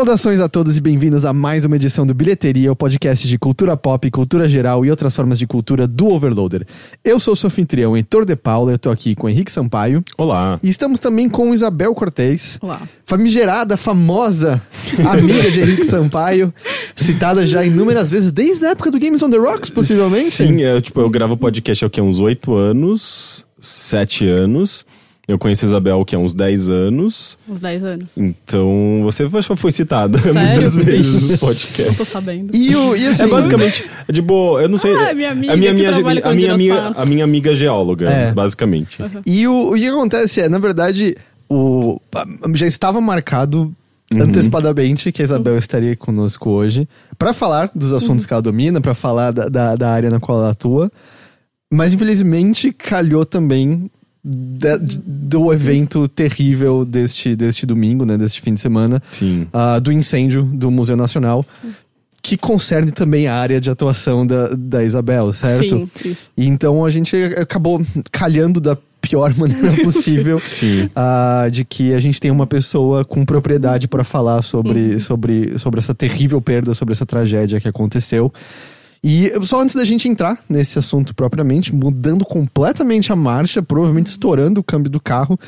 Saudações a todos e bem-vindos a mais uma edição do Bilheteria, o podcast de cultura pop, cultura geral e outras formas de cultura do Overloader. Eu sou o seu anfitrião, Heitor de Paula, eu tô aqui com o Henrique Sampaio. Olá. E estamos também com Isabel Cortez. Olá. Famigerada, famosa amiga de Henrique Sampaio, citada já inúmeras vezes desde a época do Games on the Rocks, possivelmente. Sim, eu, tipo, eu gravo podcast há o quê? Uns oito anos, sete anos. Eu conheço a Isabel que há uns 10 anos. Uns 10 anos. Então, você foi citada Sério? muitas vezes nos Não podcasts. tô sabendo. E, o, e assim, É basicamente, é de boa, eu não sei. Ah, minha amiga a minha, minha, a minha amiga, a minha amiga geóloga, É. basicamente. E o, o que acontece é, na verdade, o, já estava marcado antecipadamente que a Isabel estaria conosco hoje para falar dos assuntos que ela domina, para falar da, da, da área na qual ela atua. Mas infelizmente calhou também da- do evento terrível deste, deste domingo, né, deste fim de semana, Sim. ah, do incêndio do Museu Nacional, que concerne também a área de atuação da, da Isabel, certo? Sim, isso. E então a gente acabou calhando da pior maneira possível Sim. ah, de que a gente tem uma pessoa com propriedade para falar sobre, sobre, sobre essa terrível perda, sobre essa tragédia que aconteceu. E só antes da gente entrar nesse assunto propriamente, mudando completamente a marcha, provavelmente estourando o câmbio do carro,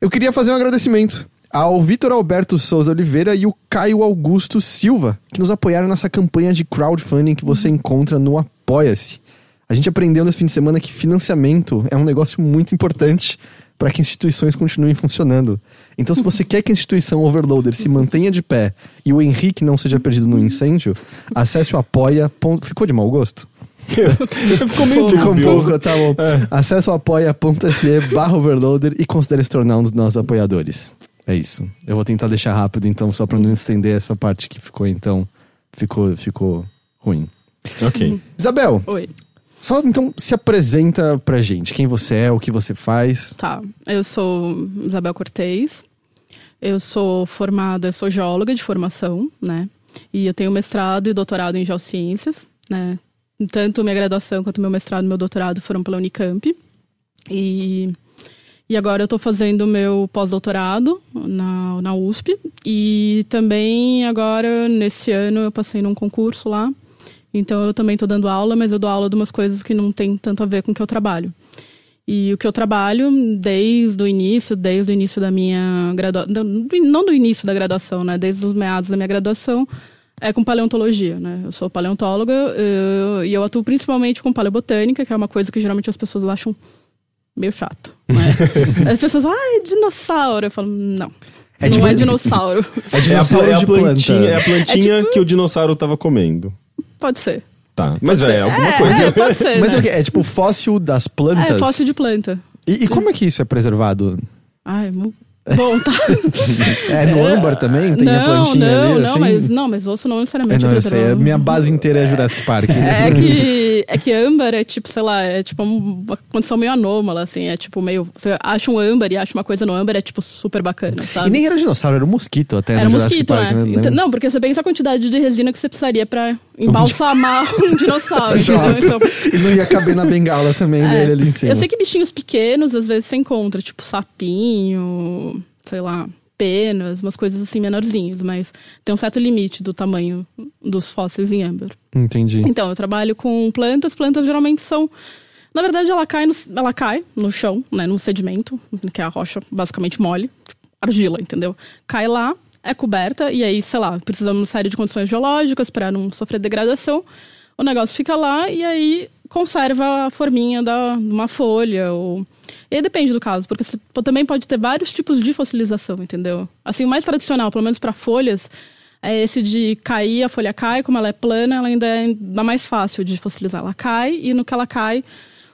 eu queria fazer um agradecimento ao Vitor Alberto Souza Oliveira e o Caio Augusto Silva, que nos apoiaram nessa campanha de crowdfunding que você encontra no Apoia-se. A gente aprendeu nesse fim de semana que financiamento é um negócio muito importante para que instituições continuem funcionando. Então, se você quer que a instituição Overloader se mantenha de pé e o Henrique não seja perdido no incêndio, acesse o apoia. ponto- Ficou de mau gosto? Ficou meio Ficou um pouco, tá bom. Acesse o apoia.se barra overloader e considere se tornar um dos nossos apoiadores. É isso. Eu vou tentar deixar rápido, então, só para não estender essa parte que ficou, então, ficou, ficou ruim. Ok. Isabel, Oi. Só então se apresenta pra gente. Quem você é, o que você faz. Tá. Eu sou Isabel Cortez. Eu sou formada, sou geóloga de formação, né? E eu tenho mestrado e doutorado em geociências, né? Tanto minha graduação quanto meu mestrado e meu doutorado foram pela Unicamp. E, e agora eu estou fazendo meu pós-doutorado na, na USP. E também agora, nesse ano, eu passei num concurso lá. Então eu também estou dando aula, mas eu dou aula de umas coisas que não tem tanto a ver com o que eu trabalho. E o que eu trabalho desde o início, desde o início da minha graduação, não do início da graduação, né? Desde os meados da minha graduação, é com paleontologia, né? Eu sou paleontóloga eu- e eu atuo principalmente com paleobotânica, que é uma coisa que geralmente as pessoas acham meio chato, né? As pessoas falam, ah, é dinossauro. Eu falo, não. É não tipo- é dinossauro. É É a, dinossauro é a de plantinha, planta. é a plantinha É tipo- que o dinossauro tava comendo. Pode ser. Tá. Mas é, alguma coisa. É, pode ser, Mas né? é o quê? É tipo fóssil das plantas? É, fóssil de planta. E, e como é que isso é preservado? Ai, bom, tá. É no âmbar também? Tem a não, plantinha não, ali, não, assim? mas, não, mas osso não É, necessariamente não, é eu sei. preservado. Minha base inteira é Jurassic Park. É que, é que âmbar é tipo, sei lá, é tipo uma condição meio anômala, assim, é tipo meio. Você acha um âmbar e acha uma coisa no âmbar, é tipo super bacana, sabe? E nem era dinossauro, era um mosquito até Era um mosquito, Park, né? né? Então- não, porque você pensa a quantidade de resina que você precisaria pra embalsamar um dinossauro? Então, E não ia caber na bengala também é. dele ali em cima. Eu sei que bichinhos pequenos, às vezes, você encontra, tipo sapinho, sei lá, penas, umas coisas assim menorzinhas, mas tem um certo limite do tamanho dos fósseis em âmbar. Entendi. Então, eu trabalho com plantas. Plantas geralmente são. Na verdade, ela cai no, ela cai no chão, né? No sedimento, que é a rocha basicamente mole, tipo, argila, entendeu? Cai lá, é coberta, e aí, sei lá, precisamos de uma série de condições geológicas para não sofrer degradação. O negócio fica lá e aí conserva a forminha da, de uma folha. Ou... E aí depende do caso, porque você também pode ter vários tipos de fossilização, entendeu? Assim, o mais tradicional, pelo menos para folhas, é esse de cair, a folha cai, como ela é plana, ela ainda é mais fácil de fossilizar. Ela cai e no que ela cai,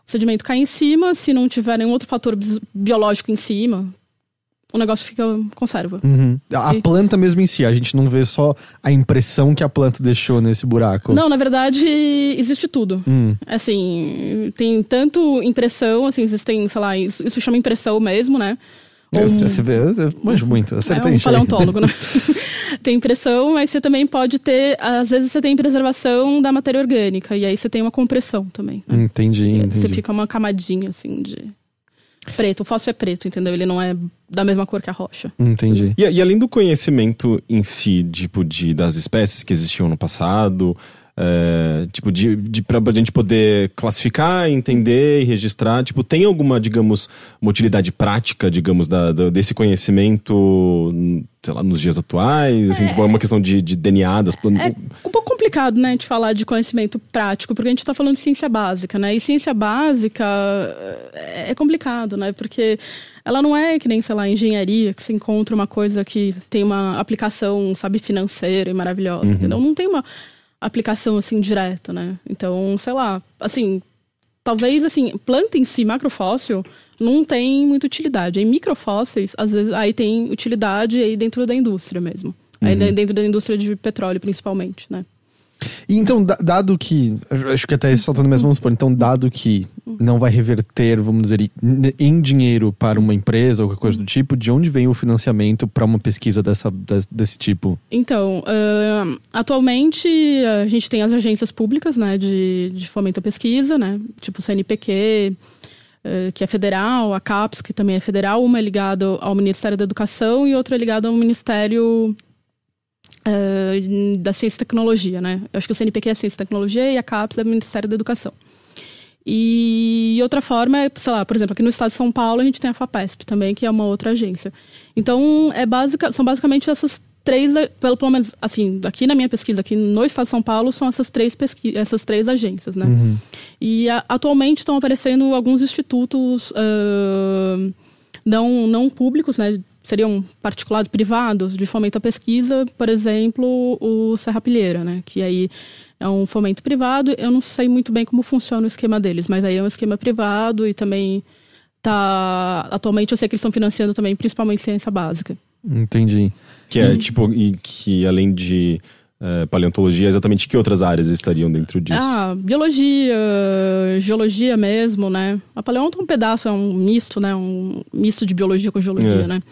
o sedimento cai em cima, se não tiver nenhum outro fator biológico em cima, o negócio fica conserva. Uhum. A E- planta mesmo em si, a gente não vê só a impressão que a planta deixou nesse buraco. Não, na verdade, existe tudo. Hum. Assim, tem tanto impressão, assim, existem, sei lá, isso, isso chama impressão mesmo, né? Eu, Um- você vê, eu manjo muito, é acertei um em cheio. paleontólogo, né? tem impressão, mas você também pode ter, às vezes você tem preservação da matéria orgânica, e aí você tem uma compressão também. né? Entendi, Você entendi. fica uma camadinha, assim, de... preto, o fósforo é preto, entendeu? Ele não é da mesma cor que a rocha. Entendi. E, e além do conhecimento em si, tipo, de, das espécies que existiam no passado, é, tipo, de, de pra gente poder classificar, entender e registrar, tipo, tem alguma, digamos, uma utilidade prática, digamos, da, da- desse conhecimento, sei lá, nos dias atuais? Assim, tipo, é uma questão de, de DNA das. É um pouco complicado, né, de falar de conhecimento prático, porque a gente está falando de ciência básica, né? E ciência básica é é complicado, né? Porque ela não é que nem, sei lá, engenharia, que se encontra uma coisa que tem uma aplicação, sabe, financeira e maravilhosa, entendeu? Não tem uma aplicação assim direta, né? Então, sei lá, assim, talvez assim, planta em si, macrofóssil, não tem muita utilidade. Em microfósseis, às vezes, aí tem utilidade aí dentro da indústria mesmo. Aí dentro da indústria de petróleo, principalmente, né? E então, da- dado que. Acho que até saltando mesmo, vamos supor. Então, dado que não vai reverter, vamos dizer, em- dinheiro para uma empresa ou qualquer coisa do tipo, de onde vem o financiamento para uma pesquisa dessa, des- desse tipo? Então, ahn, atualmente a gente tem as agências públicas, né, de, de fomento à pesquisa, né, tipo o CNPq, eh, que é federal, a CAPES, que também é federal, uma é ligada ao Ministério da Educação e outra é ligada ao Ministério eh, da Ciência e Tecnologia, né. Eu acho que o CNPq é Ciência e Tecnologia e a CAPES é o Ministério da Educação. E outra forma é, sei lá, por exemplo, aqui no estado de São Paulo a gente tem a FAPESP também, que é uma outra agência. Então, é são basicamente essas três, pelo, pelo menos, assim, aqui na minha pesquisa, aqui no estado de São Paulo, são essas três, pesqui essas três agências, né? E a- atualmente estão aparecendo alguns institutos ah, não, não públicos, né? Seriam particulares, privados, de fomento à pesquisa, por exemplo, o Serra Pilheira, né? Que aí é um fomento privado. Eu não sei muito bem como funciona o esquema deles, mas aí é um esquema privado e também tá. Atualmente eu sei que eles estão financiando também, principalmente ciência básica. Entendi. Que é, tipo, e que além de eh, paleontologia, exatamente que outras áreas estariam dentro disso? Ah, biologia, geologia mesmo, né? A paleonto é um pedaço, é um misto, né? Um misto de biologia com geologia, É. né?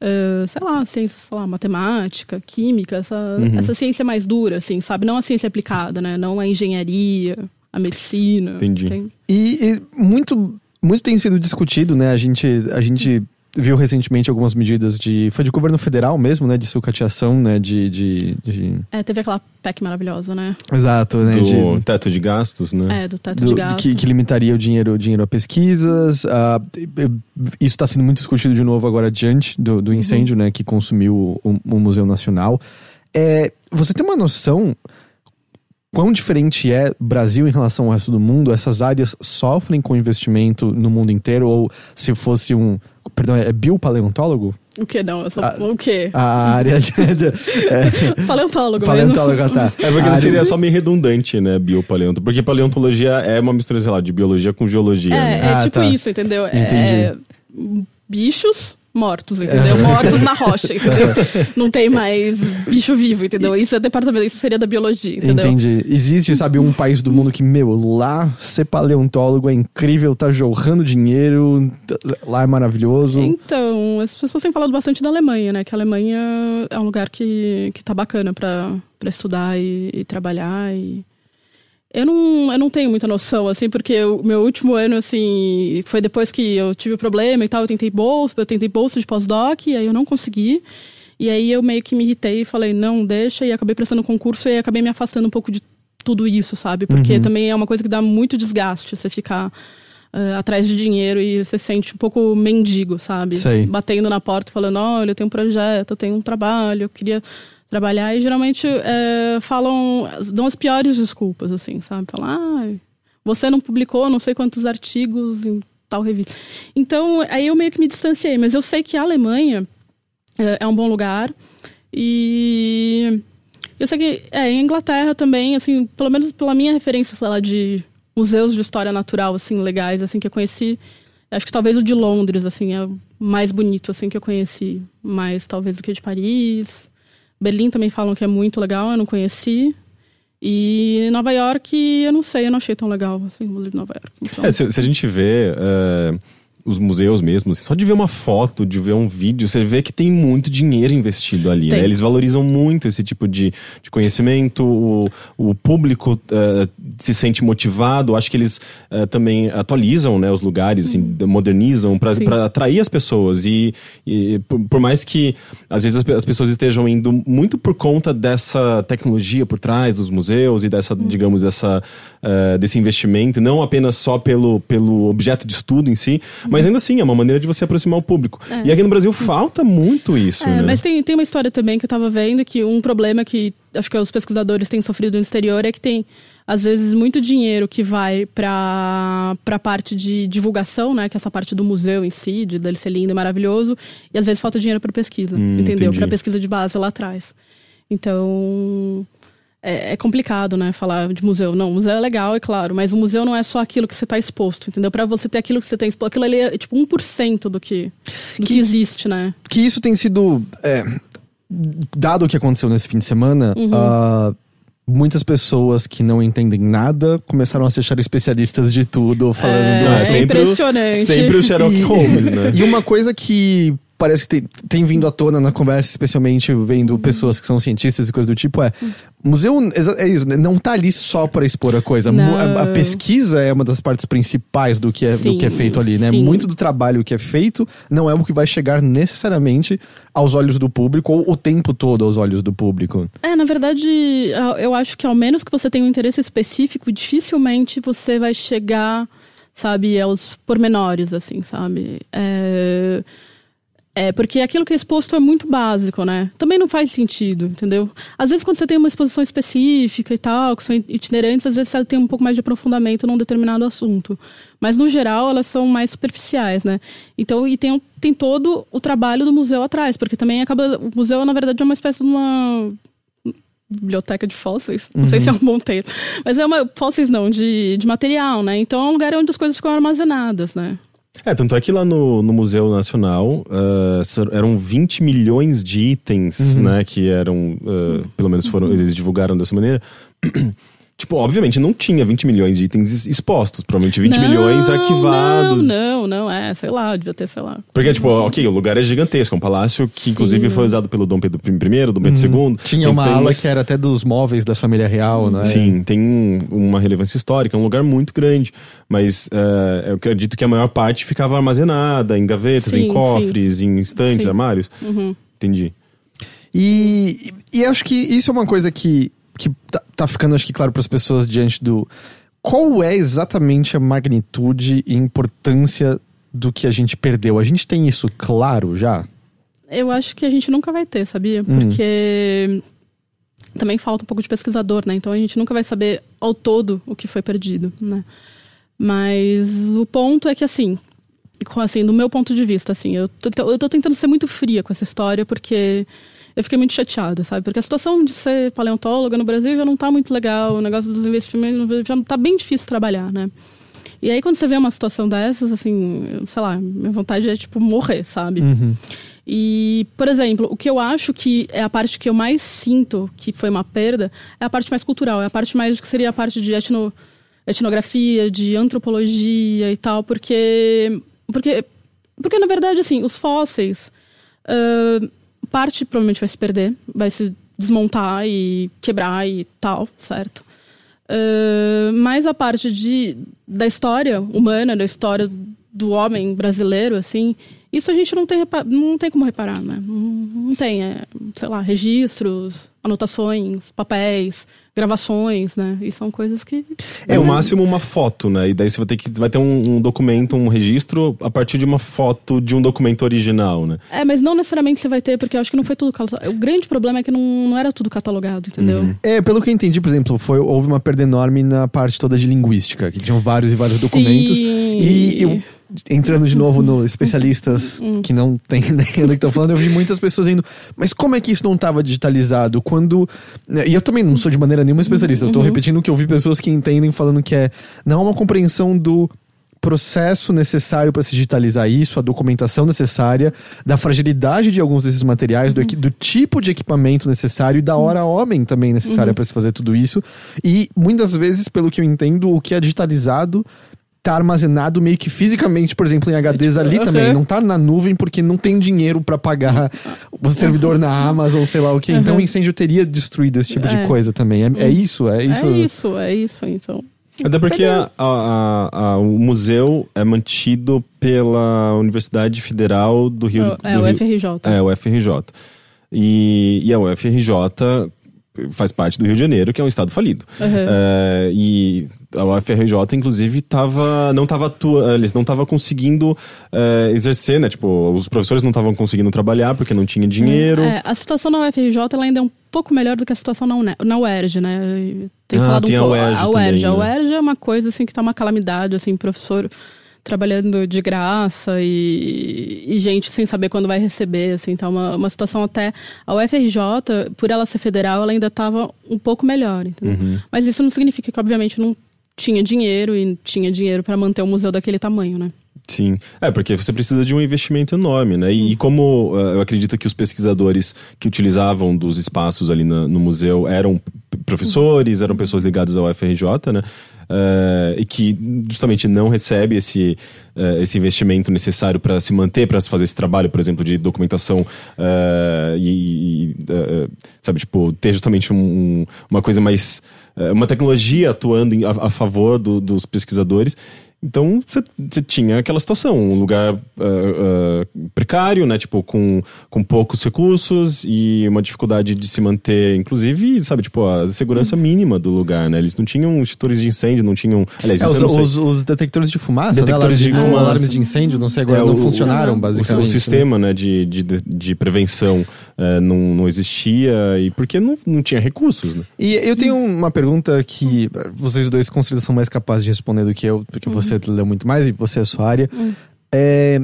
Ah, sei lá, ciência, sei lá, matemática, química, essa, Uhum. essa ciência mais dura, assim, sabe? Não a ciência aplicada, né? Não a engenharia, a medicina. Entendi. tem- E, e muito, muito tem sido discutido, né? A gente, a gente viu recentemente algumas medidas de. Foi de governo federal mesmo, né? De sucateação, né? De. de, de- É, teve aquela PEC maravilhosa, né? Exato, né? Do de- teto de gastos, né? É, do teto do- de gasto. que, que limitaria o dinheiro, o dinheiro a pesquisas. isso está sendo muito discutido de novo agora diante do, do incêndio, né? Que consumiu o, o Museu Nacional. É, você tem uma noção quão diferente é Brasil em relação ao resto do mundo? Essas áreas sofrem com investimento no mundo inteiro? Ou se fosse um. Perdão, é biopaleontólogo? O que não? Sou, Ah, o quê? A área de. de é, Paleontólogo, paleontólogo, ah, tá. É porque A área- seria só meio redundante, né, biopaleonto. Porque paleontologia é uma mistura, sei lá, de biologia com geologia, É, né? é Ah, tipo tá. isso, entendeu? Entendi. É bichos mortos, entendeu? Mortos na rocha, entendeu? Não tem mais bicho vivo, entendeu? Isso é departamento, isso seria da biologia, entendeu? Entendi. Existe, sabe, um país do mundo que, meu, lá ser paleontólogo é incrível, tá jorrando dinheiro, lá é maravilhoso. Então, as pessoas têm falado bastante da Alemanha, né? Que a Alemanha é um lugar que, que tá bacana pra, pra estudar e, e trabalhar e... Eu não, eu não tenho muita noção, assim, porque o meu último ano, assim, foi depois que eu tive o problema e tal, eu tentei bolsa, eu tentei bolsa de pós-doc, e aí eu não consegui. E aí eu meio que me irritei e falei, não, deixa, e acabei prestando concurso e acabei me afastando um pouco de tudo isso, sabe? Porque também é uma coisa que dá muito desgaste, você ficar eh, atrás de dinheiro e você se sente um pouco mendigo, sabe? Sei. Batendo na porta falando, olha, eu tenho um projeto, eu tenho um trabalho, eu queria trabalhar. E geralmente eh, falam, dão as piores desculpas, assim, sabe? Falam, ah, você não publicou não sei quantos artigos em tal revista. Então, aí eu meio que me distanciei. Mas eu sei que a Alemanha é, é um bom lugar. E eu sei que é, em Inglaterra também, assim, pelo menos pela minha referência, sei lá, de museus de história natural, assim, legais, assim, que eu conheci. Acho que talvez o de Londres, assim, é mais bonito, assim, que eu conheci. Mais, talvez, do que o de Paris. Berlim também falam que é muito legal, eu não conheci. E Nova York, eu não sei, eu não achei tão legal, assim, o de Nova York. Então, É, se, se a gente vê. é, os museus mesmo, só de ver uma foto, de ver um vídeo, você vê que tem muito dinheiro investido ali. Né? Eles valorizam muito esse tipo de, de conhecimento, o, o público uh, se sente motivado, acho que eles uh, também atualizam né, os lugares, assim, modernizam para atrair as pessoas. E, e por, por, mais que às vezes as, as, pessoas estejam indo muito por conta dessa tecnologia por trás dos museus e dessa, uhum. digamos, dessa, uh, desse investimento, não apenas só pelo, pelo objeto de estudo em si, mas ainda assim, é uma maneira de você aproximar o público. É. E aqui no Brasil falta muito isso, é, né? Mas tem, tem uma história também que eu tava vendo que um problema que acho que os pesquisadores têm sofrido no exterior é que tem às vezes muito dinheiro que vai para para parte de divulgação, né, que é essa parte do museu em si, de dele ser lindo e maravilhoso, e às vezes falta dinheiro para pesquisa, hum, entendeu? Para pesquisa de base lá atrás. Então, é, é, complicado, né, falar de museu. Não, museu é legal, é claro, mas o museu não é só aquilo que você está exposto, entendeu? Para você ter aquilo que você tem exposto, aquilo ali é tipo 1% do que, do que, que existe, né? Que isso tem sido. É, dado o que aconteceu nesse fim de semana, uhum. uh, muitas pessoas que não entendem nada começaram a se achar especialistas de tudo, falando é, do... É sempre impressionante. O, sempre o Sherlock Holmes, né? E uma coisa que parece que tem, tem, vindo à tona na conversa, especialmente vendo pessoas que são cientistas e coisas do tipo, é. Museu é isso, né? não tá ali só para expor a coisa. A, a, pesquisa é uma das partes principais do que é, sim, do que é feito ali, né? Sim. Muito do trabalho que é feito não é o que vai chegar necessariamente aos olhos do público ou o tempo todo aos olhos do público. É, na verdade, eu acho que ao menos que você tenha um interesse específico, dificilmente você vai chegar, sabe, aos pormenores, assim, sabe? É é, porque aquilo que é exposto é muito básico, né? Também não faz sentido, entendeu? Às vezes, quando você tem uma exposição específica e tal, que são itinerantes, às vezes você tem um pouco mais de aprofundamento num determinado assunto. Mas, no geral, elas são mais superficiais, né? Então, e tem, tem todo o trabalho do museu atrás, porque também acaba. O museu, na verdade, é uma espécie de uma biblioteca de fósseis. Não uhum. sei se é um bom termo. Mas é uma. Fósseis não, de, de material, né? Então é um lugar onde as coisas ficam armazenadas, né? É, tanto é que lá no, no Museu Nacional uh, eram 20 milhões de itens, uhum. né, que eram, uh, pelo menos foram, eles divulgaram dessa maneira. Tipo, obviamente não tinha 20 milhões de itens expostos, provavelmente 20 não, milhões arquivados. Não, não, não, é, sei lá, devia ter, sei lá. Porque, tipo, ok, o lugar é gigantesco, é um palácio que Sim. inclusive foi usado pelo Dom Pedro I, Dom Pedro II. Uhum. Tinha uma ala que era até dos móveis da família real, né? Sim, tem uma relevância histórica, é um lugar muito grande, mas uh, eu acredito que a maior parte ficava armazenada em gavetas, sim, em cofres, sim. em estantes, sim. armários. Uhum. Entendi. E, e acho que isso é uma coisa que que tá, tá ficando, acho que, claro para as pessoas diante do. Qual é exatamente a magnitude e importância do que a gente perdeu? A gente tem isso claro já? Eu acho que a gente nunca vai ter, sabia? Hum. Porque também falta um pouco de pesquisador, né? Então a gente nunca vai saber ao todo o que foi perdido, né? Mas o ponto é que, assim, assim, do meu ponto de vista, assim, eu tô, eu tô tentando ser muito fria com essa história, porque eu fiquei muito chateada, sabe? Porque a situação de ser paleontóloga no Brasil já não tá muito legal, o negócio dos investimentos já tá bem difícil trabalhar, né? E aí, quando você vê uma situação dessas, assim, sei lá, minha vontade é, tipo, morrer, sabe? Uhum. E, por exemplo, o que eu acho que é a parte que eu mais sinto que foi uma perda é a parte mais cultural, é a parte mais que seria a parte de etno, etnografia, de antropologia e tal, porque. Porque, porque na verdade, assim, os fósseis. Uh, parte provavelmente vai se perder, vai se desmontar e quebrar e tal, certo? Uh, mas a parte de, da história humana, da história do homem brasileiro, assim, isso a gente não tem, não tem como reparar, né? Não, não tem, é, sei lá, registros, anotações, papéis, gravações, né? E são coisas que. É o máximo uma foto, né? E daí você vai ter que vai ter um, um, documento, um registro a partir de uma foto de um documento original, né? É, mas não necessariamente você vai ter, porque eu acho que não foi tudo. O grande problema é que não, não era tudo catalogado, entendeu? Uhum. É, pelo que eu entendi, por exemplo, foi, houve uma perda enorme na parte toda de linguística, que tinham vários e vários Sim. documentos. E eu entrando de novo no especialistas hum. que não têm ideia do que estão falando, eu vi muitas pessoas indo, mas como é que isso não estava digitalizado? Quando. Né, e eu também não sou de maneira nenhuma especialista, eu estou uhum. repetindo o que eu vi pessoas que entendem falando que é não é uma compreensão do processo necessário para se digitalizar isso, a documentação necessária, da fragilidade de alguns desses materiais, uhum. do, do, tipo de equipamento necessário e da hora homem também necessária uhum. para se fazer tudo isso. E muitas vezes, pelo que eu entendo, o que é digitalizado tá armazenado meio que fisicamente, por exemplo, em HDs ali Uhum. também. Não tá na nuvem porque não tem dinheiro pra pagar o servidor na Amazon, sei lá o que. Então o incêndio teria destruído esse tipo de É. coisa também. É, é isso, é isso. É isso, é isso, então. Até porque a- a- a- a- o museu é mantido pela Universidade Federal do Rio É, do o Rio- FRJ. É, o FRJ. E, e a UFRJ faz parte do Rio de Janeiro, que é um estado falido. Uhum. É, e a UFRJ, inclusive, tava, não tava atua, eles não estavam conseguindo é, exercer, né? Tipo, os professores não estavam conseguindo trabalhar porque não tinha dinheiro. É, a situação na UFRJ ela ainda é um pouco melhor do que a situação na, UNE- na UERJ, né? Tem Ah, falado tem um a. UERJ a UERJ, também, a né? UERJ é uma coisa assim que tá uma calamidade, assim, professor trabalhando de graça e, e gente sem saber quando vai receber, assim, tá uma, uma situação até a UFRJ, por ela ser federal, ela ainda estava um pouco melhor? Uhum. Mas isso não significa que obviamente não tinha dinheiro e tinha dinheiro para manter o museu daquele tamanho, né? Sim. É, porque você precisa de um investimento enorme, né? E, e como uh, eu acredito que os pesquisadores que utilizavam dos espaços ali na- no museu eram professores, eram pessoas ligadas ao FRJ, né? Eh, e que justamente não recebe esse, eh, esse investimento necessário para se manter, para fazer esse trabalho, por exemplo, de documentação eh, e, e, sabe, tipo, ter justamente um- um- uma coisa mais. uma tecnologia atuando em- a, a favor do- dos pesquisadores. Então você tinha aquela situação, um lugar ah, ah, precário, né? Tipo, com, com poucos recursos e uma dificuldade de se manter, inclusive, sabe, tipo, a segurança mínima do lugar, né? Eles não tinham extintores de incêndio, não tinham. Aliás, É, os, os- os detectores de fumaça, Detectores né, de alarmes fumaça. alarmes de incêndio, não sei agora, É, não o- funcionaram, o- basicamente. O, né? sistema né, de, de, de prevenção eh, não, não existia e porque não, não tinha recursos, né? E eu tenho uma pergunta que vocês dois com certeza são mais capazes de responder do que eu, porque você leu muito mais e você é a sua área. É,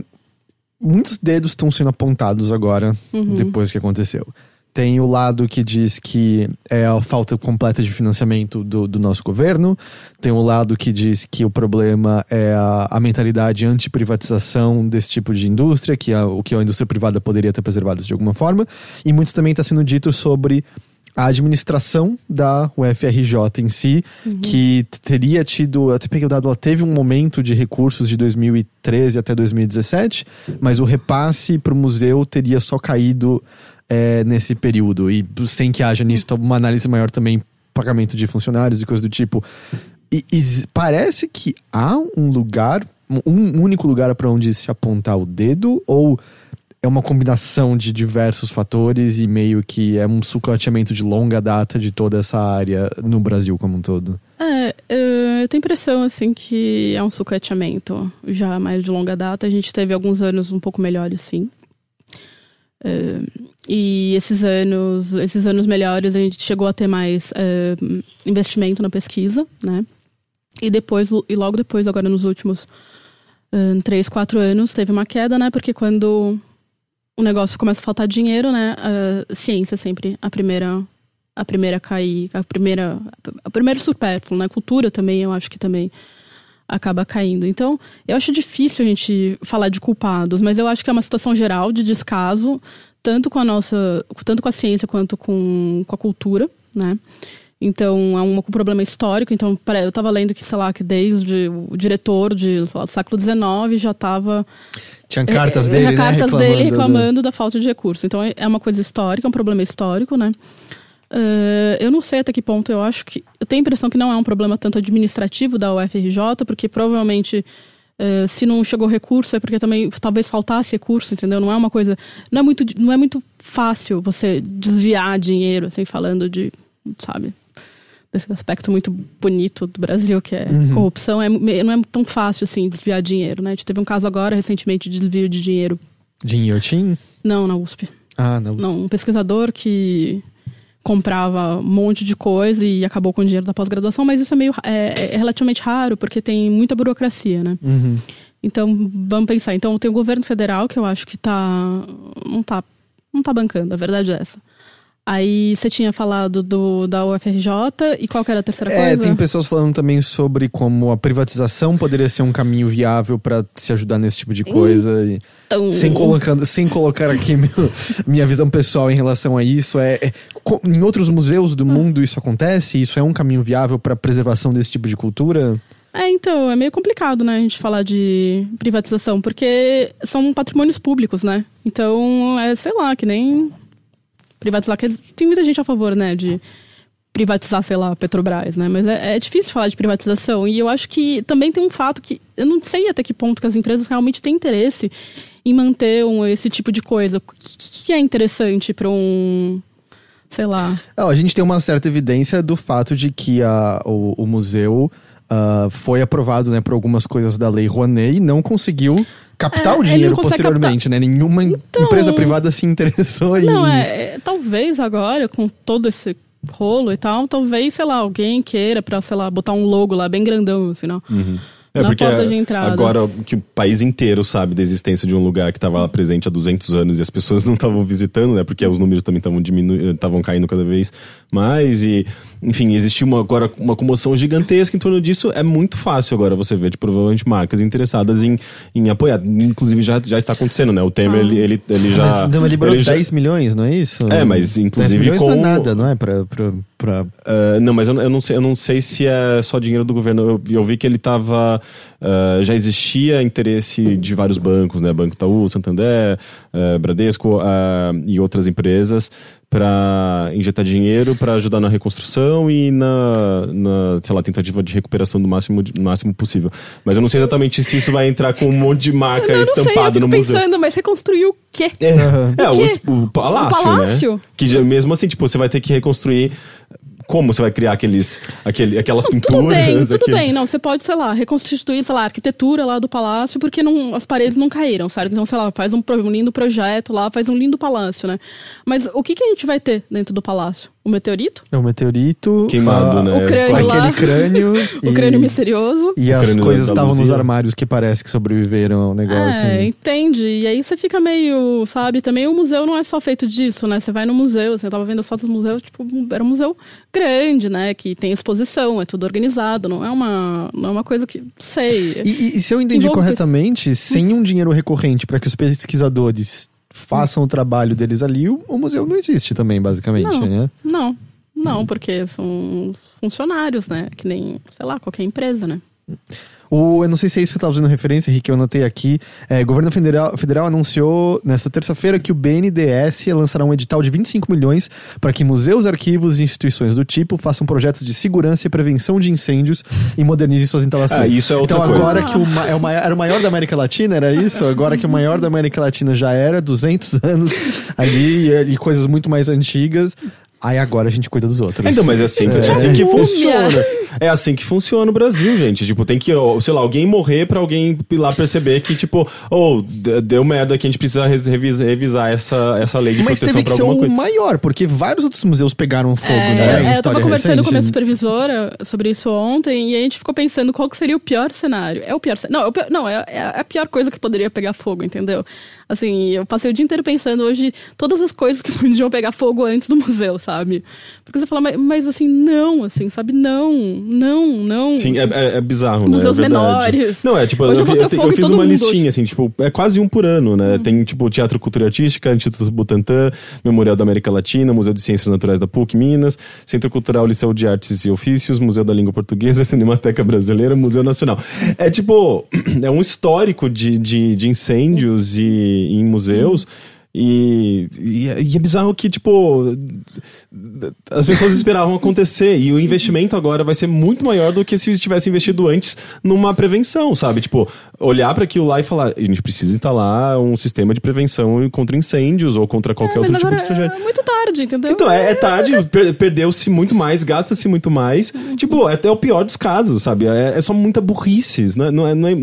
muitos dedos estão sendo apontados agora, depois que aconteceu. Tem o lado que diz que é a falta completa de financiamento do, do nosso governo. Tem o lado que diz que o problema é a, a mentalidade anti-privatização desse tipo de indústria, que a, o que a indústria privada poderia ter preservado de alguma forma. E muito também está sendo dito sobre a administração da UFRJ em si, que t- teria tido, até peguei o dado, ela teve um momento de recursos de 2013 até 2017, mas o repasse para o museu teria só caído é, nesse período, e sem que haja nisso uma análise maior também, pagamento de funcionários e coisas do tipo. E, e parece que há um lugar, um único lugar para onde se apontar o dedo, ou é uma combinação de diversos fatores e meio que é um sucateamento de longa data de toda essa área no Brasil como um todo. É, eh, eu tenho a impressão, assim, que é um sucateamento já mais de longa data. A gente teve alguns anos um pouco melhores, sim. Eh, e esses anos, esses anos melhores, a gente chegou a ter mais eh, investimento na pesquisa, né? E depois, e logo depois, agora nos últimos três, quatro anos, teve uma queda, né? Porque quando o negócio começa a faltar dinheiro, né? A ciência sempre a primeira a primeira a cair, a primeira a primeiro supérfluo, né? Cultura também, eu acho que também acaba caindo. Então, eu acho difícil a gente falar de culpados, mas eu acho que é uma situação geral de descaso, tanto com a nossa, tanto com a ciência quanto com, com a cultura, né? Então, é um problema histórico. Então, eu estava lendo que, sei lá, que desde o diretor de, sei lá, do século XIX já estava Tinha cartas é, dele, é, né? cartas dele do- reclamando da falta de recurso. Então é é uma coisa histórica, é um problema histórico, né? Eh, eu não sei até que ponto eu acho que. Eu tenho a impressão que não é um problema tanto administrativo da UFRJ, porque provavelmente. eh, se não chegou recurso é porque também talvez faltasse recurso, entendeu? Não é uma coisa, não é muito, não é muito fácil você desviar dinheiro, assim, falando de, sabe, desse aspecto muito bonito do Brasil que é corrupção, é, não é tão fácil assim desviar dinheiro, né? A gente teve um caso agora recentemente de desvio de dinheiro De Inhotim? não, na USP. Ah, não. Não, um pesquisador que comprava um monte de coisa e acabou com o dinheiro da pós-graduação, mas isso é meio é, é relativamente raro porque tem muita burocracia, né? Uhum. Então, vamos pensar. Então, tem o governo federal que eu acho que tá não tá não tá bancando, a verdade é essa. Aí você tinha falado do da UFRJ e qual que era a terceira É, coisa? tem pessoas falando também sobre como a privatização poderia ser um caminho viável pra se ajudar nesse tipo de coisa. Então, sem, colocando, sem colocar aqui meu- minha visão pessoal em relação a isso, é, é- em outros museus do mundo isso acontece? Isso é um caminho viável pra preservação desse tipo de cultura? É, então, é meio complicado, né, a gente falar de privatização, porque são patrimônios públicos, né? Então, é, sei lá, que nem privatizar. que Tem muita gente a favor, né, de privatizar, sei lá, Petrobras, né? Mas é, é difícil falar de privatização. E eu acho que também tem um fato que eu não sei até que ponto que as empresas realmente têm interesse em manter um, esse tipo de coisa. O que, que é interessante para um sei lá. Não, a gente tem uma certa evidência do fato de que a, o, o museu uh, foi aprovado né, por algumas coisas da lei Rouanet e não conseguiu captar É, o dinheiro não posteriormente, né? Nenhuma Então- empresa privada se interessou em. Não, é, é, talvez agora, com todo esse rolo e tal, talvez, sei lá, alguém queira pra, sei lá, botar um logo lá bem grandão, assim, não. É Na porque porta de entrada. agora que o país inteiro sabe da existência de um lugar que estava lá presente há 200 anos e as pessoas não estavam visitando, né? Porque os números também estavam diminuindo, estavam caindo cada vez mais e, enfim, existiu uma, agora uma comoção gigantesca em torno disso. É muito fácil agora você ver, de, provavelmente, marcas interessadas em, em apoiar. Inclusive, já, já está acontecendo, né? O Temer, Ah. ele, ele, ele já... Mas ele liberou ele já- 10 milhões, não é isso? É, mas, 10 inclusive, milhões com... não é nada, não é? Pra, pra, pra... Uh, não, mas eu, eu não sei, eu não sei se é só dinheiro do governo. Eu, eu vi que ele estava. já existia interesse de vários bancos, né? Banco Itaú, Santander, uh, Bradesco uh, e outras empresas para injetar dinheiro para ajudar na reconstrução e na, na, sei lá, tentativa de recuperação do máximo, do máximo possível. Mas eu não sei exatamente se isso vai entrar com um monte de marca Eu não eu estampada no museu. pensando, mas reconstruir o quê? É, é O o, quê? es- o palácio, O palácio? né? Que já- mesmo assim, tipo, você vai ter que reconstruir. Como você vai criar aqueles, aquele, aquelas pinturas? Tudo bem, tudo aquele- bem. Não, você pode, sei lá, reconstituir, sei lá, a arquitetura lá do palácio, porque não, as paredes não caíram, certo? Então, sei lá, faz um, um lindo projeto lá, faz um lindo palácio, né? Mas o que, que a gente vai ter dentro do palácio? O meteorito? É o meteorito. Queimado, ah, né? O crânio Aquele lá. crânio. O e- crânio misterioso. E O as crânio coisas estavam nos armários que parece que sobreviveram ao negócio. É, entende? E aí você fica meio, sabe? Também o museu não é só feito disso, né? Você vai no museu, assim, eu tava vendo as fotos do museu, tipo, era um museu grande, né? Que tem exposição, é tudo organizado, não é uma, não é uma coisa que, sei. E, e- e se eu entendi Envolve corretamente, sem um dinheiro recorrente para que os pesquisadores façam o trabalho deles ali, o, o museu não existe também, basicamente, Não. né? Não, não, porque são os funcionários, né? Que nem, sei lá, qualquer empresa, né? O, eu não sei se é isso que você estava fazendo referência, Henrique, eu anotei aqui. É, o governo federal, federal anunciou nesta terça-feira que o BNDES lançará um edital de 25 milhões para que museus, arquivos e instituições do tipo façam projetos de segurança e prevenção de incêndios e modernizem suas instalações. Ah, isso é outra então, coisa. agora que o, é o maior, era o maior da América Latina, era isso? Agora que o maior da América Latina já era, 200 anos ali e, e coisas muito mais antigas. Aí agora a gente cuida dos outros. Então, mas é assim, É. é assim que funciona. É assim que funciona o Brasil, gente. Tipo, tem que, sei lá, alguém morrer pra alguém ir lá perceber que, tipo, oh, d- deu merda aqui, a gente precisa revisar, revisar essa, essa lei de Mas proteção teve que ser o coisa. maior, porque vários outros museus pegaram fogo, É, né? é, eu tava conversando com a minha recente. supervisora sobre isso ontem e a gente ficou pensando qual que seria o pior cenário. É o pior cenário. Não, é, o pior- não é, é a pior coisa que poderia pegar fogo, entendeu? Assim, eu passei o dia inteiro pensando hoje todas as coisas que podiam pegar fogo antes do museu, sabe? Porque você fala, mas, mas assim, não, assim, sabe? Não, não, não. Sim, é, é- é bizarro, né? Museus é menores. Não, é tipo, Hoje eu, eu eu, fiz uma listinha, hoje. assim, tipo, é quase um por ano, né? Tem, tipo, Teatro Cultura Artística, Instituto Butantan, Memorial da América Latina, Museu de Ciências Naturais da PUC Minas, Centro Cultural Liceu de Artes e Ofícios, Museu da Língua Portuguesa, Cinemateca Brasileira, Museu Nacional. É tipo, é um histórico de, de, de incêndios e, em museus. E, e, é- e é bizarro que, tipo, as pessoas esperavam acontecer. E o investimento agora vai ser muito maior do que se tivesse investido antes numa prevenção, sabe? Tipo, olhar para aquilo lá e falar: a gente precisa instalar um sistema de prevenção contra incêndios ou contra qualquer É, outro tipo de tragédia. é muito tarde, entendeu? Então, é, é tarde, per- perdeu-se muito mais, gasta-se muito mais. Tipo, é até o pior dos casos, sabe? É, é só muita burrice, não é, não é, não é-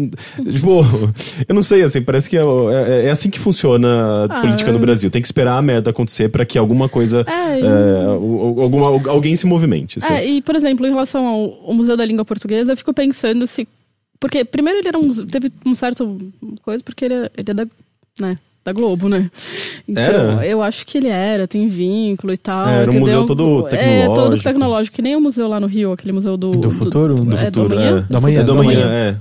Tipo, eu não sei, assim, parece que é, é- é assim que funciona a Ah, política no é. Brasil. Tem que esperar a merda acontecer pra que alguma coisa, É, e- é, alguma, alguém se movimente. assim. É, e, por exemplo, em relação ao, ao Museu da Língua Portuguesa, eu fico pensando se. Porque, primeiro, ele era um. Teve um certo coisa, porque ele é, ele é da. Né? Da Globo, né? Então, Era? eu acho que ele era, tem vínculo e tal. É, era um entendeu? museu todo É, todo tecnológico. tecnológico, que nem o museu lá no Rio, aquele museu do. Do futuro? Do, Do é, Futuro, do amanhã? é. Do amanhã, É do do amanhã, amanhã. é.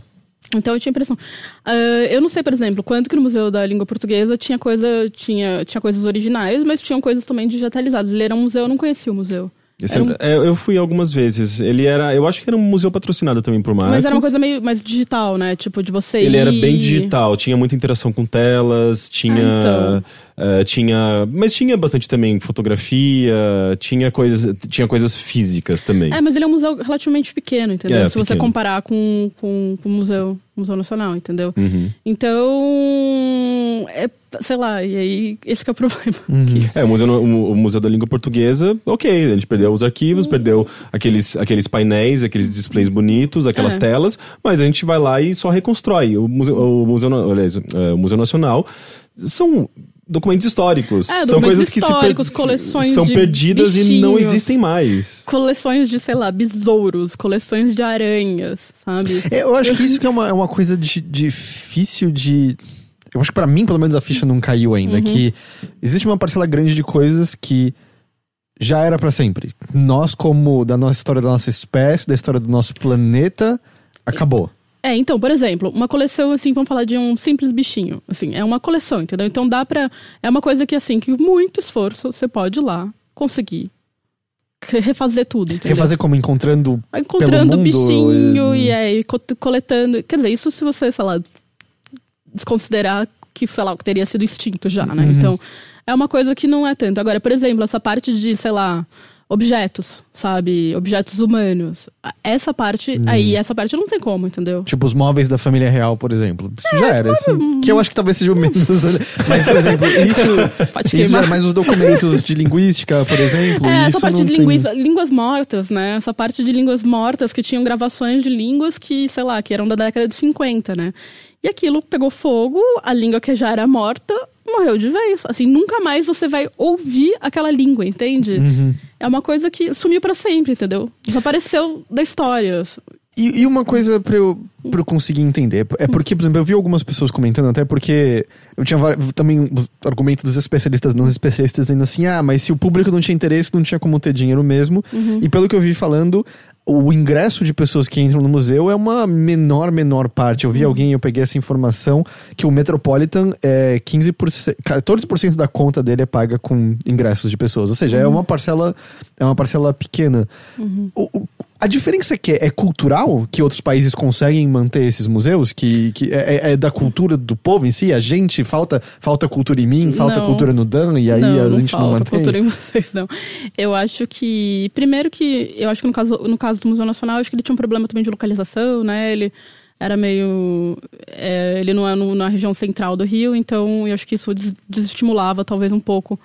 Então eu tinha impressão. Ah, eu não sei, por exemplo, quanto que no Museu da Língua Portuguesa tinha coisa, tinha, tinha coisas originais, mas tinham coisas também digitalizadas. Ele era um museu, eu não conhecia o museu. Era um- é- eu fui algumas vezes. Ele era. Eu acho que era um museu patrocinado também por marcas. Mas era uma coisa meio mais digital, né? Tipo, de você Ele ir... era bem digital, tinha muita interação com telas, tinha. Ah, então. Eh, tinha. Mas tinha bastante também fotografia, tinha coisas, tinha coisas físicas também. É, mas ele é um museu relativamente pequeno, entendeu? É, Se você pequeno. comparar com, com, com o museu, museu Nacional, entendeu? Uhum. Então, é, sei lá, e aí esse que é o problema. Uhum. É, o museu, o, o museu da Língua Portuguesa, ok, a gente perdeu os arquivos, perdeu aqueles, aqueles painéis, aqueles displays bonitos, aquelas É. telas, mas a gente vai lá e só reconstrói. O Museu, o museu, aliás, é, o museu Nacional são documentos históricos. É, são documentos coisas que se per- coleções são de perdidas e não bichinhos. existem mais. Coleções de, sei lá, besouros, coleções de aranhas, sabe? É, Eu acho que isso que é uma, é uma coisa de- difícil de. Eu acho que pra mim, pelo menos, a ficha não caiu ainda. Que existe uma parcela grande de coisas que já era pra sempre. Nós, como da nossa história da nossa espécie, da história do nosso planeta, acabou. É, então, por exemplo, uma coleção, assim, vamos falar de um simples bichinho. Assim, é uma coleção, entendeu? Então dá pra. É uma coisa que, assim, que com muito esforço você pode ir lá conseguir re- refazer tudo, entendeu? Refazer como encontrando. Encontrando mundo, bichinho e- e aí co- coletando. Quer dizer, isso se você, sei lá, desconsiderar que, sei lá, o que teria sido extinto já, né? Uhum. Então, é uma coisa que não é tanto. Agora, por exemplo, essa parte de, sei lá, objetos, sabe? Objetos humanos. Essa parte, Uhum. aí, essa parte não tem como, entendeu? Tipo, os móveis da família real, por exemplo. Isso É, já era. Isso, que eu acho que talvez seja o menos. Mas, por exemplo, isso. Isso era mais os documentos de linguística, por exemplo. É, essa parte de tem- linguiça, línguas mortas, né? Essa parte de línguas mortas que tinham gravações de línguas que, sei lá, que eram da década de 50, né? E aquilo pegou fogo, a língua que já era morta morreu de vez. Assim, nunca mais você vai ouvir aquela língua, entende? Uhum. É uma coisa que sumiu pra sempre, entendeu? Desapareceu da história. E, e uma coisa pra eu, pra eu conseguir entender, é porque, por exemplo, eu vi algumas pessoas comentando, até porque eu tinha também o argumento dos especialistas, não especialistas, dizendo assim: ah, mas se o público não tinha interesse, não tinha como ter dinheiro mesmo. E pelo que eu vi falando, o ingresso de pessoas que entram no museu é uma menor, menor parte. Eu vi alguém, eu peguei essa informação, que o Metropolitan é 15%, 14% da conta dele é paga com ingressos de pessoas. Ou seja, é uma parcela, é uma parcela pequena. O- o- a diferença é que é cultural, que outros países conseguem manter esses museus, que, que é, é- é da cultura do povo em si. A gente falta falta cultura em mim, falta Não. cultura no Dan e aí não, a não gente não falta mantém. cultura em vocês, não. Eu acho que. Primeiro que. Eu acho que no caso, no caso do Museu Nacional, eu acho que ele tinha um problema também de localização, né? Ele era meio. é, ele não é no- na região central do Rio, então eu acho que isso des- desestimulava talvez um pouco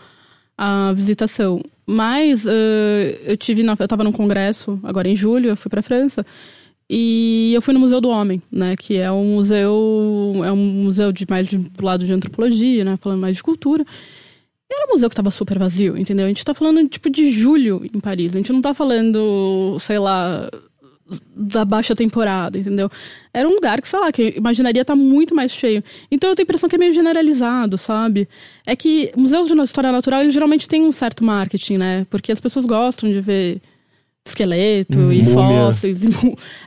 a visitação. Mas eh, eu tive. Na, eu estava num congresso agora em julho, eu fui para França. E eu fui no Museu do Homem, né? Que é um museu. É um museu de mais do lado de antropologia, né? Falando mais de cultura. Era um museu que tava super vazio, entendeu? A gente tá falando, tipo, de julho em Paris. A gente não tá falando, sei lá, da baixa temporada, entendeu? Era um lugar que, sei lá, que eu imaginaria estar muito mais cheio. Então eu tenho a impressão que é meio generalizado, sabe? É que museus de história natural, eles geralmente têm um certo marketing, né? Porque as pessoas gostam de ver esqueleto Hum, e fósseis e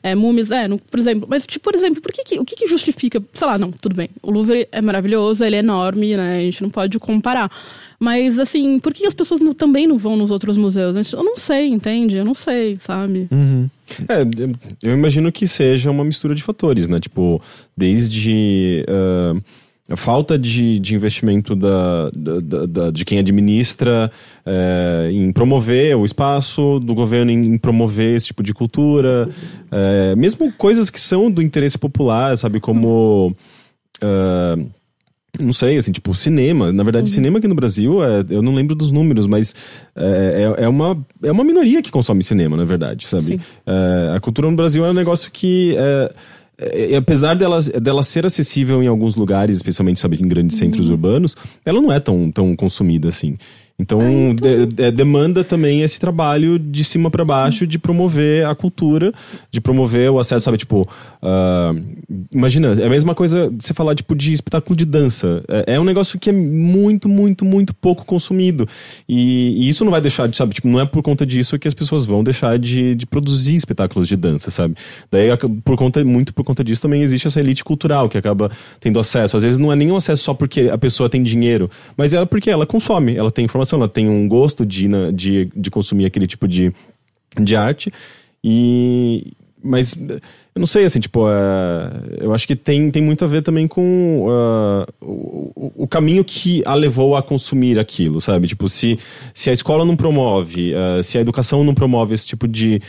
é, múmias, é, no- por exemplo. Mas, tipo, por exemplo, por que que- o que, que justifica? Sei lá, não, tudo bem. O Louvre é maravilhoso, ele é enorme, né? A gente não pode comparar. Mas, assim, por que as pessoas não- também não vão nos outros museus? Eu não sei, entende? Eu não sei, sabe? Uhum. É, eu imagino que seja uma mistura de fatores, né? Tipo, desde a falta de, de investimento da, da- da- de quem administra eh, em promover o espaço do governo, em, promover esse tipo de cultura, eh, mesmo coisas que são do interesse popular, sabe? Como. ah, não sei, assim, tipo, cinema. Na verdade, cinema aqui no Brasil, é, eu não lembro dos números, mas é, é, é uma, é uma minoria que consome cinema, na verdade, sabe? É, a cultura no Brasil é um negócio que. é, é, apesar dela, dela ser acessível em alguns lugares, especialmente sabe, em grandes centros urbanos, ela não é tão, tão consumida assim. Então, de- de- demanda também esse trabalho de cima para baixo de promover a cultura, de promover o acesso, sabe? Tipo, ah, imagina, é a mesma coisa você falar tipo de espetáculo de dança. É, é um negócio que é muito, muito, muito pouco consumido. E, e isso não vai deixar de, sabe? Tipo, não é por conta disso que as pessoas vão deixar de, de produzir espetáculos de dança, sabe? Daí, por conta, muito por conta disso, também existe essa elite cultural que acaba tendo acesso. Às vezes não é nenhum acesso só porque a pessoa tem dinheiro, mas é porque ela consome, ela tem informação ela tem um gosto de, na- de, de consumir aquele tipo de, de arte. E. Mas eu não sei, assim, tipo, é, eu acho que tem, tem muito a ver também com ah, o, o- caminho que a levou a consumir aquilo, sabe? Tipo, se, se a escola não promove, ah, se a educação não promove esse tipo de.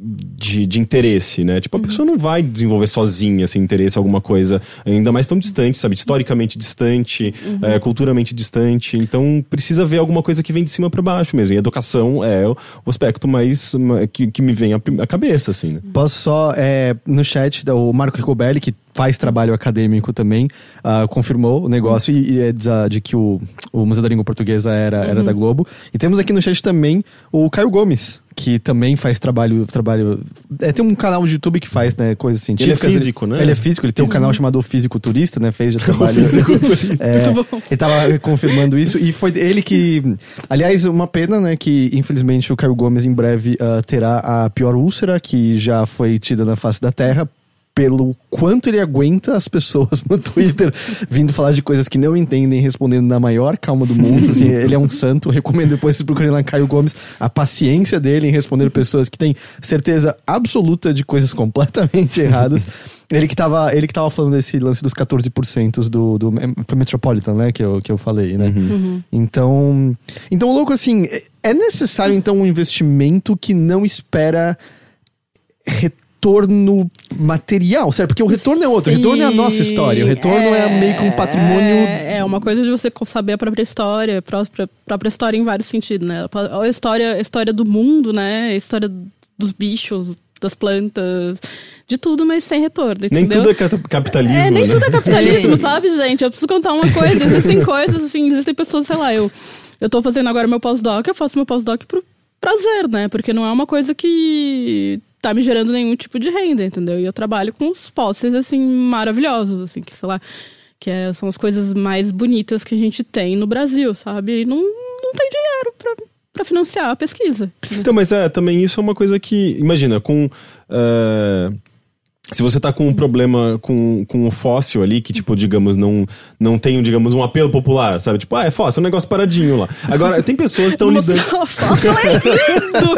De, de interesse, né? Tipo, a pessoa não vai desenvolver sozinha esse interesse em alguma coisa, ainda mais tão distante, sabe? Historicamente distante, eh, culturalmente distante. Então, precisa ver alguma coisa que vem de cima para baixo mesmo. E educação é o, aspecto mais ma- que, que me vem à cabeça, assim, né? Posso só, é, no chat, o Marco Ricobelli, que faz trabalho acadêmico também, ah, confirmou o negócio e, e é de, de que o, o Museu da Língua Portuguesa era, era da Globo. E temos aqui no chat também o Caio Gomes, que também faz trabalho. trabalho é, tem um canal de YouTube que faz, né, coisas científicas. físico, né? Ele é físico, ele tem um canal chamado Físico Turista, né? Fez já trabalho. É, Muito bom. ele tava confirmando isso e foi ele que. Aliás, uma pena, né? Que infelizmente o Caio Gomes em breve ah, terá a pior úlcera que já foi tida na face da Terra. Pelo quanto ele aguenta as pessoas no Twitter vindo falar de coisas que não entendem, respondendo na maior calma do mundo. assim, ele é um santo. Recomendo depois vocês procurem lá Caio Gomes a paciência dele em responder pessoas que têm certeza absoluta de coisas completamente erradas. Ele que tava, ele que tava falando desse lance dos 14% do, do foi Metropolitan, né, que eu, que eu falei, né? Então, então louco assim, é- é necessário então um investimento que não espera retorno material, certo? Porque o retorno é outro, o retorno é a nossa história, o retorno é, meio que um patrimônio É, é uma coisa de você saber a própria história, a própria, própria história em vários sentidos, né? A história, a história do mundo, né? A história dos bichos, das plantas, de tudo, mas sem retorno, Nem entendeu? tudo é capitalismo, É, nem né? tudo é capitalismo, sabe, gente? Eu preciso contar uma coisa. Existem coisas, assim, existem pessoas, sei lá, eu, eu tô fazendo agora meu pós-doc, eu faço meu pós-doc pro prazer, né? Porque não é uma coisa que tá me gerando nenhum tipo de renda, entendeu? E eu trabalho com os fósseis, assim, maravilhosos, assim, que, sei lá, que é- são as coisas mais bonitas que a gente tem no Brasil, sabe? E não, não tem dinheiro pra, pra financiar a pesquisa. Então, mas é, também isso é uma coisa que, imagina, com. eh, se você tá com um problema com, com um fóssil ali, que, tipo, digamos, não, não tem, digamos, um apelo popular, sabe? Tipo, ah, é fóssil, é um negócio paradinho lá. Agora, tem pessoas que estão lidando. Foto é lindo!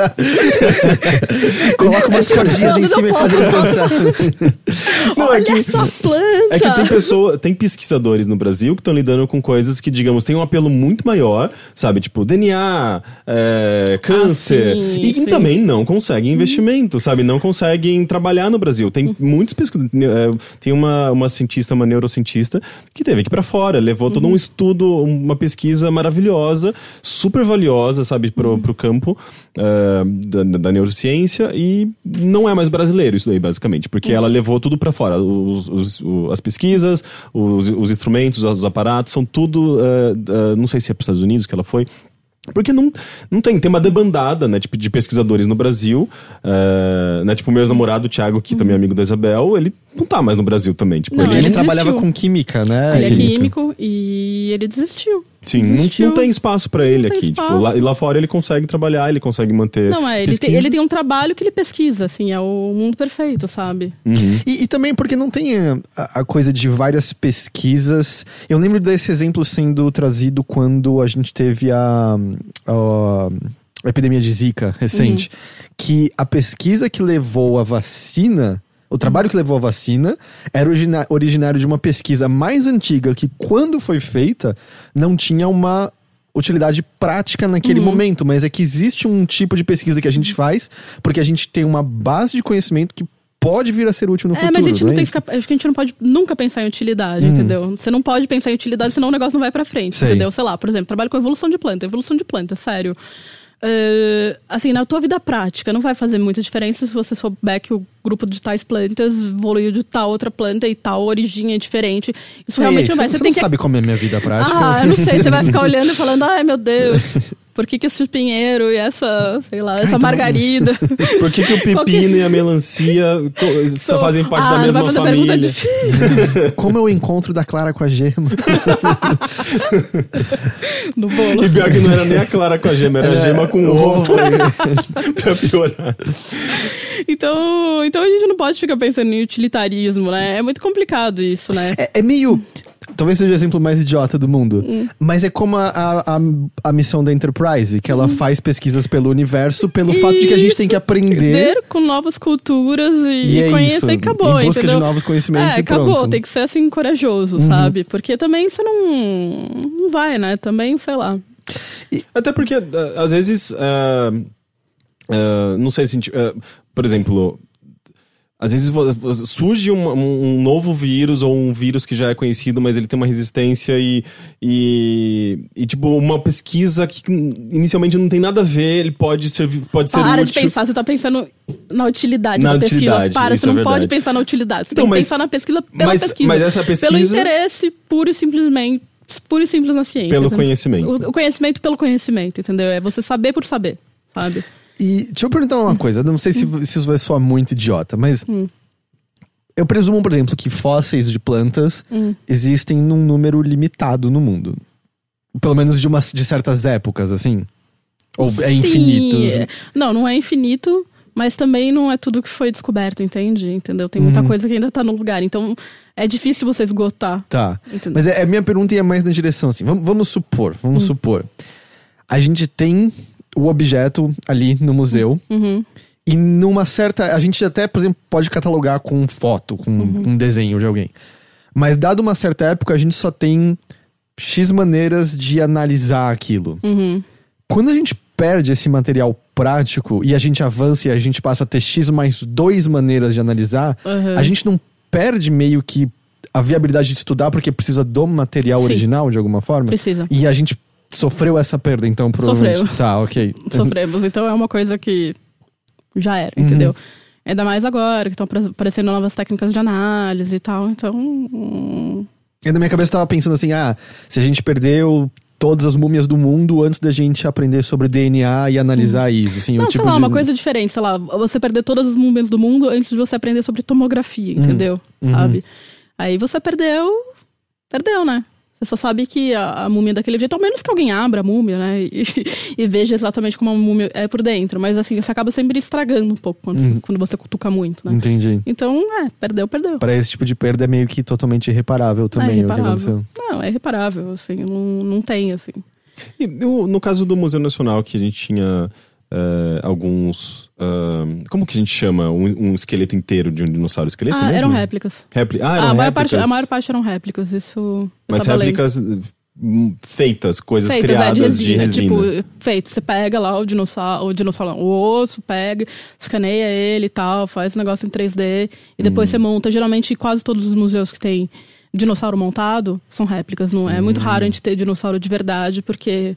coloca umas cordinhas em cima e faz eles dançar. Não, é Olha que- essa planta! É que tem pessoa, tem pesquisadores no Brasil que estão lidando com coisas que, digamos, têm um apelo muito maior, sabe? Tipo, DNA, é, câncer. Ah, sim, e que sim. também não conseguem investimento, sabe? Não conseguem trabalhar no Brasil. Tem muitos pesquisadores. é, tem uma, uma cientista, uma neurocientista, que teve que ir pra fora, levou todo um estudo, uma pesquisa maravilhosa, super valiosa, sabe, pro, pro campo é, da, da neurociência e não é mais brasileiro isso daí, basicamente, porque ela levou tudo pra fora. Os, os- o- as pesquisas, os, os instrumentos, os aparatos, são tudo. é, é, não sei se é para os Estados Unidos que ela foi. Porque não, não tem, tem uma debandada, né, tipo, de pesquisadores no Brasil, é, né, tipo, o meu ex-namorado, o Thiago, que também é amigo da Isabel, ele não tá mais no Brasil também, tipo, Não, ele, Ele, ele trabalhava com química, né? Ele é química. químico e ele desistiu. Sim, não, não tem espaço pra ele aqui, tipo, lá, e lá fora ele consegue trabalhar, ele consegue manter Não, é, ele tem, ele tem um trabalho que ele pesquisa, assim, é o mundo perfeito, sabe? E, e também porque não tem eh, a, a coisa de várias pesquisas. Eu lembro desse exemplo sendo trazido quando a gente teve a, a- a epidemia de Zika recente. Que a pesquisa que levou a vacina. O trabalho que levou a vacina era origina- originário de uma pesquisa mais antiga que, quando foi feita, não tinha uma utilidade prática naquele momento, mas é que existe um tipo de pesquisa que a gente faz porque a gente tem uma base de conhecimento que pode vir a ser útil no é, futuro. mas a gente não é tem que ficar- acho que a gente não pode nunca pensar em utilidade, entendeu? Você não pode pensar em utilidade, senão o negócio não vai pra frente, Sei. entendeu? Sei lá, por exemplo, trabalho com evolução de planta, evolução de planta, sério. É, assim, na tua vida prática, não vai fazer muita diferença se você souber que o grupo de tais plantas evoluiu de tal outra planta e tal origem é diferente. Isso realmente Ei, não vai. Você, Você, você tem não que sabe como é minha vida prática. Ah, eu não sei, você vai ficar olhando e falando, ai meu Deus, por que, que esse pinheiro e essa, sei lá, essa margarida. Por que, que o Qual que- pepino e a melancia só fazem parte ah, da mesma pergunta família? difícil Como é o encontro da Clara com a Gema? no bolo. E pior que não era nem a clara com a gema, era a É, gema com o ovo. pra piorar. Então, então a gente não pode ficar pensando em utilitarismo, né? É muito complicado isso, né? É, é meio. talvez seja o exemplo mais idiota do mundo. Hum. Mas é como a, a, a, a missão da Enterprise, que ela faz pesquisas pelo universo, pelo fato de que a gente tem que aprender. Aprender com novas culturas e, E é conhecer isso, e acabou. em busca entendeu? de novos conhecimentos É, e pronto. Uhum. acabou. Tem que ser assim, corajoso, sabe? Porque também você não, não vai, né? Também, sei lá. Até porque, ah, às vezes, ah, ah, não sei se. a gente, ah, por exemplo, às vezes surge um, um novo vírus ou um vírus que já é conhecido, mas ele tem uma resistência e, e, e, tipo, uma pesquisa que inicialmente não tem nada a ver, ele pode ser, pode ser Para útil. de pensar, você tá pensando na utilidade Na da pesquisa. utilidade, Para, isso você é não pode verdade. pensar na utilidade. Você Então, tem que mas- pensar na pesquisa pela mas- pesquisa. mas essa pesquisa- Pelo interesse puro e simplesmente. Puro e simples na ciência. Pelo entendeu? conhecimento. O, o conhecimento pelo conhecimento, entendeu? É você saber por saber, sabe? E deixa eu perguntar uma coisa, não sei se, se isso vai soar muito idiota, mas. Eu presumo, por exemplo, que fósseis de plantas existem num número limitado no mundo. Pelo menos de, umas, de certas épocas, assim. Ou é Sim, infinito. é- Não, não é infinito, mas também não é tudo que foi descoberto, entende? Entendeu? Tem muita coisa que ainda tá no lugar. Então é difícil você esgotar. Tá. Entendeu? Mas é, é minha pergunta ia mais na direção assim. Vamos, vamos supor, Hum. vamos supor. A gente tem o objeto ali no museu. Uhum. E numa certa. A gente até, por exemplo, pode catalogar com foto, com Uhum. um desenho de alguém. Mas dado uma certa época, a gente só tem X maneiras de analisar aquilo. Uhum. Quando a gente perde esse material prático e a gente avança e a gente passa a ter X mais dois maneiras de analisar, Uhum. a gente não perde meio que a viabilidade de estudar porque precisa do material Sim. original de alguma forma? Precisa. E a gente sofreu essa perda, então, provavelmente. Sofreu. Tá, ok. Sofremos. Então é uma coisa que já era, Uhum. entendeu? Ainda mais agora, que estão aparecendo novas técnicas de análise e tal. Então. hum, E na minha cabeça eu tava pensando assim: ah, se a gente perdeu todas as múmias do mundo antes da gente aprender sobre DNA e analisar isso. Assim, Não, tipo sei lá, de... uma coisa diferente, sei lá, você perder todas as múmias do mundo antes de você aprender sobre tomografia, Hum. entendeu? Uhum. Sabe? Aí você perdeu, perdeu, né? Você só sabe que a, a múmia é daquele jeito, ao menos que alguém abra a múmia, né? E, e veja exatamente como a múmia é por dentro. Mas assim, você acaba sempre estragando um pouco quando, Uhum. quando você cutuca muito, né? Entendi. Então, é, perdeu, perdeu. Para esse tipo de perda é meio que totalmente irreparável também é o que irreparável. aconteceu. Não, é irreparável, assim, não, não tem, assim. E no, no caso do Museu Nacional, que a gente tinha eh, alguns. ah, como que a gente chama? Um, um esqueleto inteiro de um dinossauro? Esqueleto Ah, mesmo? eram réplicas. Répli- Ah, Ah, eram a, maior parte, a maior parte eram réplicas, isso. Mas lendo. réplicas hum, feitas, coisas Feitas, criadas é, de resina, de resina. Tipo, feito. Você pega lá o dinossauro, o dinossauro, não, o osso, pega, escaneia ele e tal, faz o negócio em 3D e depois Hum. você monta. Geralmente, quase todos os museus que tem dinossauro montado são réplicas. Não é Hum. muito raro a gente ter dinossauro de verdade, porque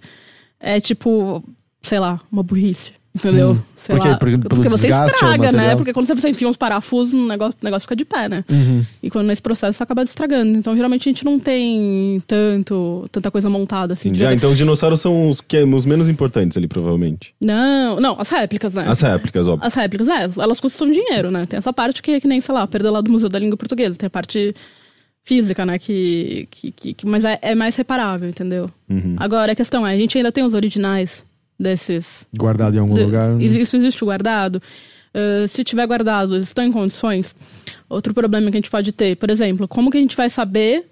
é tipo, sei lá, uma burrice. Entendeu? Hum. Sei Por quê? lá, Por- porque você estraga, né? Porque quando você enfia uns parafusos, o negócio, o negócio fica de pé, né? Uhum. E quando nesse processo você acaba estragando. Então, geralmente, a gente não tem tanto, tanta coisa montada assim. Já, verdade. então os dinossauros são os, que, os menos importantes ali, provavelmente. Não, não, as réplicas, né? As réplicas, óbvio. As réplicas, é, elas custam dinheiro, né? Tem essa parte que é que nem, sei lá, perder lá do Museu da Língua Portuguesa. Tem a parte física, né? Que, que, que- que- mas é, é mais reparável, entendeu? Uhum. Agora, a questão é, a gente ainda tem os originais desses... Guardado em algum de- lugar. né? Isso existe guardado? Ah, se tiver guardado, eles estão em condições? Outro problema que a gente pode ter, por exemplo, como que a gente vai saber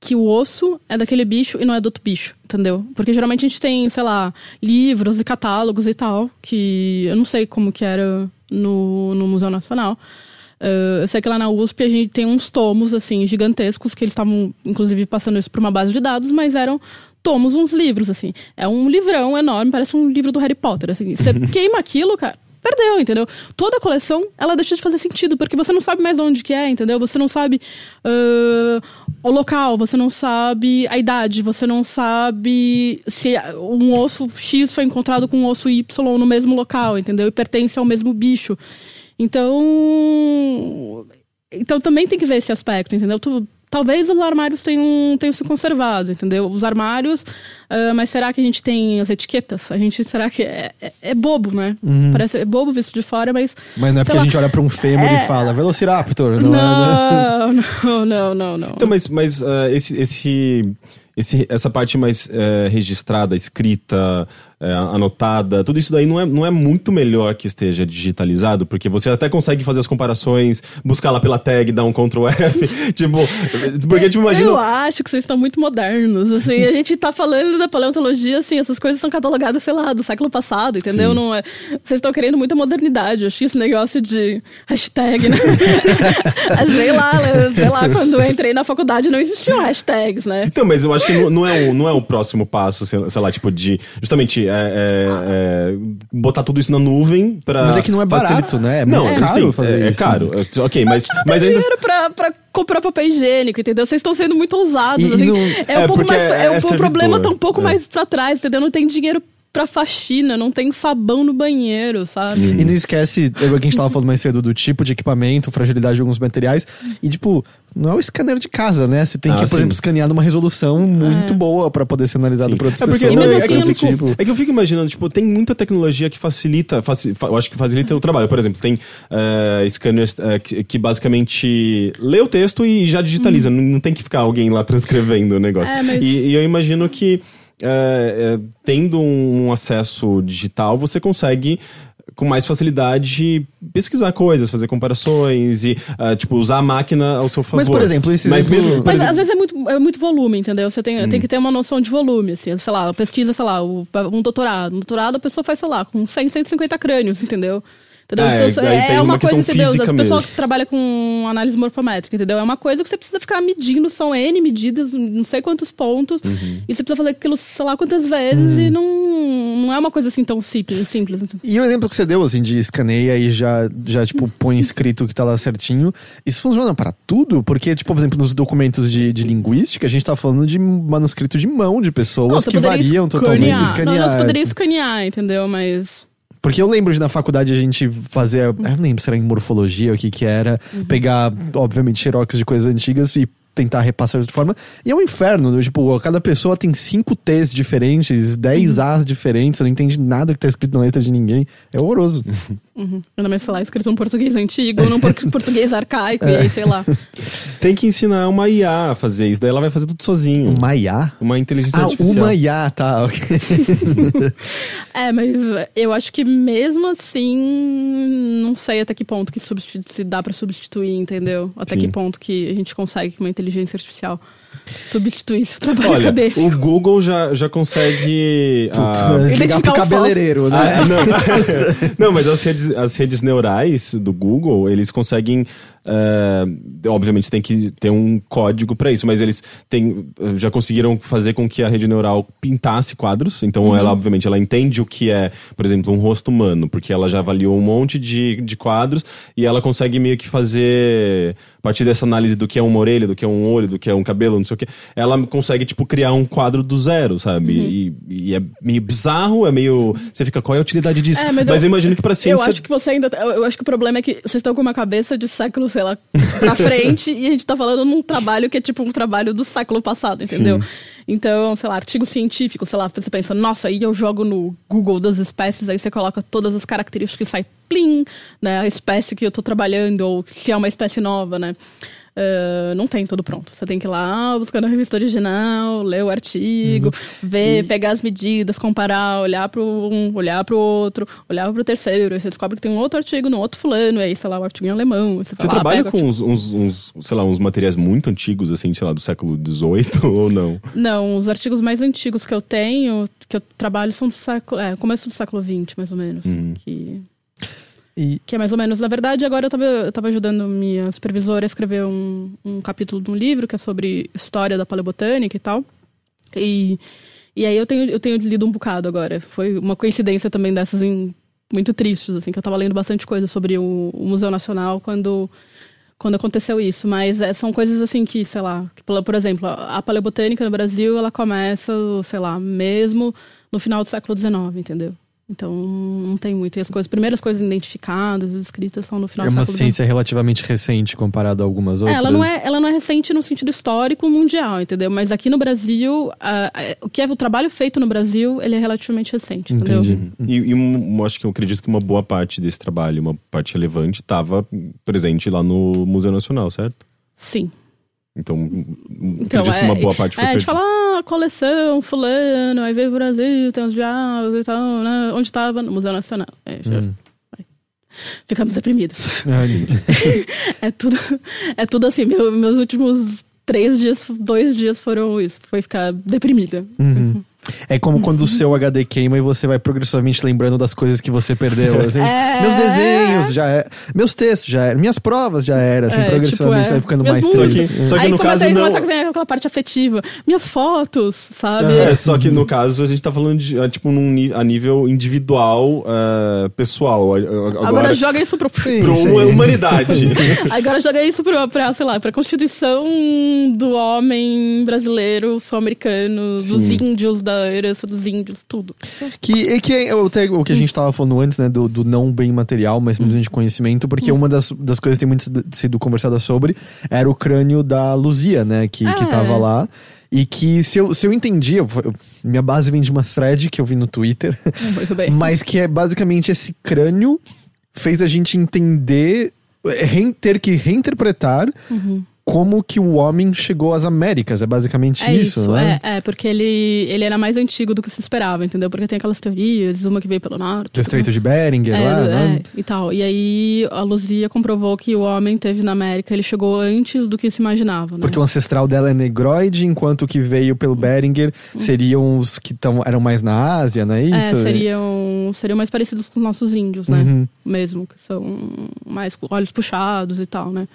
que o osso é daquele bicho e não é do outro bicho, entendeu? Porque geralmente a gente tem, sei lá, livros e catálogos e tal, que eu não sei como que era no, no Museu Nacional. Ah, eu sei que lá na USP a gente tem uns tomos, assim, gigantescos, que eles estavam, inclusive, passando isso para uma base de dados, mas eram tomos, uns livros, assim. É um livrão enorme, parece um livro do Harry Potter, assim. Você queima aquilo, cara, perdeu, entendeu? Toda a coleção, ela deixa de fazer sentido, porque você não sabe mais de onde que é, entendeu? Você não sabe ah, o local, você não sabe a idade, você não sabe se um osso X foi encontrado com um osso Y no mesmo local, entendeu? E pertence ao mesmo bicho. Então, então também tem que ver esse aspecto, entendeu? Tu- talvez os armários tenham, tenham se conservado, entendeu? Os armários, ah, mas será que a gente tem as etiquetas? A gente, será que é, é, é bobo, né? Parece é bobo visto de fora, mas... Mas não é porque a lá. gente olha pra um fêmur É. e fala Velociraptor. Não, é, né? Não, não, não, não, não. Então, mas, mas ah, esse, esse, esse, essa parte mais eh, registrada, escrita, é, anotada, tudo isso daí não é, não é muito melhor que esteja digitalizado, porque você até consegue fazer as comparações, buscar lá pela tag, dar um Ctrl F, tipo, porque tipo, imagina... Eu acho que vocês estão muito modernos, assim, a gente tá falando da paleontologia, assim, essas coisas são catalogadas, sei lá, do século passado, entendeu? Não é, vocês estão querendo muita modernidade, eu achei esse negócio de hashtag, né? sei lá, sei lá, quando eu entrei na faculdade não existiam hashtags, né? Então, mas eu acho que não, não é, o, não é o próximo passo, sei, sei lá, tipo, de justamente é, é, é, botar tudo isso na nuvem pra. Mas é que não é barato, né? É não, muito caro sim, fazer é, isso. É caro. Ok, mas, Não mas tem ainda. dinheiro pra, pra comprar papel higiênico, entendeu? Vocês estão sendo muito ousados. E- e assim. não- É um É, pouco mais. é- É, um é o problema tá um pouco é. mais pra trás, entendeu? Não tem dinheiro pra faxina, não tem sabão no banheiro, sabe? E não esquece, que a gente tava falando mais cedo do tipo de equipamento, fragilidade de alguns materiais. E, tipo, não é o scanner de casa, né? Você tem Ah, que, por sim. exemplo, escanear numa resolução muito É. boa pra poder ser analisado por outras É porque pessoas. não, mesmo é, assim, que eu eu não fico, tipo, é que eu fico imaginando, tipo, tem muita tecnologia que facilita, faci- fa- eu acho que facilita o trabalho. Por exemplo, tem eh, scanners eh, que, que basicamente lê o texto e já digitaliza, não, não tem que ficar alguém lá transcrevendo o negócio. É, mas- e, e eu imagino que eh, eh, tendo um acesso digital, você consegue com mais facilidade pesquisar coisas, fazer comparações e, ah, tipo, usar a máquina ao seu favor. Mas, por exemplo, esse Mas exemplo- mesmo, por Mas exemplo- às vezes é muito, é muito volume, entendeu? Você tem, tem que ter uma noção de volume, assim. Sei lá, pesquisa, sei lá, um doutorado. Um doutorado a pessoa faz, sei lá, com 100, 150 crânios, entendeu? Entendeu? Ah, é, Então, é, é uma uma coisa, entendeu? física A pessoa mesmo. que trabalha com análise morfométrica, entendeu? É uma coisa que você precisa ficar medindo, são N medidas, não sei quantos pontos, Uhum. e você precisa fazer aquilo, sei lá, quantas vezes, e não, não é uma coisa assim tão simples. simples assim. E o exemplo que você deu, assim, de escaneia e já, já tipo, põe escrito que tá lá certinho, isso funciona para tudo? Porque, tipo, por exemplo, nos documentos de, de linguística, a gente tá falando de manuscrito de mão de pessoas Não, que variam totalmente. escanear. Escanear. Não, você poderia escanear, entendeu? Mas... Porque eu lembro de na faculdade a gente fazer. Eu não lembro se era em morfologia, o que que era. Pegar, obviamente, xerox de coisas antigas e tentar repassar de outra forma. E é um inferno, né? tipo, cada pessoa tem cinco T's diferentes, 10 A's diferentes, você não entende nada que tá escrito na letra de ninguém. É horroroso. Uhum. Ainda mais, sei lá, escrito num português antigo, num por- português arcaico, e aí, sei lá. Tem que ensinar uma IA a fazer isso, daí ela vai fazer tudo sozinho. Uma IA? Uma inteligência Ah, artificial. uma IA, tá, ok. É, mas eu acho que mesmo assim, não sei até que ponto que se dá pra substituir, entendeu? Até Sim. que ponto que a gente consegue que uma inteligência artificial substituísse o trabalho Olha, acadêmico. o Google já, já consegue. ah, Ligar pro Identificar o cabeleireiro, né? Ah, não. não, mas as redes, as redes neurais do Google, eles conseguem. Eh, obviamente tem que ter um código para isso, mas eles têm, já conseguiram fazer com que a rede neural pintasse quadros. Então, ela, obviamente, ela entende o que é, por exemplo, um rosto humano, porque ela já avaliou um monte de, de quadros e ela consegue meio que fazer, a partir dessa análise do que é uma orelha, do que é um olho, do que é um cabelo, não sei o que, ela consegue, tipo, criar um quadro do zero, sabe? E, e é meio bizarro, é meio. Você fica, qual é a utilidade disso? É, mas, mas eu, eu- imagino que pra ciência. Eu acho que você ainda. Eu acho que o problema é que vocês estão com uma cabeça de século, sei lá, pra frente, e a gente tá falando num trabalho que é tipo um trabalho do século passado, entendeu? Sim. Então, sei lá, artigo científico, sei lá, você pensa, nossa, aí eu jogo no Google das espécies, aí você coloca todas as características e sai plim, né? A espécie que eu tô trabalhando, ou se é uma espécie nova, né? Ah, não tem tudo pronto. Você tem que ir lá buscar na revista original, ler o artigo, ver, pegar as medidas, comparar, olhar para um, olhar para o outro, olhar para o terceiro. Aí você descobre que tem um outro artigo no outro fulano, aí, sei lá, o artigo em alemão. Você, Você fala, ah, trabalha o com uns, uns, uns, sei lá, uns materiais muito antigos, assim, sei lá, do século XVIII ou não? Não, os artigos mais antigos que eu tenho, que eu trabalho, são do século. É, começo do século XX, mais ou menos. Que, E, que é mais ou menos. Na verdade, agora eu tava, eu tava ajudando minha supervisora a escrever um, um capítulo de um livro que é sobre história da paleobotânica e tal. E, e aí eu tenho, eu tenho lido um bocado agora. Foi uma coincidência também dessas em- muito tristes, assim, que eu tava lendo bastante coisa sobre o, o Museu Nacional quando quando aconteceu isso, mas é, são coisas assim que, sei lá, que, por, exemplo, a paleobotânica no Brasil, ela começa, sei lá, mesmo no final do século XIX, entendeu? Então, não tem muito. E as coisas, primeiras coisas identificadas, escritas, são no final é do uma século ciência relativamente recente comparada a algumas é, outras. ela não é, ela não é recente no sentido histórico mundial, entendeu? Mas aqui no Brasil, a- a- o que é o trabalho feito no Brasil, ele é relativamente recente, entendeu? Entendi. E, e um- acho que eu acredito que uma boa parte desse trabalho, uma parte relevante, estava presente lá no Museu Nacional, certo? Sim. Então, Então, acredito que uma boa parte foi é, a gente perdida. fala, ah, coleção, fulano, aí veio o Brasil, tem os diabos e tal, né? Onde estava? No Museu Nacional. É, já- Hum. Ficamos deprimidos. Ai, É tudo, é tudo assim, meu- meus últimos três dias, dois dias foram isso, foi ficar deprimida. Uhum. É como quando o seu HD queima e você vai progressivamente lembrando das coisas que você perdeu. assim. É. Meus desenhos já é, meus textos já eram, minhas provas já eram, assim, É, progressivamente tipo, é. você vai ficando Minhas mais músicas. triste. Só que aí no caso aí não- começa a vir aquela parte afetiva. Minhas fotos, sabe? É, só que no caso a gente tá falando de, é, tipo, num, a nível individual, é, pessoal. Agora, Agora, joga isso pro. Sim, pra sim. uma humanidade. Agora joga isso pra, pra, sei lá, pra Constituição do homem brasileiro, sul-americano, dos índios, da herança dos índios, tudo. Que, e que é o, o que a gente tava falando antes, né, do, do não bem material, mas simplesmente conhecimento, porque uma das, das coisas que tem muito sido- conversada sobre era o crânio da Luzia, né, que, que É. tava lá. E que, se eu, se eu entendi, eu- eu- minha base vem de uma thread que eu vi no Twitter, Muito bem. mas que é basicamente esse crânio fez a gente entender, rein- ter que reinterpretar como que o homem chegou às Américas. É basicamente É isso, isso, né? é, é, porque ele, ele era mais antigo do que se esperava, entendeu? Porque tem aquelas teorias, uma que veio pelo norte. Do Estreito de Beringer É, lá, é, né? e tal. E aí a Luzia comprovou que o homem teve na América, ele chegou antes do que se imaginava, né? Porque o ancestral dela é negroide, enquanto o que veio pelo Beringer seriam os que tão, eram mais na Ásia, não é É, isso? seriam, seriam mais parecidos com os nossos índios, né? Uhum. Mesmo, que são mais olhos puxados e tal, né?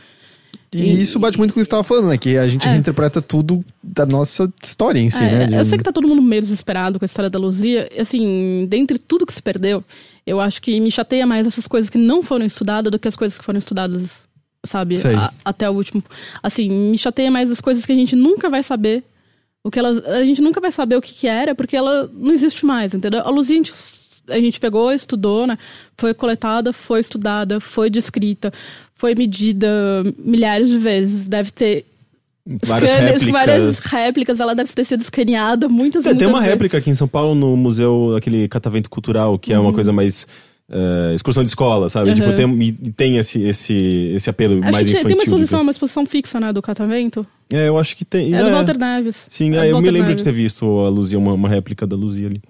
E isso bate muito com o que você estava falando, né? Que a gente É. reinterpreta tudo da nossa história em si, É, né? De- Eu sei que tá todo mundo meio desesperado com a história da Luzia. Assim, dentre tudo que se perdeu, eu acho que me chateia mais essas coisas que não foram estudadas do que as coisas que foram estudadas, sabe? A- até o último. Assim, me chateia mais as coisas que a gente nunca vai saber. O que elas, a gente nunca vai saber o que, que era, porque ela não existe mais, entendeu? A Luzia a gente, a gente pegou, estudou, né? Foi coletada, foi estudada, foi descrita, foi medida milhares de vezes. Deve ter Várias scanners, réplicas. várias réplicas, ela deve ter sido escaneada muitas É, muitas tem uma vezes. réplica aqui em São Paulo no museu, aquele catavento cultural, que é uma coisa mais é, excursão de escola, sabe? Uhum. Tipo, tem, e tem esse, esse, esse apelo Acho mais que infantil. tem uma exposição, ver. uma exposição fixa, né, do catavento. É, eu acho que tem. É, do Walter Neves. Sim, É é, eu me lembro Neves. de ter visto a Luzia, uma, uma réplica da Luzia ali.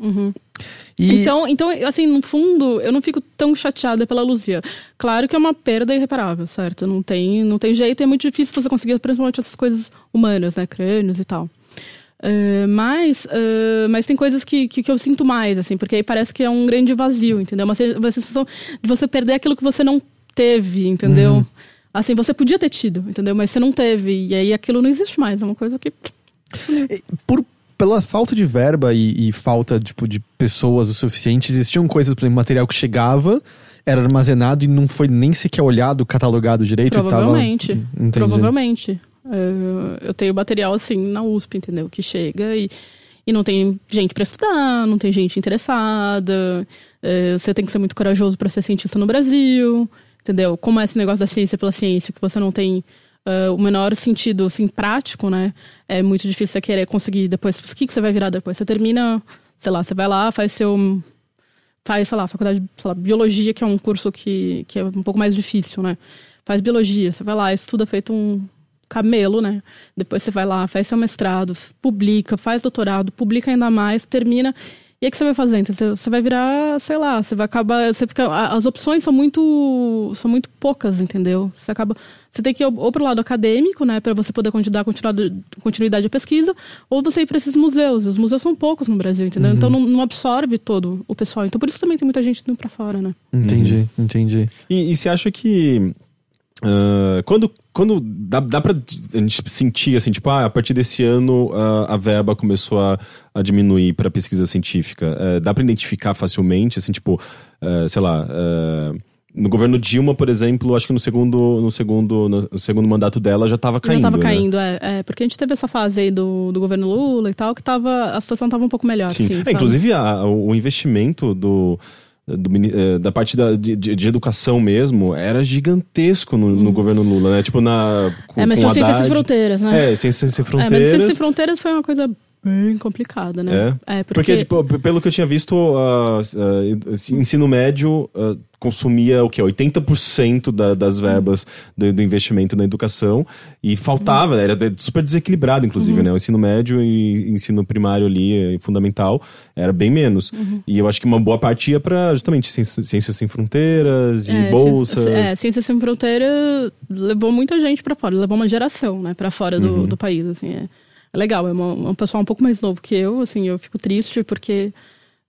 E Então, então, assim, no fundo, eu não fico tão chateada pela Luzia. Claro que é uma perda irreparável, certo? Não tem, não tem jeito, é muito difícil você conseguir, principalmente essas coisas humanas, né? Crânios e tal. Eh, mas, eh, mas tem coisas que, que, que eu sinto mais, assim, porque aí parece que é um grande vazio, entendeu? Uma, uma sensação de você perder aquilo que você não teve, entendeu? Assim, você podia ter tido, entendeu? Mas você não teve. E aí aquilo não existe mais. É uma coisa que. por, pela falta de verba e, e falta tipo, de pessoas o suficiente, existiam coisas, por exemplo, material que chegava, era armazenado e não foi nem sequer olhado, catalogado direito. Provavelmente. E tava... Entendi. Provavelmente. É, eu tenho material assim na USP, entendeu? Que chega e, e não tem gente para estudar, não tem gente interessada. é, você tem que ser muito corajoso para ser cientista no Brasil, entendeu? Como é esse negócio da ciência pela ciência, que você não tem é, o menor sentido assim, prático, né? É muito difícil você querer conseguir depois. O que, que você vai virar depois? Você termina, sei lá, você vai lá, faz seu. Faz, sei lá, faculdade de sei lá, biologia, que é um curso que, que é um pouco mais difícil, né? Faz biologia, você vai lá, estuda feito um camelo, né? Depois você vai lá, faz seu mestrado, publica, faz doutorado, publica ainda mais, termina. E aí o que você vai fazer? Então, Você vai virar, sei lá, você vai acabar. Você fica, as opções são muito. são muito poucas, entendeu? Você acaba. Você tem que ir ou pro lado acadêmico, né? Para você poder dar continuidade, continuidade à pesquisa, ou você ir para esses museus. Os museus são poucos no Brasil, entendeu? Então não, não absorve todo o pessoal. Então por isso também tem muita gente indo para fora, né? Entendi, entendi. E, e você acha que. Ah, quando quando dá, dá pra a gente sentir assim, tipo, ah, a partir desse ano ah, a verba começou a, a diminuir para pesquisa científica, eh, dá pra identificar facilmente, assim, tipo, eh, sei lá. eh, no governo Dilma, por exemplo, acho que no segundo, no segundo, no segundo mandato dela já tava caindo. Já tava né? caindo, é, é, Porque a gente teve essa fase aí do, do governo Lula e tal, que tava, a situação tava um pouco melhor, Sim. assim, É, inclusive, a- o investimento do, do eh, da parte da, de, de- educação mesmo era gigantesco no, no governo Lula, né? Tipo, na. Com. É, mas com tinha Ciências Sem. Fronteiras, né? É, Ciências Sem É, Fronteiras. mas Ciências Sem Fronteiras foi uma coisa bem complicada, né? É? porque... tipo, pelo que eu tinha visto, uh, uh, ensino médio uh, consumia o que? 80% da, das verbas do, do, investimento na educação e faltava, uhum. era super desequilibrado, inclusive, uhum. né? O ensino médio e ensino primário ali, fundamental, era bem menos. Uhum. E eu acho que uma boa parte ia para justamente Ciências Sem Fronteiras e é, bolsas. Ciências, é, Ciências Sem Fronteiras levou muita gente para fora, levou uma geração, né, para fora do, uhum. do país, assim, é é legal. É uma, um pessoal um pouco mais novo que eu, assim, eu fico triste porque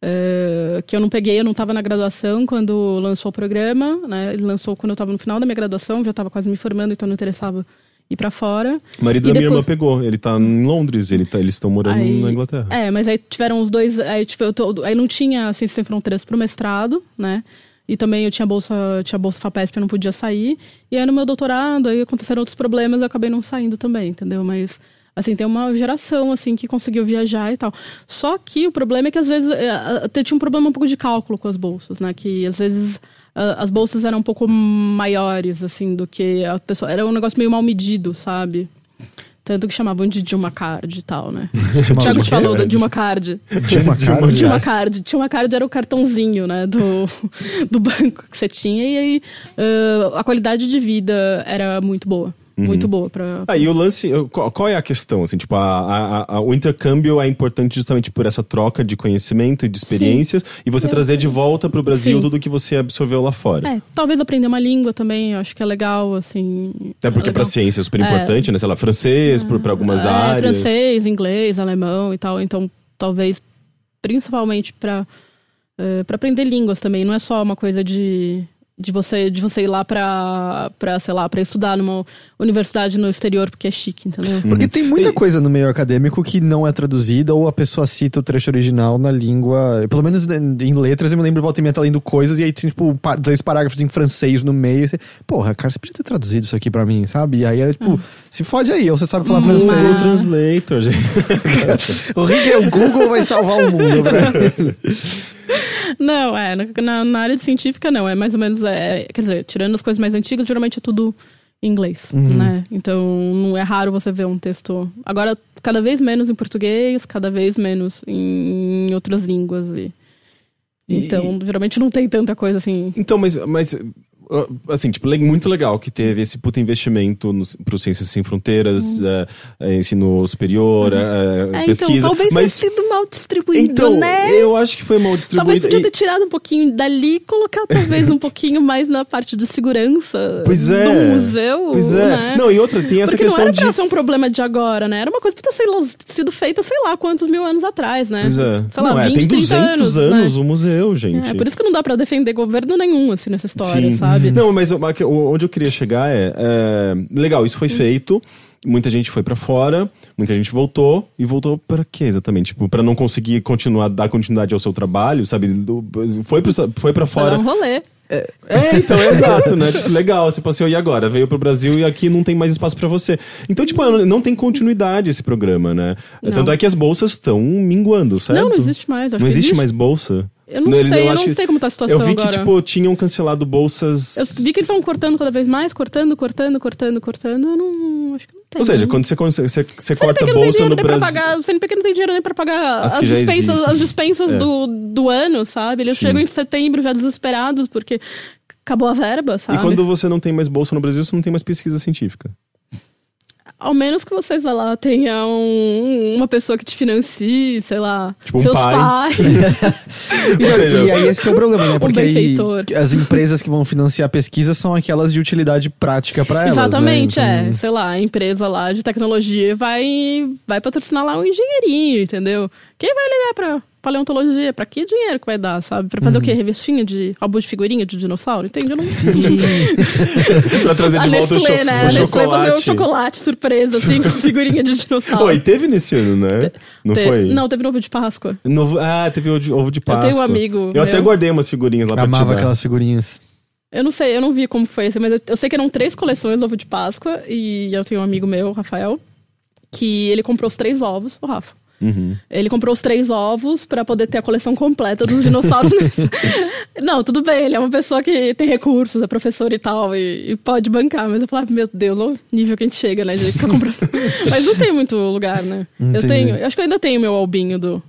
é, que eu não peguei, eu não estava na graduação quando lançou o programa, né? Ele lançou quando eu estava no final da minha graduação, já estava quase me formando, então não interessava ir para fora. O marido e da depois... minha irmã pegou, ele tá em Londres, ele tá, eles estão morando aí, na Inglaterra. É, mas aí tiveram os dois, aí, tipo, tô, aí não tinha Ciências Sem Fronteiras pro mestrado, né? E também eu tinha bolsa, tinha bolsa FAPESP, eu não podia sair. E aí no meu doutorado, aí aconteceram outros problemas, eu acabei não saindo também, entendeu? Mas Assim, tem uma geração, assim, que conseguiu viajar e tal. Só que o problema é que, às vezes, é, tinha um problema um pouco de cálculo com as bolsas, né? Que, às vezes, as bolsas eram um pouco maiores, assim, do que a pessoa... Era um negócio meio mal medido, sabe? Tanto que chamavam de Dilma Card e tal, né? o Thiago te falou da Dilma Card. Dilma Card? Dilma Card. Dilma Card era o cartãozinho, né? Do, do banco que você tinha. E aí, uh, a qualidade de vida era muito boa. Uhum. Muito boa pra. Ah, e o lance, qual, qual é a questão? Assim, tipo, a, a, a, o intercâmbio é importante justamente por essa troca de conhecimento e de experiências Sim. e você trazer de volta pro Brasil Sim. tudo que você absorveu lá fora. É, talvez aprender uma língua também, eu acho que é legal, assim. Até porque é pra ciência é super é. importante, né? Sei lá, francês, é. para algumas é, áreas. Francês, inglês, alemão e tal. Então, talvez, principalmente para uh, eh, para aprender línguas também, não é só uma coisa de de você de você ir lá pra, pra sei lá, pra estudar numa universidade no exterior porque é chique, entendeu? Porque tem muita coisa no meio acadêmico que não é traduzida ou a pessoa cita o trecho original na língua, pelo menos em letras eu me lembro volta e meia tá lendo coisas e aí tem tipo dois parágrafos em francês no meio e você, porra, cara, você podia ter traduzido isso aqui pra mim, sabe? E aí era tipo, ah. se fode aí, ou você sabe falar Mas... francês. Google Translator, gente. o Rick, o Google vai salvar o mundo, velho. Não, é, na, na, área científica não, é mais ou menos, é, quer dizer, tirando as coisas mais antigas, geralmente é tudo em inglês, uhum. né? Então não é raro você ver um texto. Agora, cada vez menos em português, cada vez menos em, outras línguas. E, e, então, geralmente não tem tanta coisa assim. Então, mas, mas assim, tipo, muito legal que teve esse puta investimento no, pro Ciências Sem Fronteiras, uhum. uh, ensino superior, uhum. uh, é, pesquisa. Então, talvez mas... tenha sido mal distribuído, então, né? eu acho que foi mal distribuído. Talvez podia ter tirado um pouquinho dali e colocar talvez um pouquinho mais na parte de segurança pois é. do museu, Pois é. Né? Não, e outra, tem essa Porque questão não era de... pra ser um problema de agora, né? Era uma coisa que ter sido feita, sei lá, quantos mil anos atrás, né? Pois é. Sei lá, não, 20, é, tem 200 anos, anos né? o museu, gente. É, por isso que não dá pra defender governo nenhum, assim, nessa história, Sim. sabe? Não, mas onde eu queria chegar é, é legal, isso foi feito, muita gente foi para fora, muita gente voltou e voltou para quê exatamente? Tipo, para não conseguir continuar dar continuidade ao seu trabalho, sabe? Foi para foi para fora. Pra um rolê. É, é, então, é exato, né? Tipo, legal, você passeou e agora? Veio pro Brasil e aqui não tem mais espaço para você. Então, tipo, não tem continuidade esse programa, né? Não. Tanto é que as bolsas estão minguando, certo? Não, não existe mais. não existe, existe, mais bolsa? Eu não, sei, eu, eu não sei como tá a situação Eu vi agora. que, tipo, tinham cancelado bolsas... Eu vi que eles estão cortando cada vez mais, cortando, cortando, cortando, cortando. Eu não... Acho que não tem. Ou seja, né? quando você, você, você corta a bolsa no Brasil... Pagar, o CNPq não tem dinheiro nem pra pagar as, as dispensas, as dispensas é. do, do ano, sabe? Eles Sim. chegam em setembro já desesperados porque acabou a verba, sabe? E quando você não tem mais bolsa no Brasil, você não tem mais pesquisa científica. Ao menos que vocês, sei lá, tenham um, uma pessoa que te financie, sei lá, tipo um seus pai. pais. e, seja, e, aí esse que é o problema, né? Porque aí, as empresas que vão financiar a pesquisa são aquelas de utilidade prática para elas. Né? Exatamente, né? então... é. Sei lá, a empresa lá de tecnologia vai, vai patrocinar lá um engenheirinho, entendeu? Quem vai ligar pra paleontologia, pra que dinheiro que vai dar, sabe? Pra fazer uhum. o quê? Revistinha de álbum de figurinha de dinossauro? Entende? Eu não... pra trazer de a volta Nestlé, o, né? o chocolate. fazer um chocolate surpresa, assim, com figurinha de dinossauro. Oi, teve nesse ano, né? Te, não te, foi? Não, teve no ovo de Páscoa. Novo, ah, teve ovo de, ovo de Páscoa. Eu tenho um amigo. Eu meu. até guardei umas figurinhas lá pra Amava aquelas figurinhas. Eu não sei, eu não vi como foi esse, mas eu, eu sei que eram três coleções do ovo de Páscoa e eu tenho um amigo meu, Rafael, que ele comprou os três ovos, o Rafa. Uhum. Ele comprou os três ovos pra poder ter a coleção completa dos dinossauros. não, tudo bem, ele é uma pessoa que tem recursos, é professor e tal, e, e pode bancar. Mas eu falava, meu Deus, o nível que a gente chega, né? De ficar comprando. mas não tem muito lugar, né? Entendi. Eu tenho, eu acho que eu ainda tenho meu albinho do.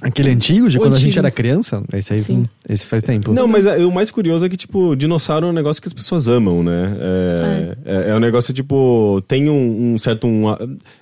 Aquele antigo, de O quando a gente antigo. era criança? Esse aí, Sim. esse faz tempo. Não, mas é- o mais curioso é que, tipo, dinossauro é um negócio que as pessoas amam, né? É, é. é um negócio, tipo, tem um, um certo. Um,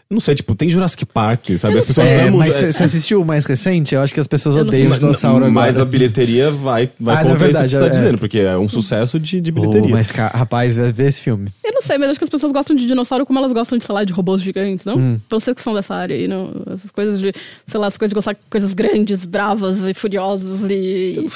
não sei, tipo, tem Jurassic Park, sabe? As pessoas É, amam. mas é, você assistiu o mais recente? Eu acho que as pessoas odeiam sei. dinossauro agora. mas a bilheteria vai, vai Ah, contra verdade, isso que você tá é. dizendo, porque é um sucesso de, de bilheteria. mas, ca- rapaz, vê esse filme. Eu não sei, mas acho que as pessoas gostam de dinossauro como elas gostam de, sei lá, de robôs gigantes, não? Hum. Pra vocês que são dessa área aí, não? Essas coisas de, sei lá, as coisas de gostar de coisas grandes, bravas e furiosas e.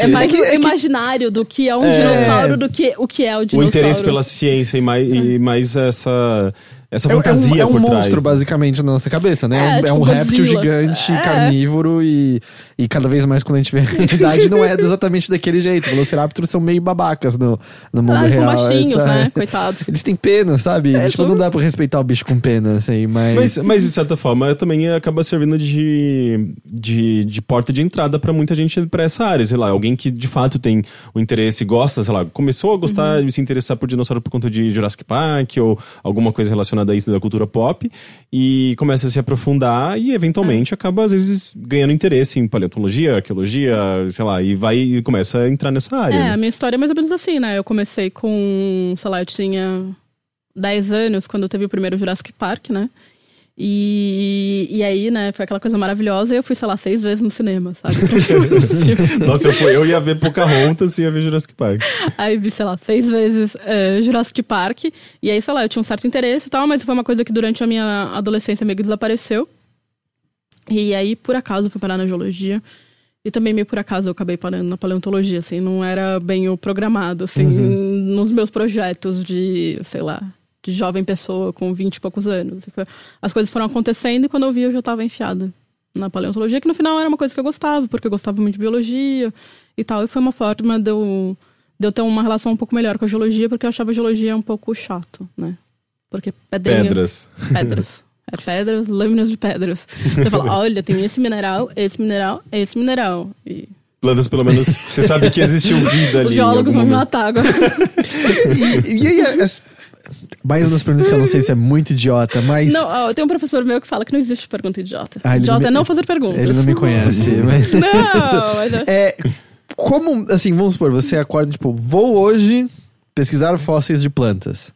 É mais É que- é o que- imaginário do que é um É. dinossauro do que o que é o o dinossauro. interesse pela ciência e mais, e mais essa, essa É, é um, fantasia é um por trás. monstro, né? basicamente, na nossa cabeça, né? É, É, um- é tipo um réptil gigante, É. carnívoro e, e cada vez mais quando a gente vê a realidade não é exatamente daquele jeito. Velociraptors são meio babacas no, no mundo Ah, eles são real. baixinhos, tá? né? Coitados. Eles têm pena, sabe? É, tipo, não dá pra respeitar o bicho com pena, assim, mas... Mas, mas, de certa forma, também acaba servindo de, de, de porta de entrada pra muita gente pra essa área. Sei lá, alguém que de fato tem o interesse, gosta, sei lá, começou a gostar e se interessar por dinossauro por conta de Jurassic Park ou alguma coisa relacionada a isso da cultura pop e começa a se aprofundar e eventualmente acaba, às vezes, ganhando interesse em paleontologia, arqueologia, sei lá, e vai e começa a entrar nessa área. É, a minha história é mais ou menos assim, né? Eu comecei com, sei lá, eu tinha 10 anos quando teve o primeiro Jurassic Park, né? E, e aí, né, foi aquela coisa maravilhosa e eu fui, sei lá, seis vezes no cinema, sabe? Nossa, eu, fui, eu ia ver Pocahontas e ia ver Jurassic Park. Aí vi, sei lá, seis vezes eh, Jurassic Park. E aí, sei lá, eu tinha um certo interesse e tal, mas foi uma coisa que durante a minha adolescência meio que desapareceu. E aí, por acaso, eu fui parar na geologia. E também, meio por acaso, eu acabei parando na paleontologia, assim. Não era bem o programado, assim, nos meus projetos de, sei lá, de jovem pessoa com 20 e poucos anos. As coisas foram acontecendo e quando eu vi, eu já estava enfiada na paleontologia, que no final era uma coisa que eu gostava, porque eu gostava muito de biologia e tal. E foi uma forma de eu, de eu ter uma relação um pouco melhor com a geologia, porque eu achava a geologia um pouco chato, né? Porque pedrinha, Pedras. pedras. É pedras, lâminas de pedras. Você fala, olha, tem esse mineral, esse mineral, esse mineral. E Plantas, pelo menos, você sabe que existiu vida ali. os geólogos vão me matar agora. E, e aí, as- mais uma das perguntas que eu não sei se é muito idiota, mas... Não, ó, tem um professor meu que fala que não existe pergunta idiota. Ah, idiota não me- é não fazer perguntas. Ele não me conhece, mas... Não, mas é- É, como, assim, vamos supor, você acorda, tipo, vou hoje pesquisar fósseis de plantas.